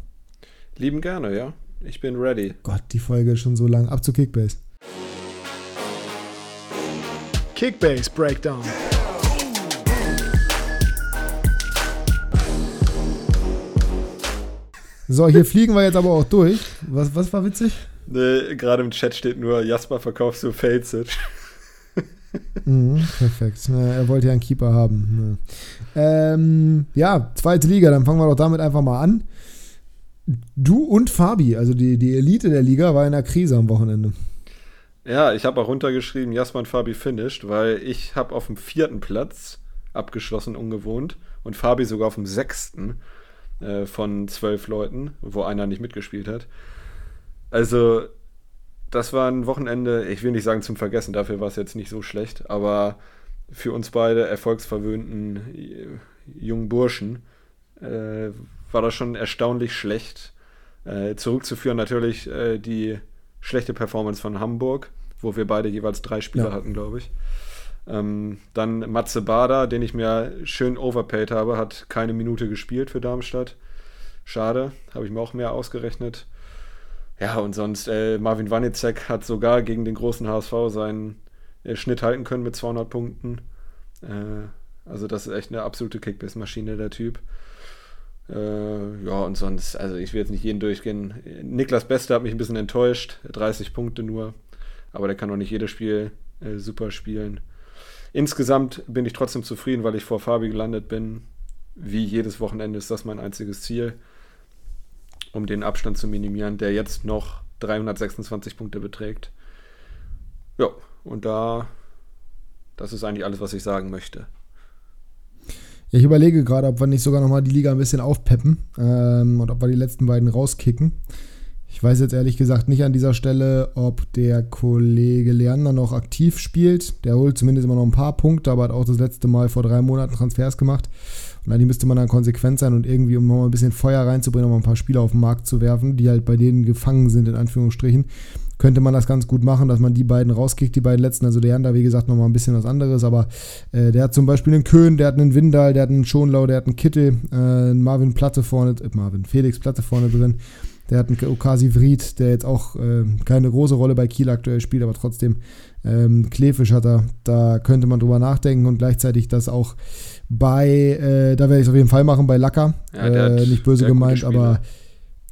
Lieben gerne, ja. Ich bin ready. Gott, die Folge ist schon so lang. Ab zu Kickbase. Kickbase Breakdown. So, hier fliegen wir jetzt aber auch durch. Was, was war witzig? Nee, gerade im Chat steht nur, Jasper verkaufst du Faceit. mhm, perfekt. Ja, er wollte ja einen Keeper haben. Ja. Ähm, ja, zweite Liga, dann fangen wir doch damit einfach mal an. Du und Fabi, also die, die Elite der Liga, war in der Krise am Wochenende. Ja, ich habe auch runtergeschrieben, Jasman Fabi finished, weil ich habe auf dem vierten Platz abgeschlossen, ungewohnt, und Fabi sogar auf dem sechsten äh, von zwölf Leuten, wo einer nicht mitgespielt hat. Also, das war ein Wochenende, ich will nicht sagen zum Vergessen, dafür war es jetzt nicht so schlecht, aber für uns beide erfolgsverwöhnten äh, jungen Burschen äh, war das schon erstaunlich schlecht. Äh, zurückzuführen natürlich äh, die schlechte Performance von Hamburg, wo wir beide jeweils drei Spieler ja. hatten, glaube ich. Ähm, dann Matze Bader, den ich mir schön overpaid habe, hat keine Minute gespielt für Darmstadt. Schade, habe ich mir auch mehr ausgerechnet. Ja, und sonst, äh, Marvin Wanicek hat sogar gegen den großen HSV seinen äh, Schnitt halten können mit 200 Punkten. Äh, also das ist echt eine absolute Kickbiss-Maschine, der Typ. Äh, ja, und sonst, also ich will jetzt nicht jeden durchgehen. Niklas Beste hat mich ein bisschen enttäuscht, 30 Punkte nur. Aber der kann auch nicht jedes Spiel äh, super spielen. Insgesamt bin ich trotzdem zufrieden, weil ich vor Fabi gelandet bin. Wie jedes Wochenende ist das mein einziges Ziel, um den Abstand zu minimieren, der jetzt noch 326 Punkte beträgt. Ja, und da, das ist eigentlich alles, was ich sagen möchte. Ja, ich überlege gerade, ob wir nicht sogar nochmal die Liga ein bisschen aufpeppen ähm, und ob wir die letzten beiden rauskicken. Ich weiß jetzt ehrlich gesagt nicht an dieser Stelle, ob der Kollege Leander noch aktiv spielt. Der holt zumindest immer noch ein paar Punkte, aber hat auch das letzte Mal vor drei Monaten Transfers gemacht. Und eigentlich müsste man dann konsequent sein und irgendwie, um mal ein bisschen Feuer reinzubringen, um ein paar Spieler auf den Markt zu werfen, die halt bei denen gefangen sind, in Anführungsstrichen, könnte man das ganz gut machen, dass man die beiden rauskickt, die beiden letzten. Also der Leander, wie gesagt, nochmal ein bisschen was anderes, aber äh, der hat zum Beispiel einen Köhn, der hat einen Windal, der hat einen Schonlau, der hat einen Kittel, äh, einen Marvin Platte vorne, äh, Marvin Felix Platte vorne drin. Der hat einen Okasi Vried, der jetzt auch äh, keine große Rolle bei Kiel aktuell spielt, aber trotzdem ähm, Klefisch hat er. Da könnte man drüber nachdenken und gleichzeitig das auch bei, äh, da werde ich es auf jeden Fall machen, bei Lacker. Ja, äh, nicht böse gemeint, aber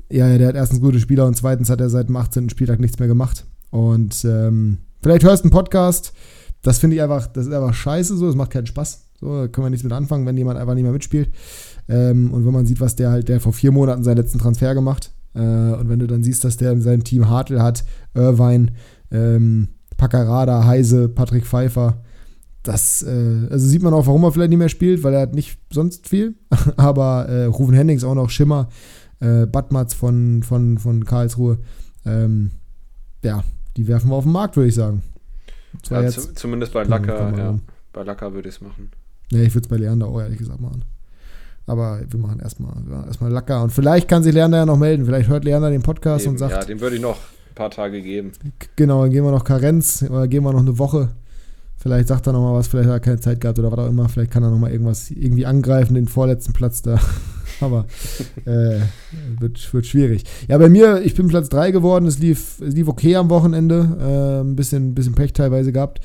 ja, der hat erstens gute Spieler und zweitens hat er seit dem 18. Spieltag nichts mehr gemacht. Und ähm, vielleicht hörst du einen Podcast. Das finde ich einfach, das ist einfach scheiße so, das macht keinen Spaß. So, da können wir nichts mit anfangen, wenn jemand einfach nicht mehr mitspielt. Ähm, und wenn man sieht, was der halt, der vor vier Monaten seinen letzten Transfer gemacht. Äh, und wenn du dann siehst, dass der in seinem Team Hartl hat, Irvine, ähm, Paccarada, Heise, Patrick Pfeiffer, das, äh, also sieht man auch, warum er vielleicht nicht mehr spielt, weil er hat nicht sonst viel. Aber äh, Rufen Hennings auch noch Schimmer, äh, Badmatz von, von, von Karlsruhe. Ähm, ja, die werfen wir auf den Markt, würde ich sagen. Ja, jetzt, zumindest bei Lacker, ja. Bei Lacker würde ich es machen. Ja, ich würde es bei Leander auch ehrlich gesagt machen. Aber wir machen erstmal erstmal Lacker. Und vielleicht kann sich Leander ja noch melden. Vielleicht hört Leander den Podcast Eben, und sagt. Ja, dem würde ich noch ein paar Tage geben. Genau, dann gehen wir noch Karenz, oder gehen wir noch eine Woche. Vielleicht sagt er nochmal was, vielleicht hat er keine Zeit gehabt oder was auch immer. Vielleicht kann er nochmal irgendwas irgendwie angreifen, den vorletzten Platz da. Aber äh, wird, wird schwierig. Ja, bei mir, ich bin Platz 3 geworden. Es lief, es lief okay am Wochenende. Äh, ein bisschen, bisschen Pech teilweise gehabt.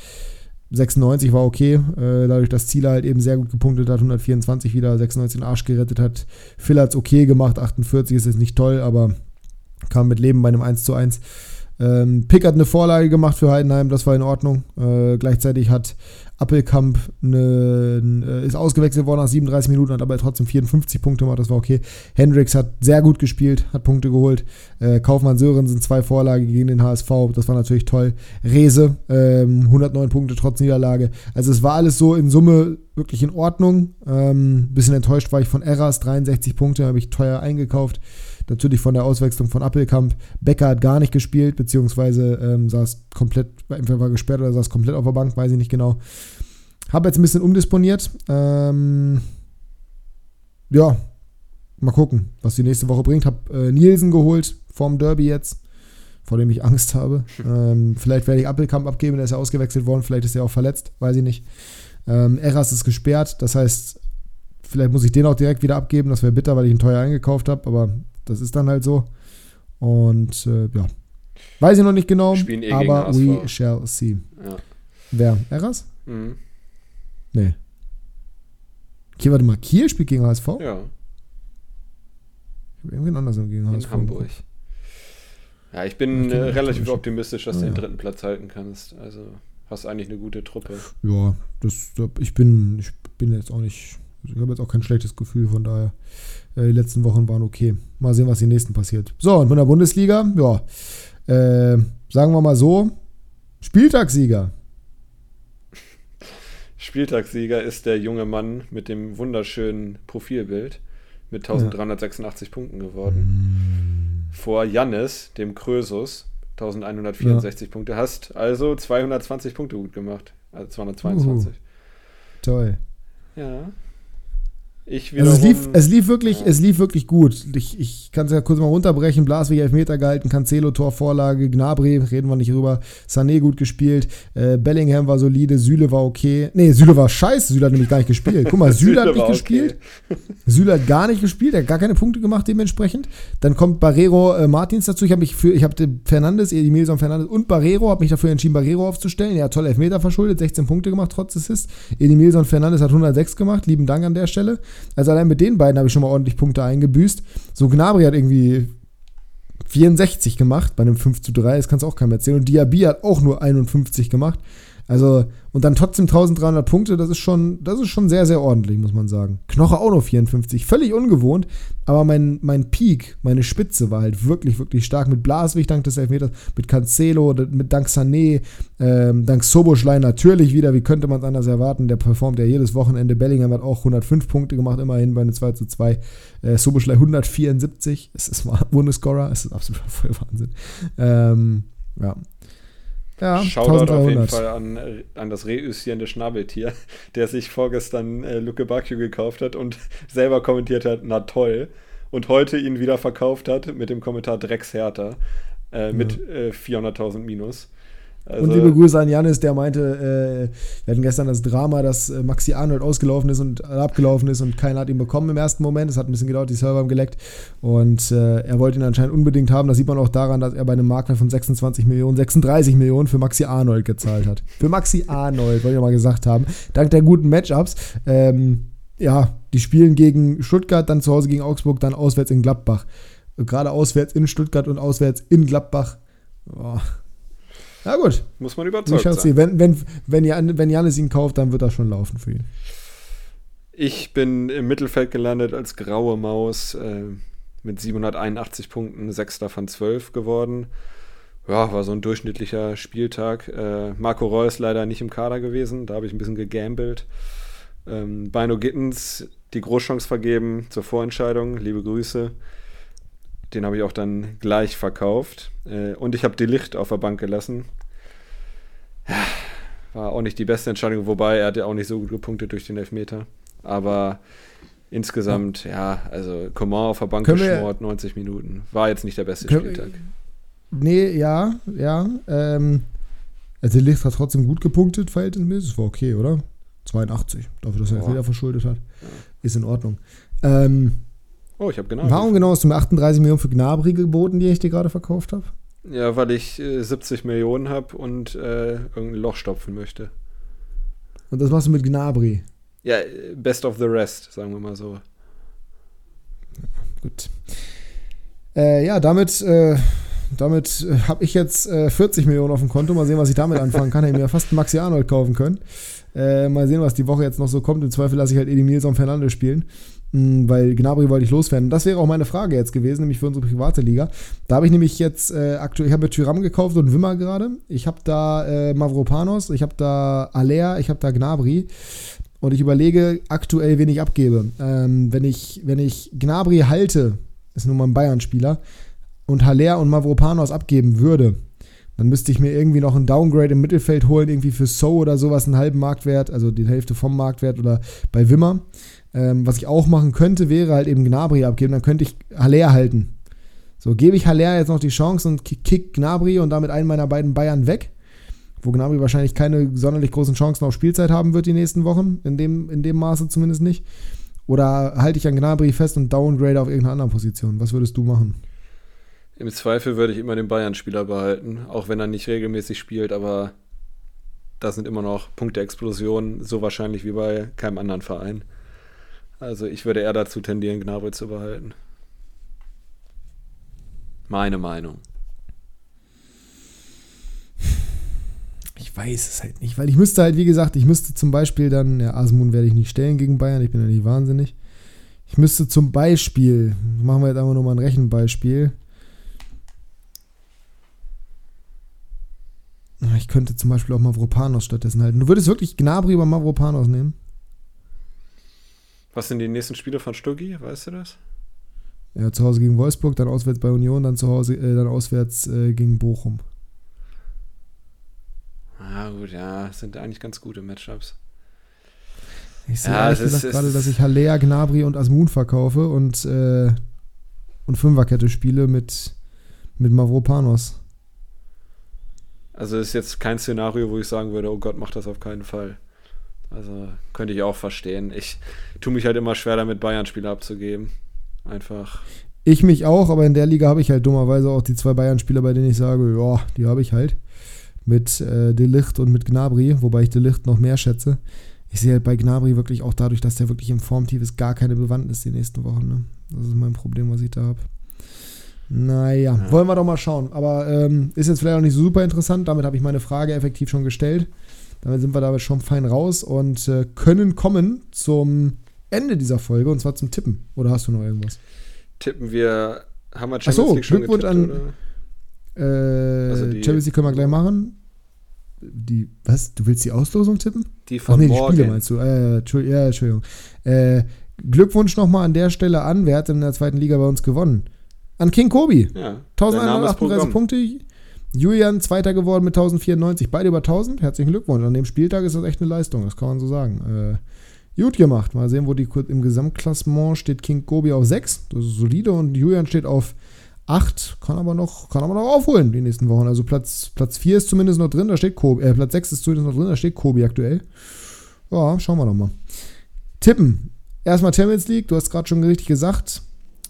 96 war okay, äh, dadurch, dass Ziele halt eben sehr gut gepunktet hat, 124 wieder, 96 den Arsch gerettet hat. Phil hat es okay gemacht, 48 ist jetzt nicht toll, aber kam mit Leben bei einem 1 zu 1. Ähm, Pick hat eine Vorlage gemacht für Heidenheim, das war in Ordnung. Äh, gleichzeitig hat Appelkamp eine, äh, ist ausgewechselt worden nach 37 Minuten, hat aber trotzdem 54 Punkte gemacht, das war okay. Hendricks hat sehr gut gespielt, hat Punkte geholt. Äh, Kaufmann Sörensen zwei Vorlagen gegen den HSV, das war natürlich toll. Rese, ähm, 109 Punkte trotz Niederlage. Also es war alles so in Summe wirklich in Ordnung. Ähm, bisschen enttäuscht war ich von Erras, 63 Punkte, habe ich teuer eingekauft. Natürlich von der Auswechslung von Appelkamp. Becker hat gar nicht gespielt, beziehungsweise ähm, saß komplett, entweder war gesperrt oder saß komplett auf der Bank, weiß ich nicht genau. Habe jetzt ein bisschen umdisponiert. Ähm, ja, mal gucken, was die nächste Woche bringt. Habe äh, Nielsen geholt vorm Derby jetzt, vor dem ich Angst habe. Ähm, vielleicht werde ich Appelkamp abgeben, der ist ja ausgewechselt worden. Vielleicht ist er auch verletzt, weiß ich nicht. Ähm, Eras ist gesperrt, das heißt, vielleicht muss ich den auch direkt wieder abgeben. Das wäre bitter, weil ich ihn teuer eingekauft habe, aber das ist dann halt so. Und äh, ja. Weiß ich noch nicht genau, eh aber we shall see. Ja. Wer? Eras? Mhm. Nee. Hier, warte mal, Kiel spielt gegen HSV? Ja. Ich habe irgendwen anders gegen HSV. In Hamburg. Ja, ich bin äh, relativ optimistisch, dass ja, du den dritten Platz halten kannst. Also hast eigentlich eine gute Truppe. Ja, das, ich bin, ich bin jetzt auch nicht Ich habe jetzt auch kein schlechtes Gefühl, von daher. Äh, die letzten Wochen waren okay. Mal sehen, was die nächsten passiert. So, und von der Bundesliga, ja. Äh, sagen wir mal so: Spieltagssieger. Spieltagssieger ist der junge Mann mit dem wunderschönen Profilbild mit 1386 ja. Punkten geworden. Mm. Vor Jannis, dem Krösus, 1164 ja. Punkte. Hast also 220 Punkte gut gemacht. Also 222. Uh, toll. Ja. Ich also es, lief, es lief wirklich, ja. es lief wirklich gut. Ich, ich kann es ja kurz mal runterbrechen. Blaswig Elfmeter gehalten, Cancelo Torvorlage, Gnabry, reden wir nicht drüber. Sané gut gespielt, äh, Bellingham war solide, Süle war okay. Nee, Süle war scheiße, Süle hat nämlich gar nicht gespielt. Guck mal, Süle, hat nicht okay. gespielt. Süle hat gar nicht gespielt, er hat gar keine Punkte gemacht dementsprechend. Dann kommt Barrero äh, Martins dazu. Ich habe mich für, ich habe Fernandes, Edimilson Fernandes und Barrero, habe mich dafür entschieden, Barrero aufzustellen. Er hat toll Elfmeter verschuldet, 16 Punkte gemacht trotz Assist. Edimilson Fernandes hat 106 gemacht, lieben Dank an der Stelle. Also allein mit den beiden habe ich schon mal ordentlich Punkte eingebüßt. So Gnabry hat irgendwie 64 gemacht bei einem 5 zu 3, das kannst du auch keinem erzählen. Und Diaby hat auch nur 51 gemacht. Also, und dann trotzdem 1300 Punkte, das ist schon, das ist schon sehr, sehr ordentlich, muss man sagen. Knoche auch nur 54, völlig ungewohnt, aber mein, mein Peak, meine Spitze war halt wirklich, wirklich stark. Mit Blaswig dank des Elfmeters, mit Cancelo, mit dank Sané, ähm, dank Soboschlei natürlich wieder, wie könnte man es anders erwarten, der performt ja jedes Wochenende. Bellingham hat auch 105 Punkte gemacht, immerhin bei einem 2 zu 2. Äh, Soboschlei 174, es ist Bundescorer, es ist absolut voll Wahnsinn. Ähm, ja, ja, Shoutout auf jeden Fall an, an das reüssierende Schnabeltier, der sich vorgestern äh, Luke Bacchio gekauft hat und selber kommentiert hat, na toll. Und heute ihn wieder verkauft hat mit dem Kommentar Dreckshärter äh, mit ja. äh, 400.000 Minus. Also, und liebe Grüße an Janis, der meinte, äh, wir hatten gestern das Drama, dass äh, Maxi Arnold ausgelaufen ist und abgelaufen ist und keiner hat ihn bekommen im ersten Moment. Es hat ein bisschen gedauert, die Server haben geleckt. Und äh, er wollte ihn anscheinend unbedingt haben. Das sieht man auch daran, dass er bei einem Marktwert von 26 Millionen, 36 Millionen für Maxi Arnold gezahlt hat. für Maxi Arnold, wollte ich mal gesagt haben. Dank der guten Matchups. Ähm, ja, die spielen gegen Stuttgart, dann zu Hause gegen Augsburg, dann auswärts in Gladbach. Gerade auswärts in Stuttgart und auswärts in Gladbach. Boah na gut. Muss man überzeugt sein. Sie. Wenn, wenn, wenn, Jan, wenn Janis ihn kauft, dann wird das schon laufen für ihn. Ich bin im Mittelfeld gelandet als graue Maus äh, mit 781 Punkten, sechster von 12 geworden. Ja, war so ein durchschnittlicher Spieltag. Äh, Marco Reus leider nicht im Kader gewesen, da habe ich ein bisschen gegambelt. Ähm, Bino Gittens die Großchance vergeben zur Vorentscheidung, liebe Grüße. Den habe ich auch dann gleich verkauft. Äh, und ich habe die Licht auf der Bank gelassen. War auch nicht die beste Entscheidung, wobei er hat ja auch nicht so gut gepunktet durch den Elfmeter. Aber insgesamt, ja, also Coman auf der Bank Können geschmort, 90 Minuten. War jetzt nicht der beste Spieltag. Nee, ja, ja. Ähm, also Licht hat trotzdem gut gepunktet, verhältnismäßig. Das war okay, oder? 82, dafür, dass er oh. Fehler verschuldet hat. Ja. Ist in Ordnung. Ähm, Oh, ich habe genau. Warum genau hast du mir 38 Millionen für Gnabry geboten, die ich dir gerade verkauft habe? Ja, weil ich äh, 70 Millionen habe und äh, irgendein Loch stopfen möchte. Und das machst du mit Gnabry? Ja, best of the rest, sagen wir mal so. Gut. Äh, ja, damit, äh, damit äh, habe ich jetzt 40 äh, Millionen auf dem Konto. Mal sehen, was ich damit anfangen kann. Hätte mir fast einen Maxi Arnold kaufen können. mal sehen, was die Woche jetzt noch so kommt. Im Zweifel lasse ich halt Eddie Nilsson Fernandes spielen. Hm, weil Gnabry wollte ich loswerden. Das wäre auch meine Frage jetzt gewesen, nämlich für unsere private Liga. Da habe ich nämlich jetzt äh, aktuell, ich habe mir Tyram gekauft und Wimmer gerade. Ich habe da äh, Mavropanos, ich habe da Alea, ich habe da Gnabry. Und ich überlege aktuell, wen ich abgebe. Ähm, wenn, ich, wenn ich Gnabry halte, ist nun mal ein Bayern-Spieler, und Haller und Mavropanos abgeben würde, dann müsste ich mir irgendwie noch einen Downgrade im Mittelfeld holen, irgendwie für So oder sowas, einen halben Marktwert, also die Hälfte vom Marktwert oder bei Wimmer. Ähm, was ich auch machen könnte, wäre halt eben Gnabry abgeben. Dann könnte ich Haller halten. So, gebe ich Haller jetzt noch die Chance und kick Gnabry und damit einen meiner beiden Bayern weg. Wo Gnabry wahrscheinlich keine sonderlich großen Chancen auf Spielzeit haben wird die nächsten Wochen. In dem, in dem Maße zumindest nicht. Oder halte ich an Gnabry fest und downgrade auf irgendeiner anderen Position? Was würdest du machen? Im Zweifel würde ich immer den Bayern-Spieler behalten, auch wenn er nicht regelmäßig spielt, aber da sind immer noch Punkte-Explosionen, so wahrscheinlich wie bei keinem anderen Verein. Also ich würde eher dazu tendieren, Gnabry zu behalten. Meine Meinung. Ich weiß es halt nicht, weil ich müsste halt, wie gesagt, ich müsste zum Beispiel dann, ja, Asmun werde ich nicht stellen gegen Bayern, ich bin ja nicht wahnsinnig. Ich müsste zum Beispiel, machen wir jetzt einfach nur mal ein Rechenbeispiel. Ich könnte zum Beispiel auch Mavropanos stattdessen halten. Du würdest wirklich Gnabry über Mavropanos nehmen? Was sind die nächsten Spiele von Stuggi? Weißt du das? Ja, zu Hause gegen Wolfsburg, dann auswärts bei Union, dann zu Hause, äh, dann auswärts äh, gegen Bochum. Ah, gut, ja, sind eigentlich ganz gute Matchups. Ich sehe ja, gerade, dass ich Haller, Gnabry und Asmun verkaufe und, äh, und Fünferkette spiele mit, mit Mavropanos. Also ist jetzt kein Szenario, wo ich sagen würde, oh Gott, mach das auf keinen Fall. Also könnte ich auch verstehen. Ich tue mich halt immer schwer damit, Bayern-Spiele abzugeben. Einfach. Ich mich auch, aber in der Liga habe ich halt dummerweise auch die zwei Bayern-Spieler, bei denen ich sage, ja, die habe ich halt. Mit äh, Delicht und mit Gnabry, wobei ich Delicht noch mehr schätze. Ich sehe halt bei Gnabry wirklich auch dadurch, dass der wirklich im Formtief ist, gar keine Bewandtnis die nächsten Wochen. Ne? Das ist mein Problem, was ich da habe. Naja, ja. wollen wir doch mal schauen. Aber ähm, ist jetzt vielleicht auch nicht so super interessant. Damit habe ich meine Frage effektiv schon gestellt. Damit sind wir da schon fein raus und äh, können kommen zum Ende dieser Folge und zwar zum Tippen. Oder hast du noch irgendwas? Tippen wir, haben wir Champions Achso, League schon Glückwunsch getippt, an äh, also Champions League können wir gleich machen. Die, was? Du willst die Auslosung tippen? Die von Ach, nee, die morgen. Spiele meinst du. Äh, Entschuldigung. Ja, Entschuldigung. Äh, Glückwunsch nochmal an der Stelle an. Wer hat in der zweiten Liga bei uns gewonnen? An King Kobi. Ja, 1138 Punkte. Julian Zweiter geworden mit 1094. Beide über 1000. Herzlichen Glückwunsch. An dem Spieltag ist das echt eine Leistung. Das kann man so sagen. Äh, Gut gemacht. Mal sehen, wo die im Gesamtklassement steht. King Gobi auf 6. Das ist solide. Und Julian steht auf 8. Kann aber noch, kann aber noch aufholen die nächsten Wochen. Also Platz, Platz 4 ist zumindest noch drin. Da steht Kobi. Äh, Platz 6 ist zumindest noch drin. Da steht Kobi aktuell. Ja, schauen wir doch mal. Tippen. Erstmal Champions League. Du hast gerade schon richtig gesagt.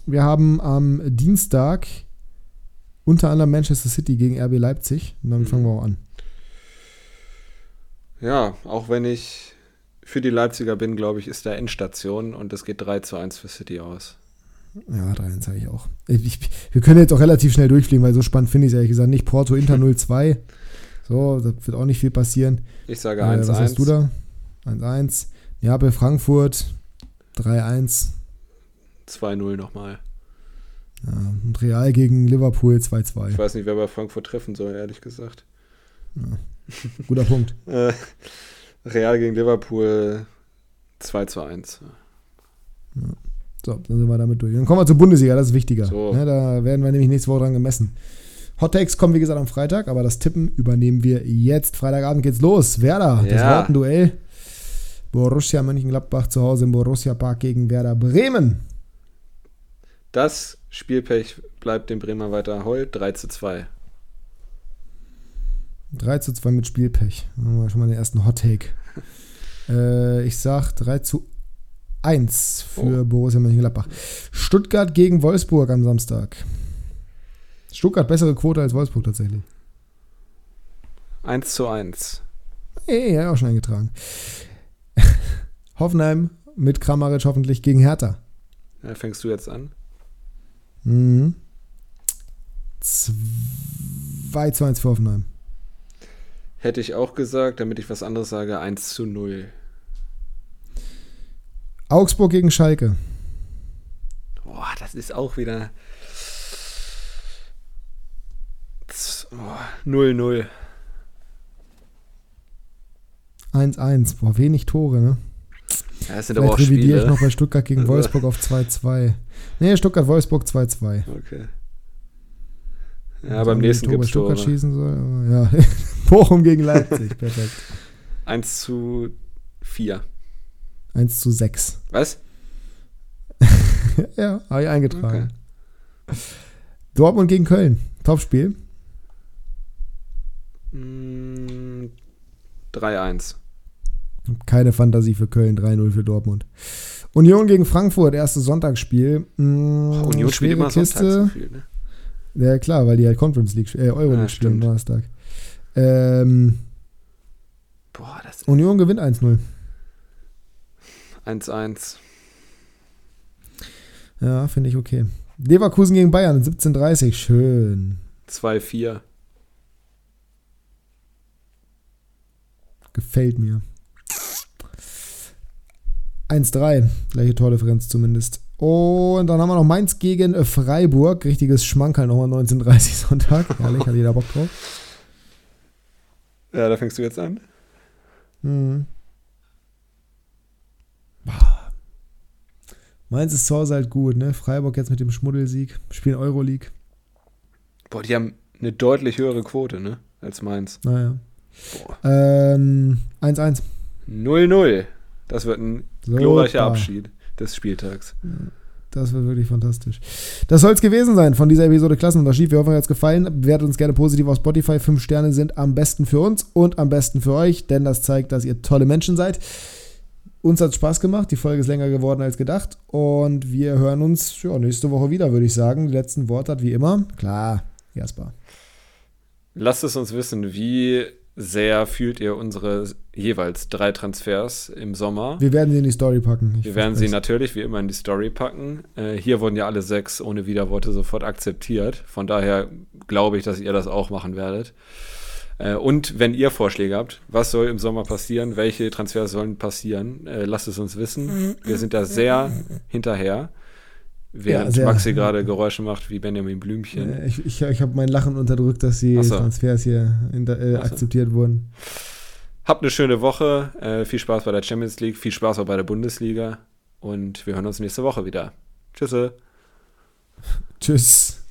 Wir haben am Dienstag unter anderem Manchester City gegen RB Leipzig. Und dann mhm. fangen wir auch an. Ja, auch wenn ich für die Leipziger bin, glaube ich, ist da Endstation und es geht 3 zu 1 für City aus. Ja, 3-1 habe ich auch. Ich, wir können jetzt auch relativ schnell durchfliegen, weil so spannend finde ich es ehrlich gesagt nicht. Porto Inter 0-2. So, da wird auch nicht viel passieren. Ich sage 1-1. Äh, was hast du da? 1-1. Neapel Frankfurt 3-1. 2-0 nochmal. Ja, und Real gegen Liverpool 2-2. Ich weiß nicht, wer bei Frankfurt treffen soll, ehrlich gesagt. Ja. Guter Punkt. Äh, Real gegen Liverpool 2 zu 1. Ja. So, dann sind wir damit durch. Dann kommen wir zur Bundesliga, das ist wichtiger. So. Ja, da werden wir nämlich nächste Woche dran gemessen. Hot Takes kommen, wie gesagt, am Freitag, aber das Tippen übernehmen wir jetzt. Freitagabend geht's los. Werder, ja. das Wortenduell. Borussia Mönchengladbach zu Hause im Borussia Park gegen Werder Bremen. Das Spielpech bleibt dem Bremer weiter heul. 3 zu 2. 3 zu 2 mit Spielpech. Haben wir schon mal den ersten Hot Take. äh, ich sag 3 zu 1 für oh. Borussia Mönchengladbach. Stuttgart gegen Wolfsburg am Samstag. Stuttgart bessere Quote als Wolfsburg tatsächlich. 1 zu 1. Ey, ja, auch schon eingetragen. Hoffenheim mit Kramaric hoffentlich gegen Hertha. Ja, fängst du jetzt an? Mhm. 2 zu 1 für Hoffenheim. Hätte ich auch gesagt, damit ich was anderes sage, 1 zu 0. Augsburg gegen Schalke. Boah, das ist auch wieder 0-0. 1-1. Boah, wenig Tore, ne? Ja, das sind aber auch Spiele. ich noch bei Stuttgart gegen Wolfsburg auf 2-2. Nee, Stuttgart-Wolfsburg 2-2. Okay. Ja, beim nächsten gibt es Tore. schießen soll. Ja. Bochum gegen Leipzig, perfekt. 1 zu 4. 1 zu 6. Was? ja, habe ich eingetragen. Okay. Dortmund gegen Köln. Topspiel. Mm, 3-1. Keine Fantasie für Köln, 3-0 für Dortmund. Union gegen Frankfurt, erstes Sonntagsspiel. Mm, Union spielt immer Kiste. Sonntag so viel, ne? Ja, klar, weil die halt Conference League, äh, Euro League ja, spielen Donnerstag. Ähm, Boah, das Union gewinnt 1-0. 1-1. Ja, finde ich okay. Leverkusen gegen Bayern 17:30, schön. 2-4. Gefällt mir. 1-3, gleiche Tordifferenz zumindest. Und dann haben wir noch Mainz gegen äh, Freiburg. Richtiges Schmankerl nochmal 19.30 Sonntag. Ehrlich, hat jeder Bock drauf. Ja, da fängst du jetzt an. Mhm. Mainz ist zu Hause halt gut, ne? Freiburg jetzt mit dem Schmuddelsieg, spielen Euroleague. Boah, die haben eine deutlich höhere Quote, ne? Als Mainz. Naja. Boah. Ähm, 1-1. 0-0. Das wird ein Super. glorreicher Abschied des Spieltags. Das wird wirklich fantastisch. Das soll es gewesen sein von dieser Episode Klassenunterschied. Wir hoffen, euch hat es gefallen. Bewertet uns gerne positiv auf Spotify. Fünf Sterne sind am besten für uns und am besten für euch, denn das zeigt, dass ihr tolle Menschen seid. Uns hat es Spaß gemacht. Die Folge ist länger geworden als gedacht. Und wir hören uns ja, nächste Woche wieder, würde ich sagen. Die letzten Worte hat wie immer. Klar, Jasper. Lasst es uns wissen, wie sehr fühlt ihr unsere jeweils drei Transfers im Sommer? Wir werden sie in die Story packen. Ich Wir werden sie natürlich wie immer in die Story packen. Äh, hier wurden ja alle sechs ohne Widerworte sofort akzeptiert. Von daher glaube ich, dass ihr das auch machen werdet. Äh, und wenn ihr Vorschläge habt, was soll im Sommer passieren, welche Transfers sollen passieren, äh, lasst es uns wissen. Wir sind da sehr hinterher. Während sehr. Maxi gerade Geräusche macht wie Benjamin Blümchen. Ich, ich, ich habe mein Lachen unterdrückt, dass die so. Transfers hier in, äh, so. akzeptiert wurden. Habt eine schöne Woche. Äh, viel Spaß bei der Champions League. Viel Spaß auch bei der Bundesliga. Und wir hören uns nächste Woche wieder. Tschüsse. Tschüss.